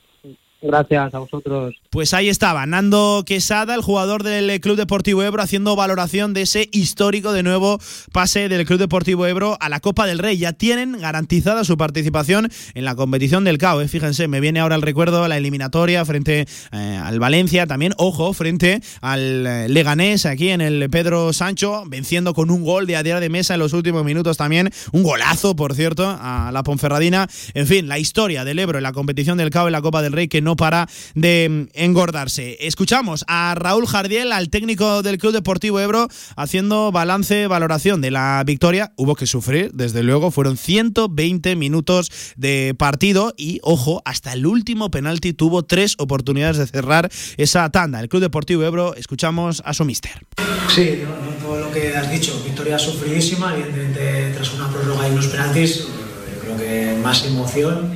Gracias a vosotros. Pues ahí estaba, Nando Quesada, el jugador del Club Deportivo Ebro, haciendo valoración de ese histórico de nuevo pase del Club Deportivo Ebro a la Copa del Rey. Ya tienen garantizada su participación en la competición del CAO. ¿eh? Fíjense, me viene ahora el recuerdo la eliminatoria frente eh, al Valencia, también, ojo, frente al eh, Leganés aquí en el Pedro Sancho, venciendo con un gol de a día de mesa en los últimos minutos también. Un golazo, por cierto, a la Ponferradina. En fin, la historia del Ebro en la competición del CAO en la Copa del Rey que no para de mm, engordarse. Escuchamos a Raúl Jardiel, al técnico del Club Deportivo Ebro, haciendo balance, valoración de la victoria. Hubo que sufrir, desde luego, fueron 120 minutos de partido y, ojo, hasta el último penalti tuvo tres oportunidades de cerrar esa tanda. El Club Deportivo Ebro, escuchamos a su mister. Sí, no, no, lo que has dicho, victoria sufridísima, evidentemente tras una prórroga y unos penaltis, yo creo que más emoción,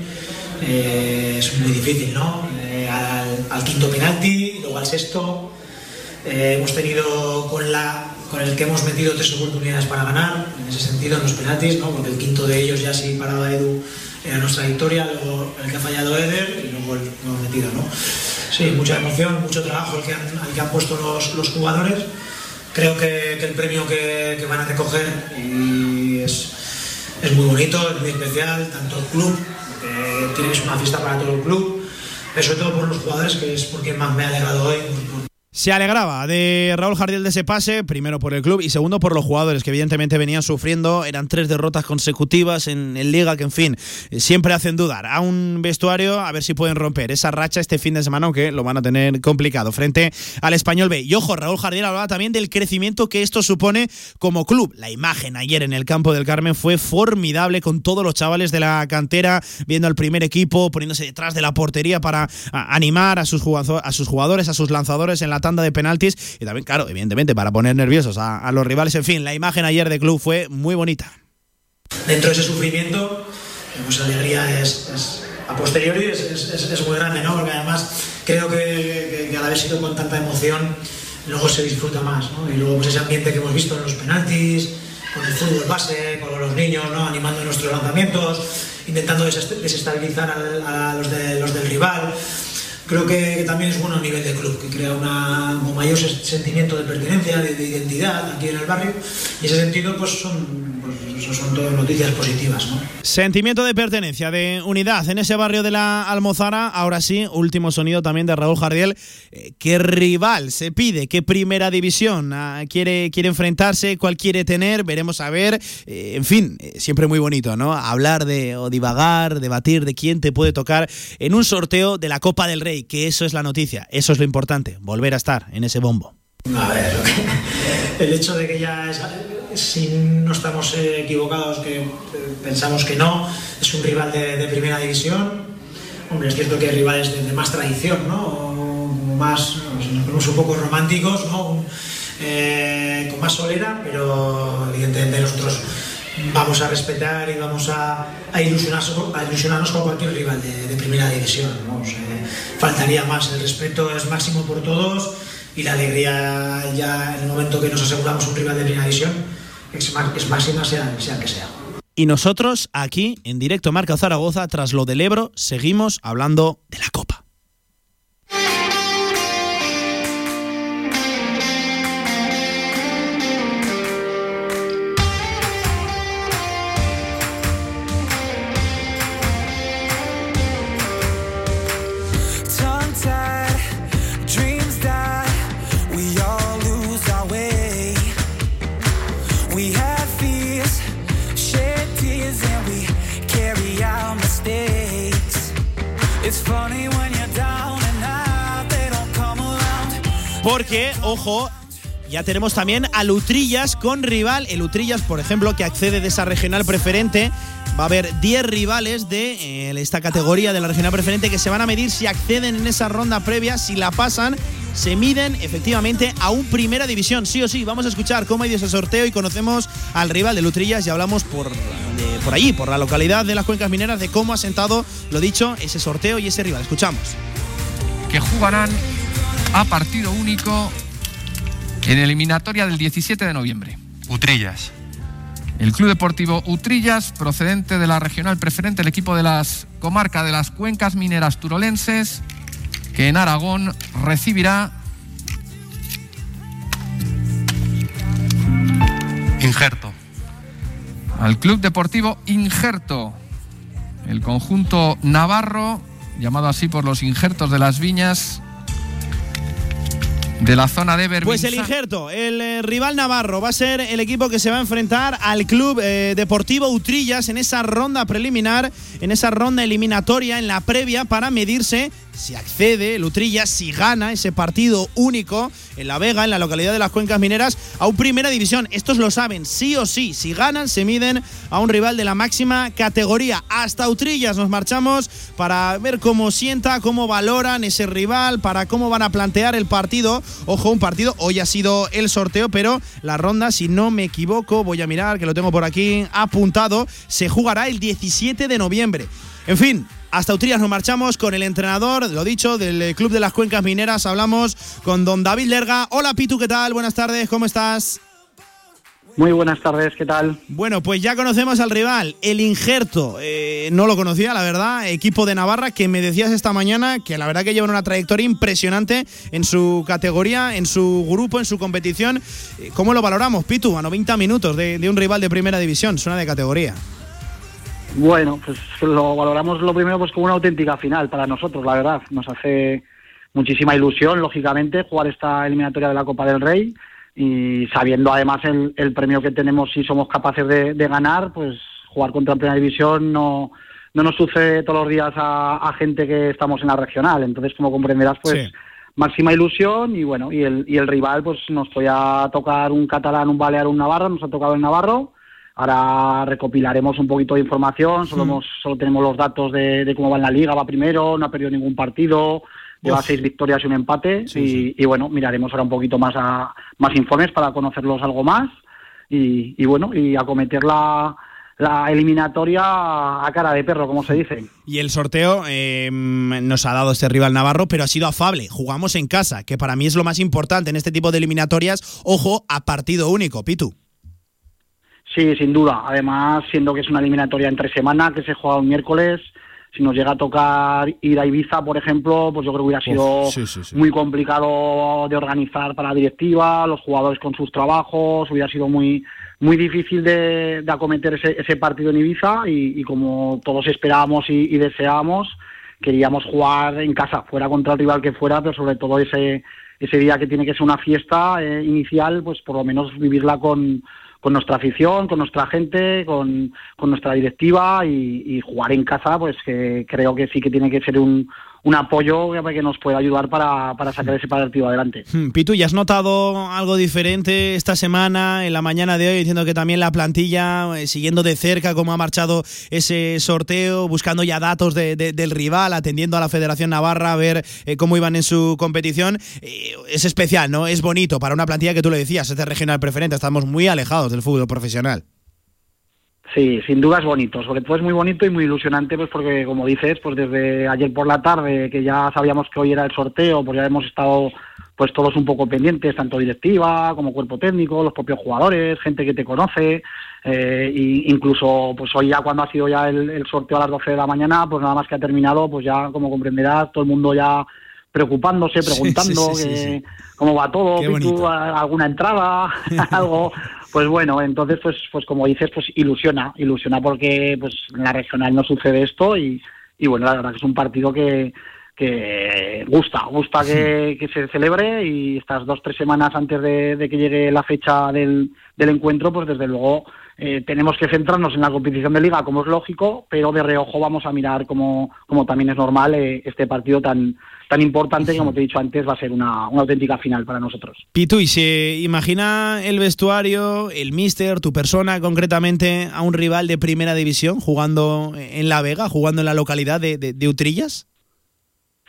eh, es muy difícil, ¿no? Eh, al, quinto penalti, luego al sexto, eh, hemos tenido con, la, con el que hemos metido tres oportunidades para ganar, en ese sentido en los penaltis, ¿no? Porque el quinto de ellos ya si paraba Edu era nuestra victoria, luego el que ha fallado Eder y luego el que hemos metido, ¿no? Sí, mucha emoción, mucho trabajo el que han, el que han puesto los, los jugadores creo que, el premio que, van a recoger es, es muy bonito, es muy especial, tanto el club, que tienes una fiesta para todo el club, pero sobre todo por los jugadores, que es porque más me ha alegrado hoy, por Se alegraba de Raúl Jardiel de ese pase, primero por el club y segundo por los jugadores que evidentemente venían sufriendo. Eran tres derrotas consecutivas en, Liga que, en fin, eh, siempre hacen dudar a un vestuario a ver si pueden romper esa racha este fin de semana, aunque lo van a tener complicado frente al Español B. Y ojo, Raúl Jardiel hablaba también del crecimiento que esto supone como club. La imagen ayer en el campo del Carmen fue formidable con todos los chavales de la cantera viendo al primer equipo, poniéndose detrás de la portería para animar a sus, a sus jugadores, a sus lanzadores en la tanda de penaltis y también, claro, evidentemente para poner nerviosos a, a, los rivales. En fin, la imagen ayer de club fue muy bonita. Dentro de ese sufrimiento, pues la alegría es, es a posteriori es, es, es, muy grande, ¿no? Porque además creo que, que, que, al haber sido con tanta emoción, luego se disfruta más, ¿no? Y luego pues ese ambiente que hemos visto en los penaltis, con el fútbol base, con los niños, ¿no? Animando nuestros lanzamientos, intentando desestabilizar a, a los, de, los del rival creo que, también es bueno a nivel de club, que crea una, un mayor sentimiento de pertenencia, de, de, identidad aquí en el barrio. Y ese sentido, pues son, pues, son todas noticias positivas. ¿no? Sentimiento de pertenencia, de unidad en ese barrio de la Almozara. Ahora sí, último sonido también de Raúl Jardiel. Eh, ¿Qué rival se pide? ¿Qué primera división ah, quiere, quiere enfrentarse? ¿Cuál quiere tener? Veremos a ver. Eh, en fin, eh, siempre muy bonito, ¿no? Hablar de o divagar, debatir de quién te puede tocar en un sorteo de la Copa del Rey que eso es la noticia, eso es lo importante, volver a estar en ese bombo. A ver, el hecho de que ya, es, si no estamos equivocados, que pensamos que no, es un rival de, primera división. Hombre, es cierto que hay rivales de, más tradición, ¿no? Más, nos ponemos un poco románticos, ¿no? Eh, con más solera, pero evidentemente nosotros vamos a respetar y vamos a, ilusionarnos, con cualquier rival de, primera división. ¿no? Faltaría más, el respeto es máximo por todos y la alegría ya en el momento que nos aseguramos un rival de primera división es, es máxima sea, sea que sea. Y nosotros aquí, en directo Marca Zaragoza, tras lo del Ebro, seguimos hablando de la Copa. Porque, ojo, ya tenemos también a Lutrillas con rival. El Lutrillas, por ejemplo, que accede de esa regional preferente. Va a haber 10 rivales de eh, esta categoría de la regional preferente que se van a medir si acceden en esa ronda previa, si la pasan, se miden efectivamente a un primera división. Sí o sí, vamos a escuchar cómo ha ido ese sorteo y conocemos al rival de Lutrillas y hablamos por, por allí, por la localidad de las Cuencas Mineras, de cómo ha sentado, lo dicho, ese sorteo y ese rival. Escuchamos. Que jugarán a partido único en eliminatoria del 17 de noviembre. Utrillas. El Club Deportivo Utrillas, procedente de la regional preferente, el equipo de las comarca de las cuencas mineras turolenses, que en Aragón recibirá Injerto. Al Club Deportivo Injerto, el conjunto navarro, llamado así por los injertos de las viñas, de la zona de Berbinsá. Pues el injerto, el eh, rival navarro, va a ser el equipo que se va a enfrentar al Club eh, Deportivo Utrillas en esa ronda preliminar, en esa ronda eliminatoria, en la previa, para medirse si accede el Utrillas, si gana ese partido único en La Vega, en la localidad de las Cuencas Mineras, a un primera división. Estos lo saben, sí o sí. Si ganan, se miden a un rival de la máxima categoría. Hasta Utrillas nos marchamos para ver cómo sienta, cómo valoran ese rival, para cómo van a plantear el partido. Ojo, un partido, hoy ha sido el sorteo, pero la ronda, si no me equivoco, voy a mirar que lo tengo por aquí apuntado, se jugará el 17 de noviembre. En fin, hasta Utrillas nos marchamos con el entrenador, lo dicho, del Club de las Cuencas Mineras. Hablamos con don David Lerga. Hola Pitu, ¿qué tal? Buenas tardes, ¿cómo estás? Muy buenas tardes, ¿qué tal? Bueno, pues ya conocemos al rival, el Injerto. Eh, no lo conocía, la verdad. Equipo de Navarra que me decías esta mañana que la verdad que llevan una trayectoria impresionante en su categoría, en su grupo, en su competición. ¿Cómo lo valoramos, Pitu? A 90 minutos de, de un rival de primera división, suena de categoría. Bueno, pues lo valoramos lo primero pues como una auténtica final para nosotros, la verdad. Nos hace muchísima ilusión, lógicamente, jugar esta eliminatoria de la Copa del Rey y sabiendo además el, el premio que tenemos si somos capaces de, de ganar, pues jugar contra en Primera División no, no nos sucede todos los días a, a gente que estamos en la regional. Entonces, como comprenderás, pues máxima ilusión y bueno, y el, y el rival pues nos podía tocar un catalán, un balear, un navarro, nos ha tocado el navarro. Ahora recopilaremos un poquito de información, solo, Mm. hemos- solo tenemos los datos de, de cómo va en la liga, va primero, no ha perdido ningún partido, lleva Uf. seis victorias y un empate y, y bueno, miraremos ahora un poquito más a, más informes para conocerlos algo más y, y bueno, y acometer la, la eliminatoria a cara de perro, como se dice. Y el sorteo eh, nos ha dado este rival Navarro, pero ha sido afable. Jugamos en casa, que para mí es lo más importante en este tipo de eliminatorias. Ojo a partido único, Pitu. Sí, sin duda. Además, siendo que es una eliminatoria entre semana, que se juega un miércoles, si nos llega a tocar ir a Ibiza, por ejemplo, pues yo creo que hubiera sido sí, sí, sí. muy complicado de organizar para la directiva, los jugadores con sus trabajos, hubiera sido muy muy difícil de, de acometer ese, ese partido en Ibiza y, y como todos esperábamos y, y deseábamos, queríamos jugar en casa, fuera contra el rival que fuera, pero sobre todo ese, ese día que tiene que ser una fiesta eh, inicial, pues por lo menos vivirla con, con nuestra afición, con nuestra gente, con, con nuestra directiva y, y jugar en casa, pues que creo que sí que tiene que ser un, un apoyo que nos pueda ayudar para, para sacar ese partido adelante. Hmm, Pitu, ¿ya has notado algo diferente esta semana, en la mañana de hoy, diciendo que también la plantilla, eh, siguiendo de cerca cómo ha marchado ese sorteo, buscando ya datos de- de- del rival, atendiendo a la Federación Navarra a ver eh, cómo iban en su competición? Eh, es especial, ¿no? Es bonito para una plantilla que tú lo decías, es de regional preferente, estamos muy alejados del fútbol profesional. Sí, sin duda es bonito, sobre todo es muy bonito y muy ilusionante, pues porque como dices, pues desde ayer por la tarde, que ya sabíamos que hoy era el sorteo, pues ya hemos estado pues todos un poco pendientes, tanto directiva como cuerpo técnico, los propios jugadores, gente que te conoce, eh, y incluso pues hoy ya cuando ha sido ya el, el sorteo a las 12 de la mañana, pues nada más que ha terminado, pues ya como comprenderás, todo el mundo ya preocupándose, preguntando sí, sí, sí, que- cómo va todo, a- alguna entrada, *laughs* algo, pues bueno, entonces pues pues como dices, pues ilusiona, ilusiona porque pues en la regional no sucede esto y, y bueno, la verdad que es un partido que que gusta, gusta que, que se celebre y estas dos, tres semanas antes de, de que llegue la fecha del, del encuentro, pues desde luego eh, tenemos que centrarnos en la competición de liga, como es lógico, pero de reojo vamos a mirar, como, como también es normal, eh, este partido tan, tan importante como te he dicho antes, va a ser una, una auténtica final para nosotros. Pitu, ¿y se imagina el vestuario, el míster, tu persona concretamente, a un rival de primera división jugando en La Vega, jugando en la localidad de, de- de Utrillas?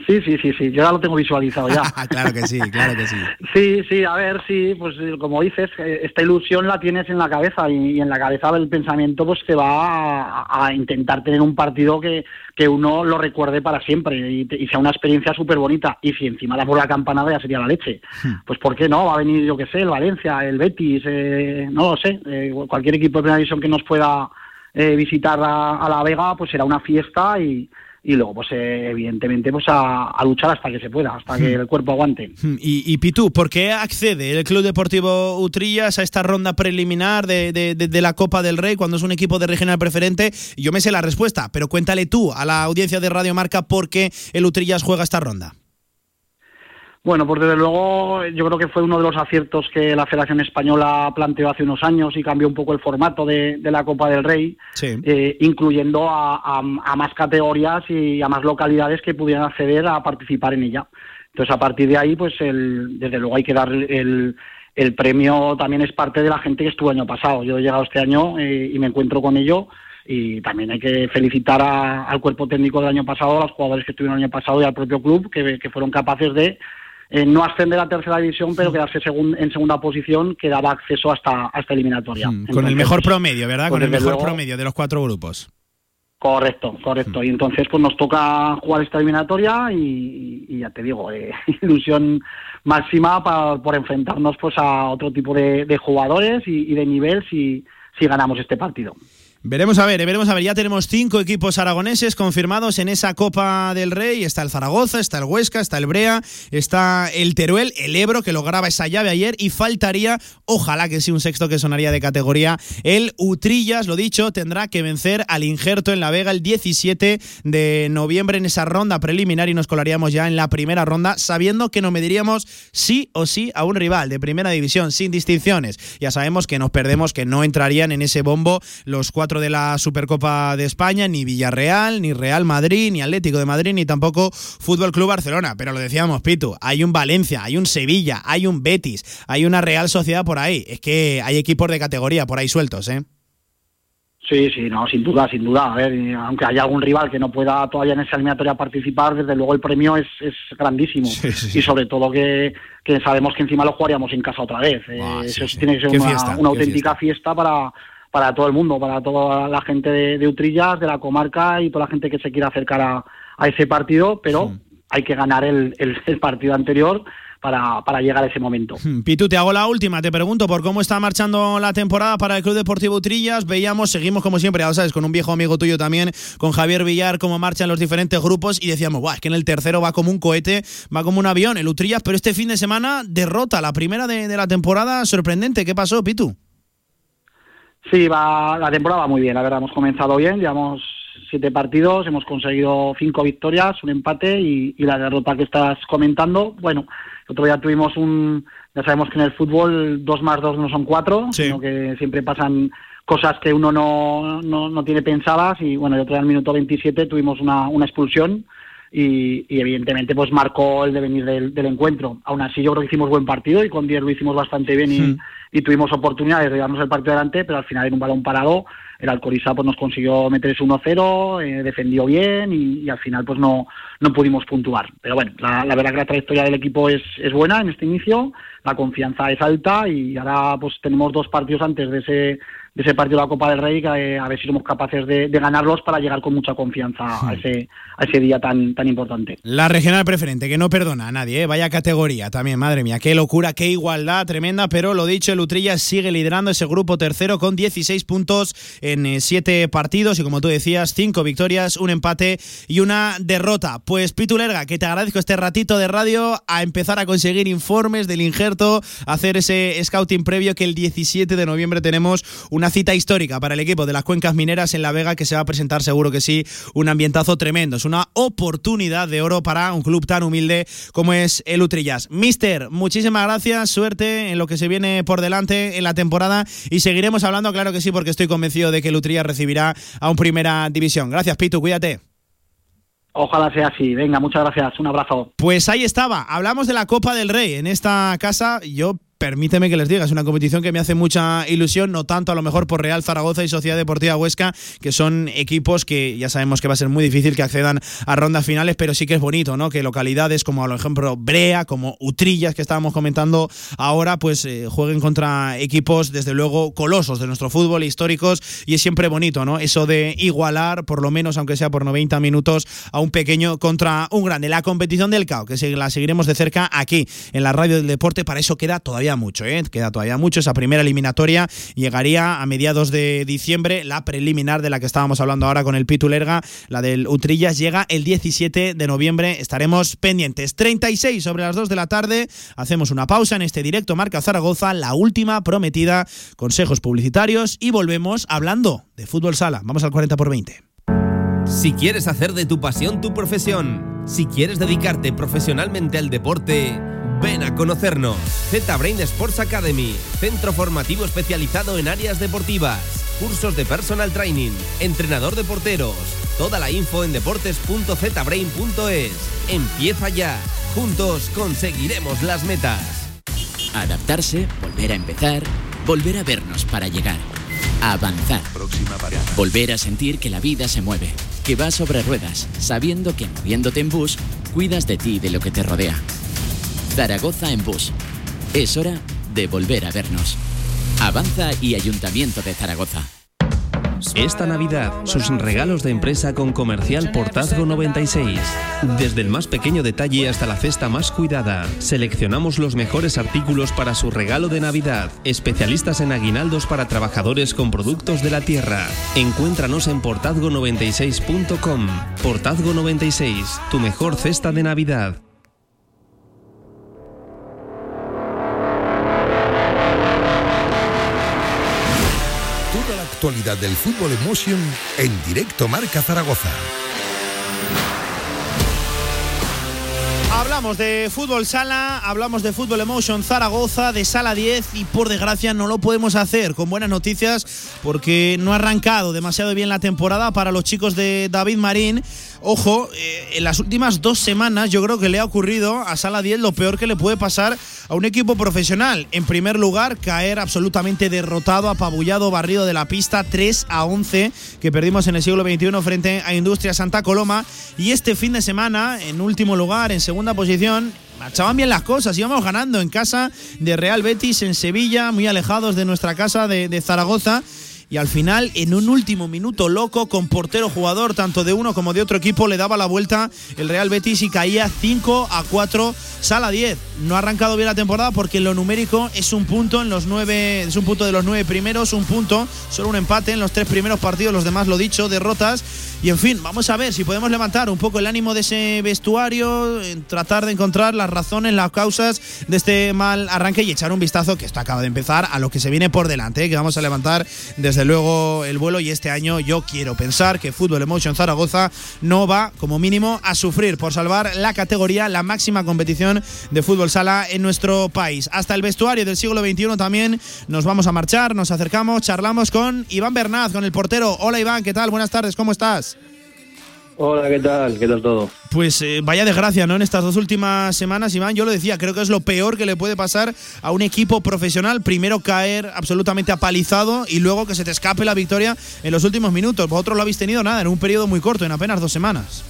Sí, sí, sí, sí, yo ya lo tengo visualizado ya. *laughs* claro que sí, claro que sí. *laughs* Sí, sí, a ver, sí, pues como dices, eh, esta ilusión la tienes en la cabeza y, y en la cabeza el pensamiento pues te va a, a intentar tener un partido que, que uno lo recuerde para siempre y, y sea una experiencia súper bonita. Y si encima damos la campanada ya sería la leche. Pues ¿por qué no? Va a venir, yo qué sé, el Valencia, el Betis, eh, no lo sé, eh, cualquier equipo de primera división que nos pueda eh, visitar a, a La Vega, pues será una fiesta y, y luego, pues eh, evidentemente, pues a, a luchar hasta que se pueda, hasta que el cuerpo aguante. Hmm, Y, y Pitu, ¿por qué accede el Club Deportivo Utrillas a esta ronda preliminar de, de- de- de la Copa del Rey cuando es un equipo de regional preferente? Yo me sé la respuesta, pero cuéntale tú a la audiencia de Radio Marca por qué el Utrillas juega esta ronda. Bueno, pues desde luego yo creo que fue uno de los aciertos que la Federación Española planteó hace unos años y cambió un poco el formato de, de la Copa del Rey, Sí. eh, incluyendo a, a- a más categorías y a más localidades que pudieran acceder a participar en ella. Entonces, a partir de ahí, pues el- desde luego hay que dar el, el premio, también es parte de la gente que estuvo el año pasado. Yo he llegado este año eh, y me encuentro con ello y también hay que felicitar a- al cuerpo técnico del año pasado, a los jugadores que estuvieron el año pasado y al propio club que, que fueron capaces de eh, no ascender a tercera división, pero quedarse segun- en segunda posición, que daba acceso hasta, a esta eliminatoria. Con el mejor promedio, ¿verdad? pues Con el mejor luego- promedio de los cuatro grupos. Correcto, correcto. Y entonces pues nos toca jugar esta eliminatoria y, y ya te digo, eh, *laughs* ilusión máxima para, por enfrentarnos pues a otro tipo de, de jugadores y, y de nivel si, si ganamos este partido. Veremos a ver, eh, veremos a ver. Ya tenemos cinco equipos aragoneses confirmados en esa Copa del Rey. Está el Zaragoza, está el Huesca, está el Brea, está el Teruel, el Ebro, que lograba esa llave ayer. Y faltaría, ojalá que sí, un sexto que sonaría de categoría. El Utrillas, lo dicho, tendrá que vencer al Injerto en La Vega el 17 de noviembre en esa ronda preliminar y nos colaríamos ya en la primera ronda, sabiendo que nos mediríamos sí o sí a un rival de primera división, sin distinciones. Ya sabemos que nos perdemos, que no entrarían en ese bombo los cuatro de la Supercopa de España, ni Villarreal, ni Real Madrid, ni Atlético de Madrid, ni tampoco Fútbol Club Barcelona. Pero lo decíamos, Pitu, hay un Valencia, hay un Sevilla, hay un Betis, hay una Real Sociedad por ahí. Es que hay equipos de categoría por ahí sueltos, ¿eh? Sí, sí, no, sin duda, sin duda. A ver, y aunque haya algún rival que no pueda todavía en esa eliminatoria participar, desde luego el premio es, es grandísimo. Y sobre todo que, que sabemos que encima lo jugaríamos en casa otra vez. Eh, Ah, sí, eso tiene que ser una, fiesta, una auténtica fiesta, para, para todo el mundo, para toda la gente de, de Utrillas, de la comarca y toda la gente que se quiera acercar a, a ese partido, pero hay que ganar el, el- el partido anterior para, para llegar a ese momento. Hmm, Pitu, te hago la última. Te pregunto por cómo está marchando la temporada para el Club Deportivo Trillas. Veíamos, seguimos como siempre, ya lo sabes, con un viejo amigo tuyo también, con Javier Villar, cómo marchan los diferentes grupos y decíamos, Buah, es que en el tercero va como un cohete, va como un avión, el Utrillas, pero este fin de semana derrota, la primera de, de la temporada, sorprendente. ¿Qué pasó, Pitu? Sí, va, la temporada va muy bien, la verdad, hemos comenzado bien, llevamos siete partidos, hemos conseguido cinco victorias, un empate y, y la derrota que estás comentando, bueno, el otro día tuvimos un, ya sabemos que en el fútbol dos más dos no son cuatro, sino que siempre pasan cosas que uno no, no, no tiene pensadas y bueno, el otro día al minuto 27 tuvimos una, una expulsión y, y evidentemente pues marcó el devenir del, del encuentro. Aún así yo creo que hicimos buen partido y con 10 lo hicimos bastante bien y, y tuvimos oportunidades de darnos el partido adelante, pero al final en un balón parado el Alcoriza pues nos consiguió meter ese 1-0, eh, defendió bien y, y al final pues no, no pudimos puntuar. Pero bueno, la, la verdad que la trayectoria del equipo es, es buena en este inicio, la confianza es alta y ahora pues tenemos dos partidos antes de ese de ese partido de la Copa del Rey que eh, a ver si somos capaces de, de ganarlos para llegar con mucha confianza a ese a ese día tan tan importante. La regional preferente, que no perdona a nadie, ¿eh? vaya categoría también, madre mía, qué locura, qué igualdad tremenda, pero lo dicho, el Utrillas sigue liderando ese grupo tercero con 16 puntos en 7 partidos y como tú decías, 5 victorias, un empate y una derrota. Pues Pitu Lerga, que te agradezco este ratito de radio a empezar a conseguir informes del injerto, hacer ese scouting previo que el 17 de noviembre tenemos una cita histórica para el equipo de las cuencas mineras en La Vega que se va a presentar seguro que sí, un ambientazo tremendo. Es una oportunidad de oro para un club tan humilde como es el Utrillas. Mister, muchísimas gracias, suerte en lo que se viene por delante en la temporada y seguiremos hablando, claro que sí, porque estoy convencido de que el Utrillas recibirá a un primera división. Gracias, Pitu, cuídate. Ojalá sea así. Venga, muchas gracias. Un abrazo. Pues ahí estaba, hablamos de la Copa del Rey en esta casa. Yo permíteme que les diga, es una competición que me hace mucha ilusión, no tanto a lo mejor por Real Zaragoza y Sociedad Deportiva Huesca, que son equipos que ya sabemos que va a ser muy difícil que accedan a rondas finales, pero sí que es bonito, ¿no? Que localidades como, por ejemplo, Brea, como Utrillas, que estábamos comentando ahora, pues eh, jueguen contra equipos, desde luego, colosos de nuestro fútbol, históricos, y es siempre bonito, ¿no? Eso de igualar, por lo menos, aunque sea por 90 minutos, a un pequeño contra un grande. La competición del CAO, que la seguiremos de cerca aquí, en la radio del deporte, para eso queda todavía mucho, ¿eh? Queda todavía mucho. Esa primera eliminatoria llegaría a mediados de diciembre. La preliminar de la que estábamos hablando ahora con el Pitu Lerga, la del Utrillas, llega el 17 de noviembre. Estaremos pendientes. 36 sobre las 2 de la tarde. Hacemos una pausa en este directo Marca Zaragoza, la última prometida. Consejos publicitarios y volvemos hablando de fútbol sala. Vamos al 40 por 20. Si quieres hacer de tu pasión tu profesión, si quieres dedicarte profesionalmente al deporte, ven a conocernos. Z-Brain Sports Academy, centro formativo especializado en áreas deportivas, cursos de personal training, entrenador de porteros. Toda la info en deportes.zbrain.es. Empieza ya. Juntos conseguiremos las metas. Adaptarse, volver a empezar, volver a vernos para llegar. Avanzar. Volver a sentir que la vida se mueve, que va sobre ruedas, sabiendo que moviéndote en bus, cuidas de ti y de lo que te rodea. Zaragoza en bus. Es hora de volver a vernos. Avanza y Ayuntamiento de Zaragoza. Esta Navidad, sus regalos de empresa con Comercial Portazgo 96. Desde el más pequeño detalle hasta la cesta más cuidada, seleccionamos los mejores artículos para su regalo de Navidad. Especialistas en aguinaldos para trabajadores con productos de la tierra. Encuéntranos en portazgo96.com. Portazgo 96, tu mejor cesta de Navidad. Actualidad del fútbol emotion en directo Marca Zaragoza. Hablamos de fútbol sala, hablamos de fútbol emotion Zaragoza, de sala 10 y por desgracia no lo podemos hacer con buenas noticias porque no ha arrancado demasiado bien la temporada para los chicos de David Marín. Ojo, eh, en las últimas dos semanas yo creo que le ha ocurrido a sala 10 lo peor que le puede pasar a un equipo profesional. En primer lugar, caer absolutamente derrotado, apabullado, barrido de la pista 3 a 11 que perdimos en el siglo XXI frente a Industria Santa Coloma. Y este fin de semana, en último lugar, en segunda posición, marchaban bien las cosas. Íbamos ganando en casa de Real Betis, en Sevilla, muy alejados de nuestra casa de, de Zaragoza. Y al final, en un último minuto loco, con portero jugador, tanto de uno como de otro equipo, le daba la vuelta el Real Betis y caía 5 a 4, sala 10. No ha arrancado bien la temporada porque en lo numérico es un punto en los nueve, es un punto de los nueve primeros, un punto, solo un empate en los tres primeros partidos, los demás lo dicho, derrotas. Y en fin, vamos a ver si podemos levantar un poco el ánimo de ese vestuario, tratar de encontrar las razones, las causas de este mal arranque y echar un vistazo, que esto acaba de empezar, a lo que se viene por delante, ¿eh? que vamos a levantar desde luego el vuelo y este año yo quiero pensar que Fútbol Emotion Zaragoza no va como mínimo a sufrir por salvar la categoría, la máxima competición de fútbol sala en nuestro país. Hasta el vestuario del siglo XXI también nos vamos a marchar, nos acercamos, charlamos con Iván Bernaz, con el portero. Hola Iván, ¿qué tal? Buenas tardes, ¿cómo estás? Hola, ¿qué tal? ¿Qué tal todo? Pues eh, vaya desgracia, ¿no? En estas dos últimas semanas, Iván, yo lo decía, creo que es lo peor que le puede pasar a un equipo profesional. Primero caer absolutamente apalizado y luego que se te escape la victoria en los últimos minutos. Vosotros lo habéis tenido nada, en un periodo muy corto, en apenas dos semanas.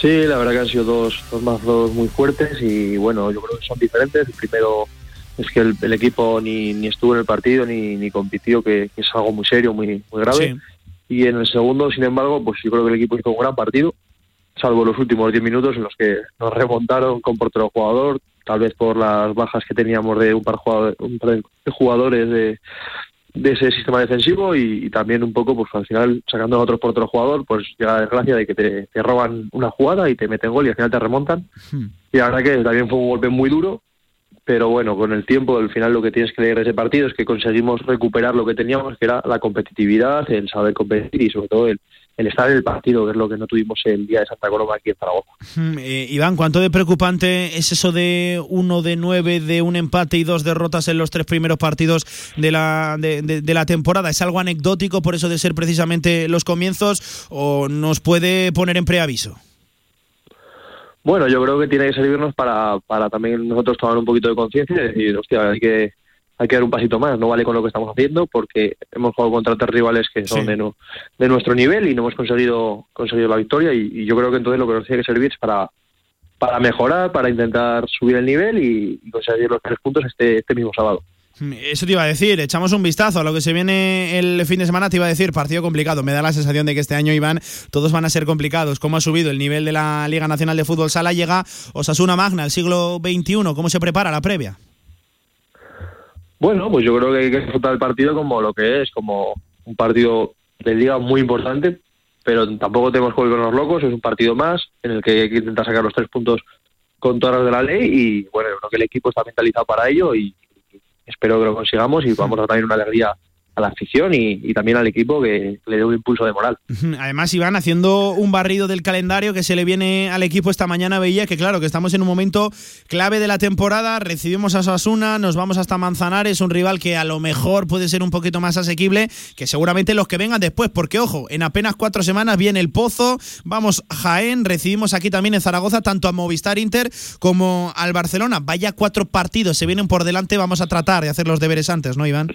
Sí, la verdad que han sido dos, dos mazos muy fuertes y bueno, yo creo que son diferentes. El primero es que el, el equipo ni, ni estuvo en el partido ni, ni compitió, que, que es algo muy serio, muy, muy grave. Sí. Y en el segundo, sin embargo, pues yo creo que el equipo hizo un gran partido, salvo los últimos 10 minutos en los que nos remontaron con portero jugador, tal vez por las bajas que teníamos de un par, jugador- un par de jugadores de, de ese sistema defensivo y, y también un poco, pues al final, sacando a otro portero jugador, pues llega la desgracia de que te, te roban una jugada y te meten gol y al final te remontan. Y la verdad que también fue un golpe muy duro, pero bueno, con el tiempo, al final lo que tienes que leer de ese partido es que conseguimos recuperar lo que teníamos, que era la competitividad, el saber competir y sobre todo el, el estar en el partido, que es lo que no tuvimos el día de Santa Coloma aquí en Zaragoza. Hmm, eh, Iván, ¿cuánto de preocupante es eso de uno de nueve, de un empate y dos derrotas en los tres primeros partidos de la, de, de- de la temporada? ¿Es algo anecdótico por eso de ser precisamente los comienzos o nos puede poner en preaviso? Bueno, yo creo que tiene que servirnos para, para también nosotros tomar un poquito de conciencia y decir, hostia, hay que, hay que dar un pasito más, no vale con lo que estamos haciendo porque hemos jugado contra tres rivales que son Sí. de, nu- de nuestro nivel y no hemos conseguido, conseguido la victoria y, y yo creo que entonces lo que nos tiene que servir es para, para mejorar, para intentar subir el nivel y, y conseguir los tres puntos este, este mismo sábado. Eso te iba a decir, echamos un vistazo a lo que se viene el fin de semana, te iba a decir, partido complicado. Me da la sensación de que este año, Iván, todos van a ser complicados. ¿Cómo ha subido el nivel de la Liga Nacional de Fútbol Sala? Llega Osasuna Magna, el siglo XXI. ¿Cómo se prepara la previa? Bueno, pues yo creo que hay que disfrutar el partido como lo que es, como un partido de liga muy importante, pero tampoco tenemos que volvernos locos, es un partido más en el que hay que intentar sacar los tres puntos con todas las de la ley y bueno, creo que el equipo está mentalizado para ello y espero que lo consigamos y vamos a *laughs* también una alegría a la afición y, también al equipo que le dé un impulso de moral. *laughs* Además, Iván, haciendo un barrido del calendario que se le viene al equipo esta mañana, veía que, claro, que estamos en un momento clave de la temporada. Recibimos a Sasuna, nos vamos hasta Manzanares, un rival que a lo mejor puede ser un poquito más asequible que seguramente los que vengan después, porque, ojo, en apenas cuatro semanas viene el Pozo, vamos Jaén, recibimos aquí también en Zaragoza tanto a Movistar Inter como al Barcelona. Vaya cuatro partidos, se vienen por delante, vamos a tratar de hacer los deberes antes, ¿no, Iván?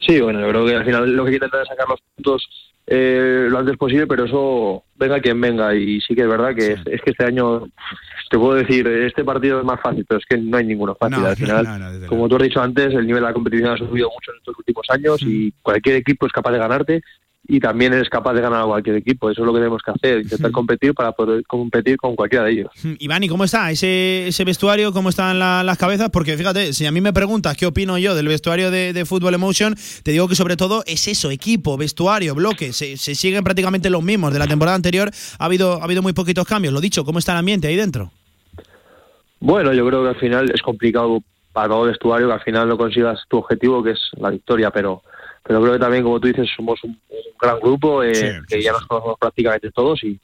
Sí, bueno, yo creo que al final lo que hay que intentar es sacar los puntos eh, lo antes posible, pero eso venga quien venga. Y sí que es verdad que es, es que este año, te puedo decir, este partido es más fácil, pero es que no hay ninguno fácil. No, Al *laughs* final, no, no, desde como tú has dicho antes, el nivel de la competición ha subido mucho en estos últimos años y cualquier equipo es capaz de ganarte y también eres capaz de ganar a cualquier equipo. Eso es lo que tenemos que hacer, intentar competir para poder competir con cualquiera de ellos. Iván, ¿y cómo está ese, ese vestuario? ¿Cómo están la- las cabezas? Porque fíjate, si a mí me preguntas qué opino yo del vestuario de, de Fútbol Emotion, te digo que sobre todo es eso, equipo, vestuario, bloque, se, se siguen prácticamente los mismos de la temporada anterior. Ha habido, ha habido muy poquitos cambios. Lo dicho, ¿cómo está el ambiente ahí dentro? Bueno, yo creo que al final es complicado para todo el vestuario que al final no consigas tu objetivo, que es la victoria, pero pero creo que también, como tú dices, somos un, un gran grupo, eh, que ya nos conocemos prácticamente todos y,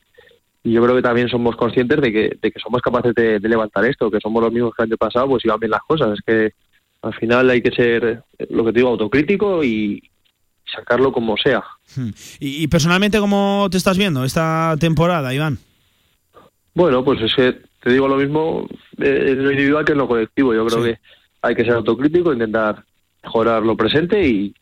y yo creo que también somos conscientes de que, de que somos capaces de, de levantar esto, que somos los mismos que el año pasado, pues iban bien las cosas. Es que al final hay que ser, eh, lo que te digo, autocrítico y sacarlo como sea. Hmm. Y, y personalmente, ¿cómo te estás viendo esta temporada, Iván? Bueno, pues es que te digo lo mismo eh, en lo individual que en lo colectivo. Yo creo que hay que ser autocrítico, intentar mejorar lo presente y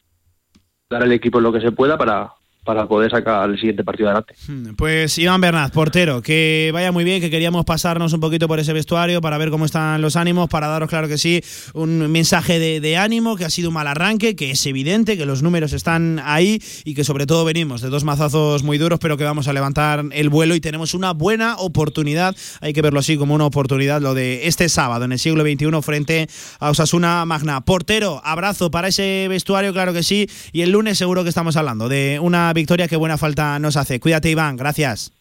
dar al equipo lo que se pueda para, para poder sacar el siguiente partido adelante. Pues Iván Bernat, portero, que vaya muy bien, que queríamos pasarnos un poquito por ese vestuario para ver cómo están los ánimos, para daros, claro que sí, un mensaje de, de ánimo, que ha sido un mal arranque, que es evidente que los números están ahí y que sobre todo venimos de dos mazazos muy duros, pero que vamos a levantar el vuelo y tenemos una buena oportunidad, hay que verlo así como una oportunidad, lo de este sábado en el siglo XXI frente a Osasuna Magna. Portero, abrazo para ese vestuario, claro que sí, y el lunes seguro que estamos hablando de una victoria que buena falta nos hace. Cuídate, Iván, gracias.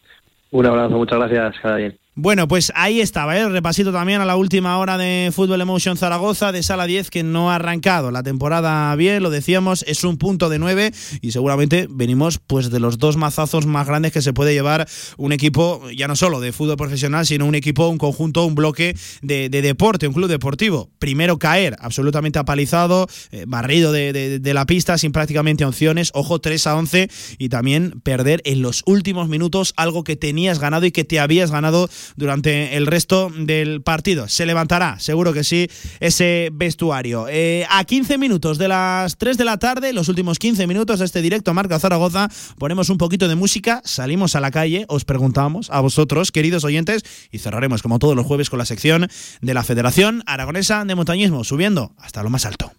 Un abrazo, muchas gracias, cada bien. Bueno, pues ahí estaba, ¿eh? repasito también a la última hora de Fútbol Emotion Zaragoza de Sala 10 que no ha arrancado la temporada bien, lo decíamos, es un punto de 9 y seguramente venimos pues de los dos mazazos más grandes que se puede llevar un equipo, ya no solo de fútbol profesional, sino un equipo, un conjunto, un bloque de, de deporte, un club deportivo. Primero caer, absolutamente apalizado, eh, barrido de, de- de la pista sin prácticamente opciones, ojo 3 a 11 y también perder en los últimos minutos algo que tenías ganado y que te habías ganado durante el resto del partido. Se levantará, seguro que sí, ese vestuario. Eh, a 15 minutos de las 3 de la tarde, los últimos 15 minutos de este directo Marca Zaragoza, ponemos un poquito de música, salimos a la calle, os preguntamos a vosotros, queridos oyentes, y cerraremos como todos los jueves con la sección de la Federación Aragonesa de Montañismo, subiendo hasta lo más alto.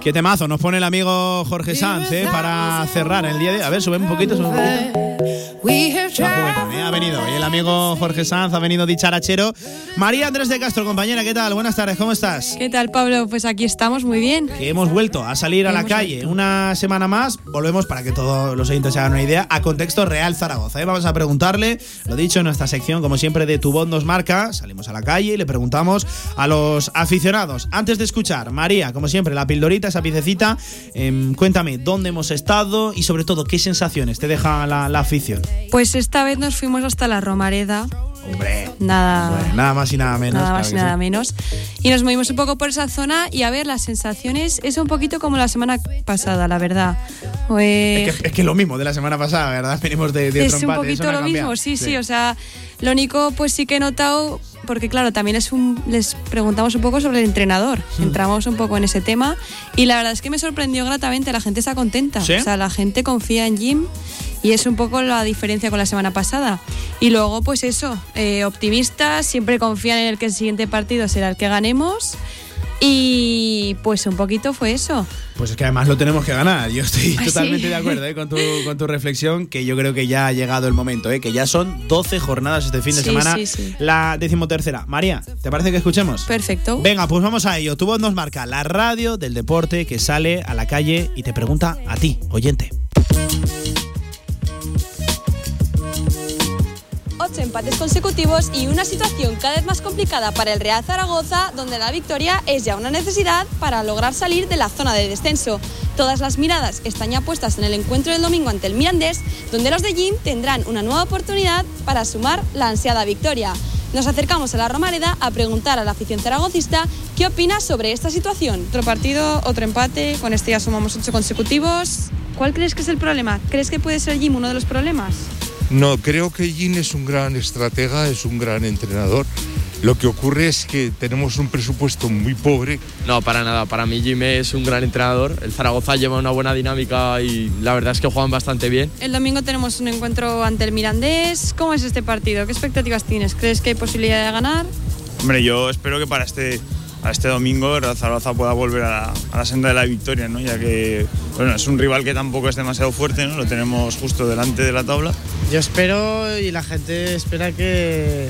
Qué temazo nos pone el amigo Jorge Sanz eh, para cerrar el día de. A ver, sube un poquito, sube un poquito. Eh, Ha venido y el amigo Jorge Sanz, ha venido dicharachero. María Andrés de Castro, compañera, ¿qué tal? Buenas tardes, ¿cómo estás? ¿Qué tal, Pablo? Pues aquí estamos muy bien. Que hemos vuelto a salir a la calle una semana más. Volvemos para que todos los oyentes se hagan una idea a contexto real Zaragoza. ¿eh? Vamos a preguntarle, lo dicho en nuestra sección, como siempre, de Tu Voz nos marca. Salimos a la calle y le preguntamos a los aficionados. Antes de escuchar, María, como siempre, la pildorita, esa piececita, em, cuéntame dónde hemos estado y sobre todo qué sensaciones te deja la, la afición. Pues esta vez nos fuimos hasta la Romareda. Hombre. Nada, Nada más y nada menos. nada claro más y sí. nada menos. Y nos movimos un poco por esa zona y a ver, las sensaciones es un poquito como la semana pasada, la verdad. Eh, Es que, es que lo mismo de la semana pasada, ¿verdad? *laughs* Venimos de, de es otro un empate, poquito lo mismo, sí, sí, o sea, lo único pues sí que he notado, porque claro, también es un, les preguntamos un poco sobre el entrenador, Hmm. entramos un poco en ese tema y la verdad es que me sorprendió gratamente, la gente está contenta, ¿Sí? o sea, la gente confía en Jim y es un poco la diferencia con la semana pasada. Y luego pues eso, eh, optimistas, siempre confían en el que el siguiente partido será el que ganemos. Y pues un poquito fue eso. Pues es que además lo tenemos que ganar. Yo estoy *laughs* Ah, totalmente sí. de acuerdo ¿eh? con, tu, *laughs* con tu reflexión, que yo creo que ya ha llegado el momento, ¿eh? que ya son 12 jornadas este fin de Sí, semana, sí, sí. la decimotercera. María, ¿te parece que escuchemos? Perfecto. Venga, pues vamos a ello. Tu voz nos marca la radio del deporte que sale a la calle y te pregunta a ti, oyente. Empates consecutivos y una situación cada vez más complicada para el Real Zaragoza, donde la victoria es ya una necesidad para lograr salir de la zona de descenso. Todas las miradas están ya puestas en el encuentro del domingo ante el Mirandés, donde los de Jim tendrán una nueva oportunidad para sumar la ansiada victoria. Nos acercamos a la Romareda a preguntar a la afición zaragocista qué opina sobre esta situación. Otro partido, otro empate, con este ya sumamos ocho consecutivos. ¿Cuál crees que es el problema? ¿Crees que puede ser Jim uno de los problemas? No, creo que Jim es un gran estratega, es un gran entrenador. Lo que ocurre es que tenemos un presupuesto muy pobre. No, para nada. Para mí Jim es un gran entrenador. El Zaragoza lleva una buena dinámica y la verdad es que juegan bastante bien. El domingo tenemos un encuentro ante el Mirandés. ¿Cómo es este partido? ¿Qué expectativas tienes? ¿Crees que hay posibilidad de ganar? Hombre, yo espero que para este, para este domingo Zaragoza pueda volver a la, a la senda de la victoria, ¿no? ya que bueno, es un rival que tampoco es demasiado fuerte, ¿no? lo tenemos justo delante de la tabla. Yo espero y la gente espera que,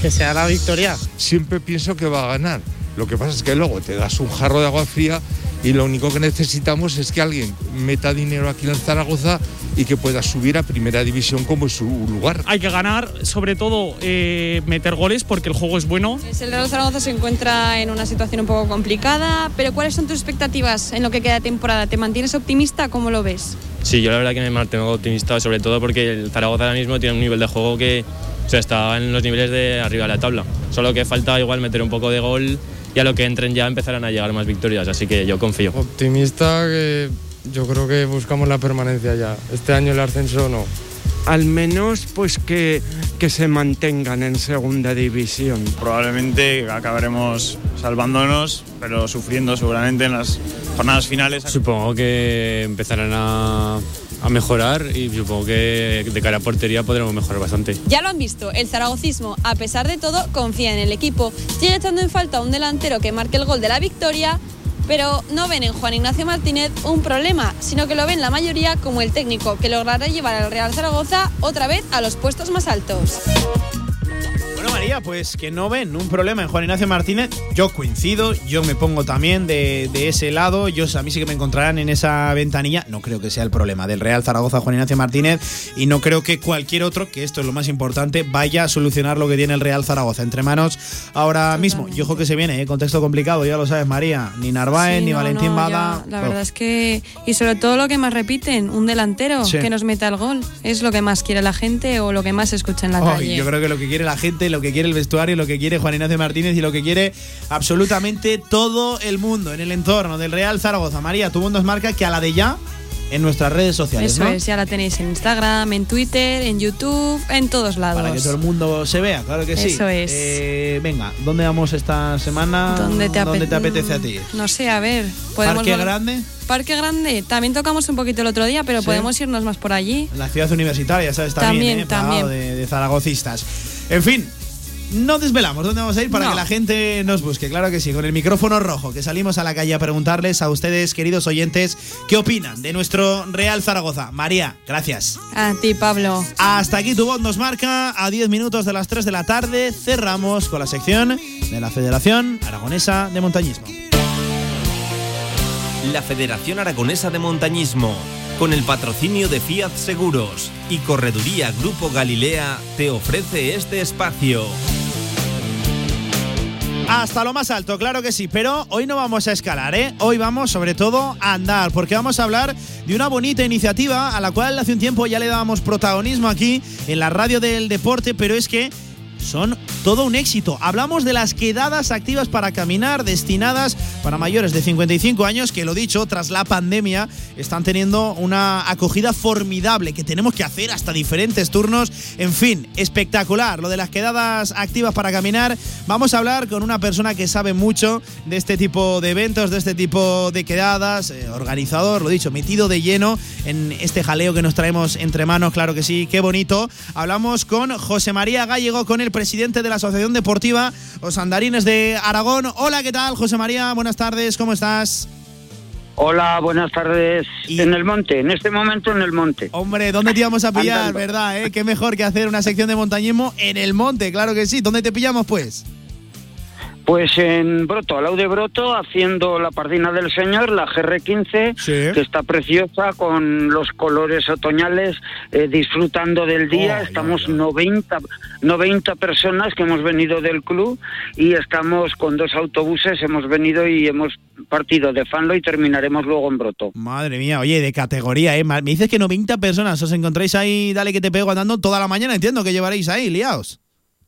que sea la victoria. Siempre pienso que va a ganar. Lo que pasa es que luego te das un jarro de agua fría y lo único que necesitamos es que alguien meta dinero aquí en Zaragoza y que pueda subir a primera división como es su lugar. Hay que ganar, sobre todo eh, meter goles porque el juego es bueno. El Real Zaragoza se encuentra en una situación un poco complicada, pero ¿cuáles son tus expectativas en lo que queda de temporada? ¿Te mantienes optimista? ¿Cómo lo ves? Sí, yo la verdad que me mantengo optimista, sobre todo porque el Zaragoza ahora mismo tiene un nivel de juego que está en los niveles de arriba de la tabla. Solo que falta igual meter un poco de gol y a lo que entren ya empezarán a llegar más victorias, así que yo confío. Optimista que yo creo que buscamos la permanencia ya. Este año el ascenso no. Al menos pues que, que se mantengan en segunda división. Probablemente acabaremos salvándonos, pero sufriendo seguramente en las jornadas finales. Supongo que empezarán a, a mejorar y supongo que de cara a portería podremos mejorar bastante. Ya lo han visto, el zaragocismo, a pesar de todo, confía en el equipo. Sigue echando en falta un delantero que marque el gol de la victoria, pero no ven en Juan Ignacio Martínez un problema, sino que lo ven la mayoría como el técnico que logrará llevar al Real Zaragoza otra vez a los puestos más altos. Bueno, María, pues que no ven un problema en Juan Ignacio Martínez. Yo coincido, yo me pongo también de, de ese lado. Yo, a mí sí que me encontrarán en esa ventanilla. No creo que sea el problema del Real Zaragoza Juan Ignacio Martínez. Y no creo que cualquier otro, que esto es lo más importante, vaya a solucionar lo que tiene el Real Zaragoza entre manos ahora mismo. Y ojo que se viene, ¿eh? contexto complicado, ya lo sabes, María. Ni Narváez, Sí, ni no, Valentín no, Bada. ya, la verdad es que. Y sobre todo lo que más repiten, un delantero Sí. que nos meta el gol. Es lo que más quiere la gente o lo que más escucha en la calle. yo creo que lo que quiere la gente, lo que quiere el vestuario, lo que quiere Juan Ignacio Martínez y lo que quiere absolutamente todo el mundo en el entorno del Real Zaragoza. María, tu voz nos marca que a la de ya en nuestras redes sociales, Eso ¿no? es, ya la tenéis en Instagram, en Twitter, en YouTube, en todos lados. Para que todo el mundo se vea, claro que sí. Eso es. Eh, venga, ¿dónde vamos esta semana? ¿Dónde te, ape- te apetece a ti? No sé, a ver. ¿Parque Grande? Parque Grande. También tocamos un poquito el otro día, pero Sí. podemos irnos más por allí. La ciudad universitaria, ¿sabes? También, También, ¿eh? También. De, de zaragocistas. En fin. No desvelamos dónde vamos a ir para No. que la gente nos busque, claro que sí, con el micrófono rojo, que salimos a la calle a preguntarles a ustedes, queridos oyentes, qué opinan de nuestro Real Zaragoza. María, gracias. A ti, Pablo. Hasta aquí tu voz nos marca, a 10 minutos de las 3 de la tarde, cerramos con la sección de la Federación Aragonesa de Montañismo. La Federación Aragonesa de Montañismo, con el patrocinio de Fiat Seguros y Correduría Grupo Galilea, te ofrece este espacio. Hasta lo más alto, claro que sí, pero hoy no vamos a escalar, ¿eh? Hoy vamos sobre todo a andar, porque vamos a hablar de una bonita iniciativa a la cual hace un tiempo ya le dábamos protagonismo aquí en la radio del deporte, pero es que son todo un éxito. Hablamos de las quedadas activas para caminar destinadas para mayores de 55 años que lo dicho, tras la pandemia están teniendo una acogida formidable que tenemos que hacer hasta diferentes turnos. En fin, espectacular lo de las quedadas activas para caminar. Vamos a hablar con una persona que sabe mucho de este tipo de eventos, de este tipo de quedadas, eh, organizador, lo dicho, metido de lleno en este jaleo que nos traemos entre manos, claro que sí, qué bonito. Hablamos con José María Gallego, con el presidente de la Asociación Deportiva Los Andarines de Aragón. Hola, ¿qué tal, José María? Buenas tardes, ¿cómo estás? Hola, buenas tardes. En el monte, en este momento en el monte. Hombre, ¿dónde te íbamos a pillar, verdad? Eh? Qué mejor que hacer una sección de montañismo en el monte, claro que sí. ¿Dónde te pillamos, pues? Pues en Broto, al lado de Broto, haciendo la Pardina del Señor, la GR15, que está preciosa con los colores otoñales, eh, disfrutando del día. estamos 90, 90 personas que hemos venido del club y estamos con dos autobuses, hemos venido y hemos partido de Fanlo y terminaremos luego en Broto. Madre mía, oye, de categoría, ¿eh? Me dices que 90 personas os encontráis ahí, dale que te pego andando toda la mañana, entiendo que llevaréis ahí, liaos.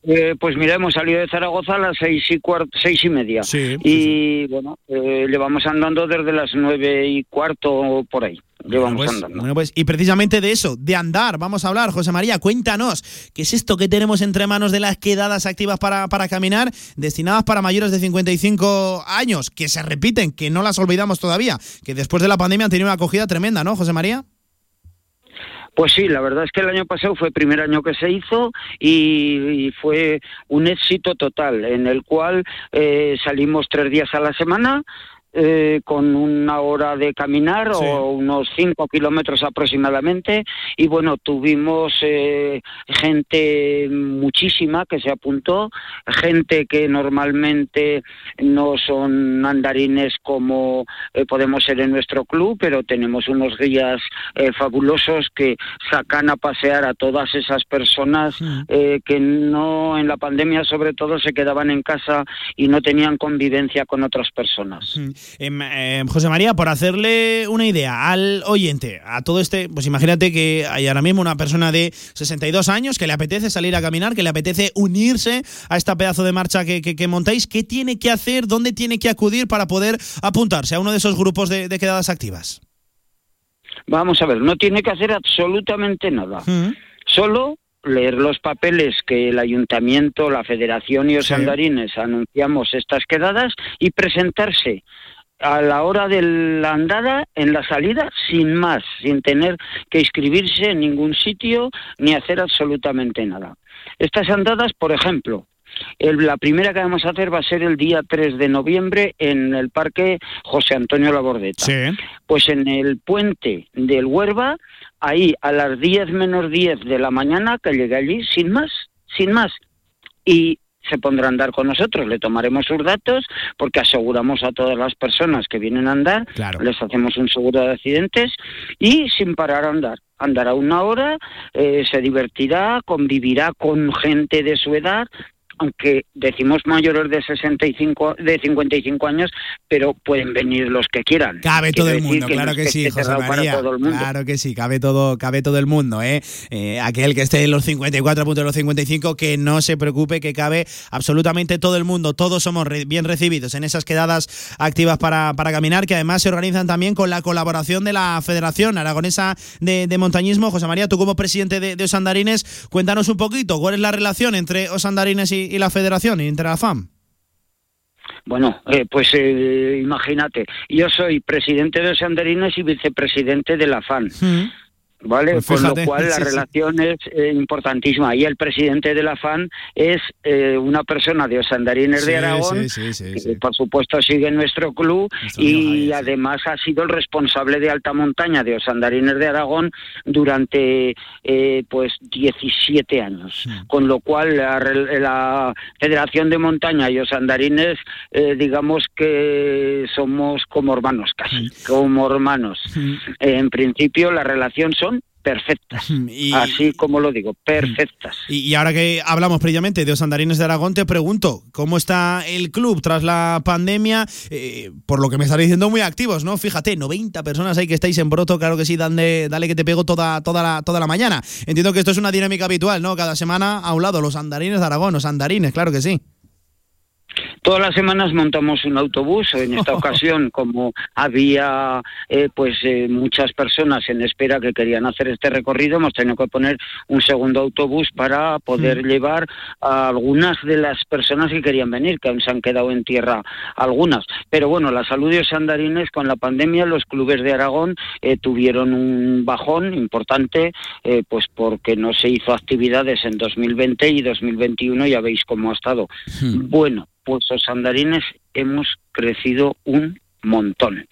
Eh, pues mira, hemos salido de Zaragoza a las seis y, cuarto, seis y media. y bueno, eh, llevamos andando desde las nueve y cuarto por ahí. Llevamos pues, andando. bueno, pues, y precisamente de eso, de andar, vamos a hablar. José María, cuéntanos, ¿qué es esto que tenemos entre manos de las quedadas activas para, para caminar, destinadas para mayores de 55 años, que se repiten, que no las olvidamos todavía, que después de la pandemia han tenido una acogida tremenda, ¿no, José María? Pues sí, la verdad es que el año pasado fue el primer año que se hizo y, fue un éxito total, en el cual eh, salimos tres días a la semana, eh, con una hora de caminar o unos cinco kilómetros aproximadamente. Y bueno tuvimos eh, gente muchísima que se apuntó gente que normalmente no son andarines como eh, podemos ser en nuestro club pero tenemos unos guías eh, fabulosos que sacan a pasear a todas esas personas eh, que no en la pandemia sobre todo se quedaban en casa y no tenían convivencia con otras personas em, José María, por hacerle una idea al oyente, a todo este, pues imagínate que hay ahora mismo una persona de 62 años que le apetece salir a caminar, que le apetece unirse a esta pedazo de marcha que, que- que montáis. ¿Qué tiene que hacer? ¿Dónde tiene que acudir para poder apuntarse a uno de esos grupos de, de quedadas activas? Vamos a ver, no tiene que hacer absolutamente nada. Solo leer los papeles que el ayuntamiento, la federación y los Sí. andarines anunciamos estas quedadas y presentarse a la hora de la andada en la salida sin más, sin tener que inscribirse en ningún sitio ni hacer absolutamente nada. Estas andadas, por ejemplo, el- la primera que vamos a hacer va a ser el día 3 de noviembre en el Parque José Antonio Labordeta. Pues en el puente del Huerva, ahí a las 10 menos 10 de la mañana, que llegue allí, sin más, sin más. Y se pondrá a andar con nosotros, le tomaremos sus datos, porque aseguramos a todas las personas que vienen a andar, les hacemos un seguro de accidentes y sin parar a andar. Andará una hora, eh, se divertirá, convivirá con gente de su edad, aunque decimos mayores de 65, de 55 años, pero pueden venir los que quieran. Cabe todo el mundo, claro que sí, José María. Claro que sí, cabe todo, cabe todo el mundo, ¿eh? Eh, Aquel que esté en los 54 puntos de los 55, que no se preocupe, que cabe absolutamente todo el mundo. Todos somos re- bien recibidos en esas quedadas activas para, para caminar, que además se organizan también con la colaboración de la Federación Aragonesa de, de Montañismo. José María, tú como presidente de, de Osandarines, cuéntanos un poquito cuál es la relación entre Osandarines y, y la Federación, y entre la FAM. Bueno, eh, pues eh, imagínate, yo soy presidente de los Anderines y vicepresidente de la FAN. ¿Vale? Pues Con lo cual la sí, sí. relación es eh, importantísima. Y el presidente de la FAN es eh, una persona de Osandarines Sí, de Aragón, que por supuesto sigue en nuestro club y además ha sido el responsable de alta montaña de Osandarines de Aragón durante eh, pues 17 años. Con lo cual la, la Federación de Montaña y Osandarines, eh, digamos que somos como hermanos casi, como hermanos. Eh, en principio la relación son perfectas, *laughs* así como lo digo, perfectas. *laughs* Y, y ahora que hablamos previamente de Osandarines de Aragón, te pregunto, ¿cómo está el club tras la pandemia? Eh, por lo que me estás diciendo, muy activos, ¿no? Fíjate, 90 personas ahí que estáis en broto, claro que sí, dale, dale que te pego toda, toda, la, toda la mañana. Entiendo que esto es una dinámica habitual, ¿no? Cada semana a un lado, los andarines de Aragón, los andarines, claro que sí. Todas las semanas montamos un autobús. En *laughs* esta ocasión, como había eh, pues eh, muchas personas en espera que querían hacer este recorrido, hemos tenido que poner un segundo autobús para poder Mm. llevar a algunas de las personas que querían venir, que aún se han quedado en tierra algunas. Pero bueno, la salud de los andarines con la pandemia, los clubes de Aragón eh, tuvieron un bajón importante, eh, pues porque no se hizo actividades en 2020 y 2021, ya veis cómo ha estado. Bueno, pues los andarines hemos crecido un montón.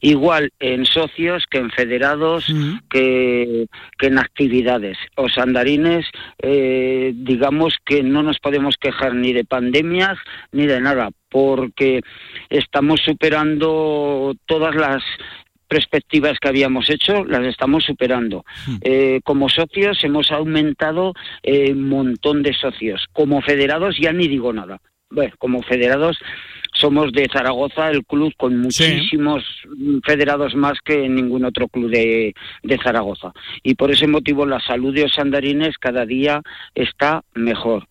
Igual en socios que en federados, que, que en actividades. Los andarines, eh, digamos que no nos podemos quejar ni de pandemias ni de nada, porque estamos superando todas las perspectivas que habíamos hecho, las estamos superando. Eh, como socios hemos aumentado eh, un montón de socios. Como federados ya ni digo nada. Bueno, como federados somos de Zaragoza, el club con muchísimos federados más que ningún otro club de, de Zaragoza. Y por ese motivo la salud de los andarines cada día está mejor.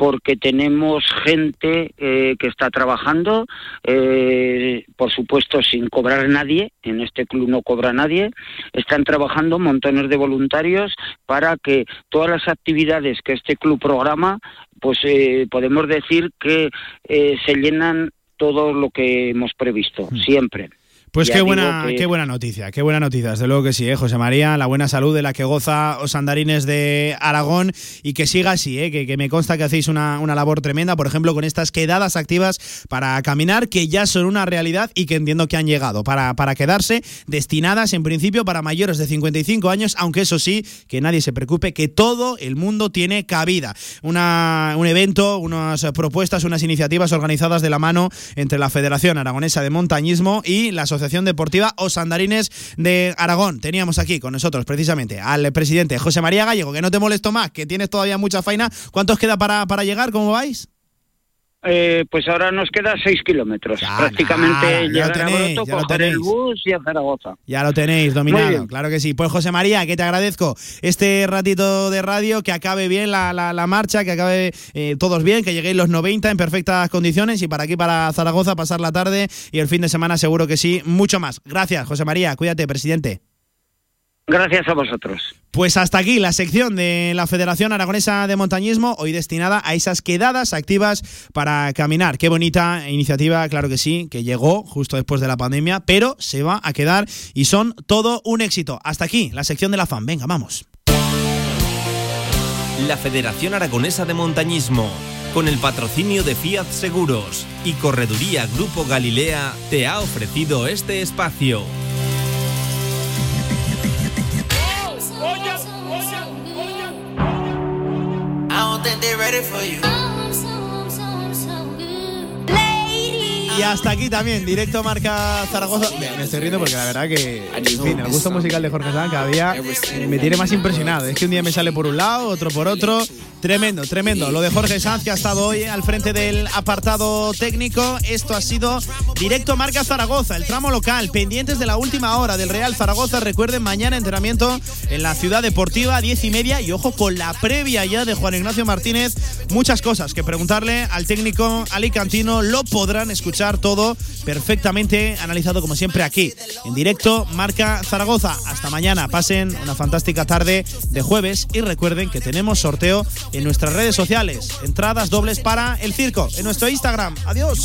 porque tenemos gente eh, que está trabajando, eh, por supuesto sin cobrar nadie, en este club no cobra nadie, están trabajando montones de voluntarios para que todas las actividades que este club programa, pues eh, podemos decir que se llenan todo lo que hemos previsto, Hmm. siempre. Pues Ya qué buena, que- qué buena noticia, qué buena noticia, desde luego que sí, ¿eh, José María, la buena salud de la que goza os andarines de Aragón y que siga así, ¿eh? que, que me consta que hacéis una, una labor tremenda, por ejemplo, con estas quedadas activas para caminar, que ya son una realidad y que entiendo que han llegado para, para quedarse, destinadas en principio para mayores de 55 años, aunque eso sí, que nadie se preocupe, que todo el mundo tiene cabida. Una, un evento, unas propuestas, unas iniciativas organizadas de la mano entre la Federación Aragonesa de Montañismo y la Asociación Deportiva Os Andarines de Aragón. Teníamos aquí con nosotros precisamente al presidente José María Gallego, que no te molesto más, que tienes todavía mucha faena. ¿Cuántos queda para, para llegar? ¿Cómo vais? Eh, pues ahora nos queda seis kilómetros. Prácticamente nada, ya lo tenéis, a Broto, ya lo coger el tenéis. bus y a Zaragoza. Ya lo tenéis dominado, claro que sí. Pues José María, que te agradezco este ratito de radio, que acabe bien la, la- la marcha, que acabe eh, todos bien, que lleguéis los 90 en perfectas condiciones y para aquí, para Zaragoza, pasar la tarde y el fin de semana seguro que sí, mucho más. Gracias, José María, cuídate, presidente. Gracias a vosotros. Pues hasta aquí la sección de la Federación Aragonesa de Montañismo, hoy destinada a esas quedadas activas para caminar. Qué bonita iniciativa, claro que sí, que llegó justo después de la pandemia, pero se va a quedar y son todo un éxito. Hasta aquí la sección de la FAN. Venga, vamos. La Federación Aragonesa de Montañismo, con el patrocinio de Fiat Seguros y Correduría Grupo Galilea, te ha ofrecido este espacio. I don't think they're ready for you. Y hasta aquí también, directo marca Zaragoza. Me, estoy riendo porque la verdad que, en fin, el gusto musical de Jorge Sanz cada día me tiene más impresionado. Es que un día me sale por un lado, otro por otro. Tremendo, tremendo. Lo de Jorge Sanz, que ha estado hoy al frente del apartado técnico. Esto ha sido directo marca Zaragoza, el tramo local. Pendientes de la última hora del Real Zaragoza. Recuerden, mañana entrenamiento en la ciudad deportiva, diez y media. Y ojo con la previa ya de Juan Ignacio Martínez. Muchas cosas que preguntarle al técnico alicantino. Lo podrán escuchar todo perfectamente analizado como siempre aquí, en directo, marca Zaragoza. Hasta mañana, pasen una fantástica tarde de jueves y recuerden que tenemos sorteo en nuestras redes sociales, entradas dobles para el circo, en nuestro Instagram. Adiós.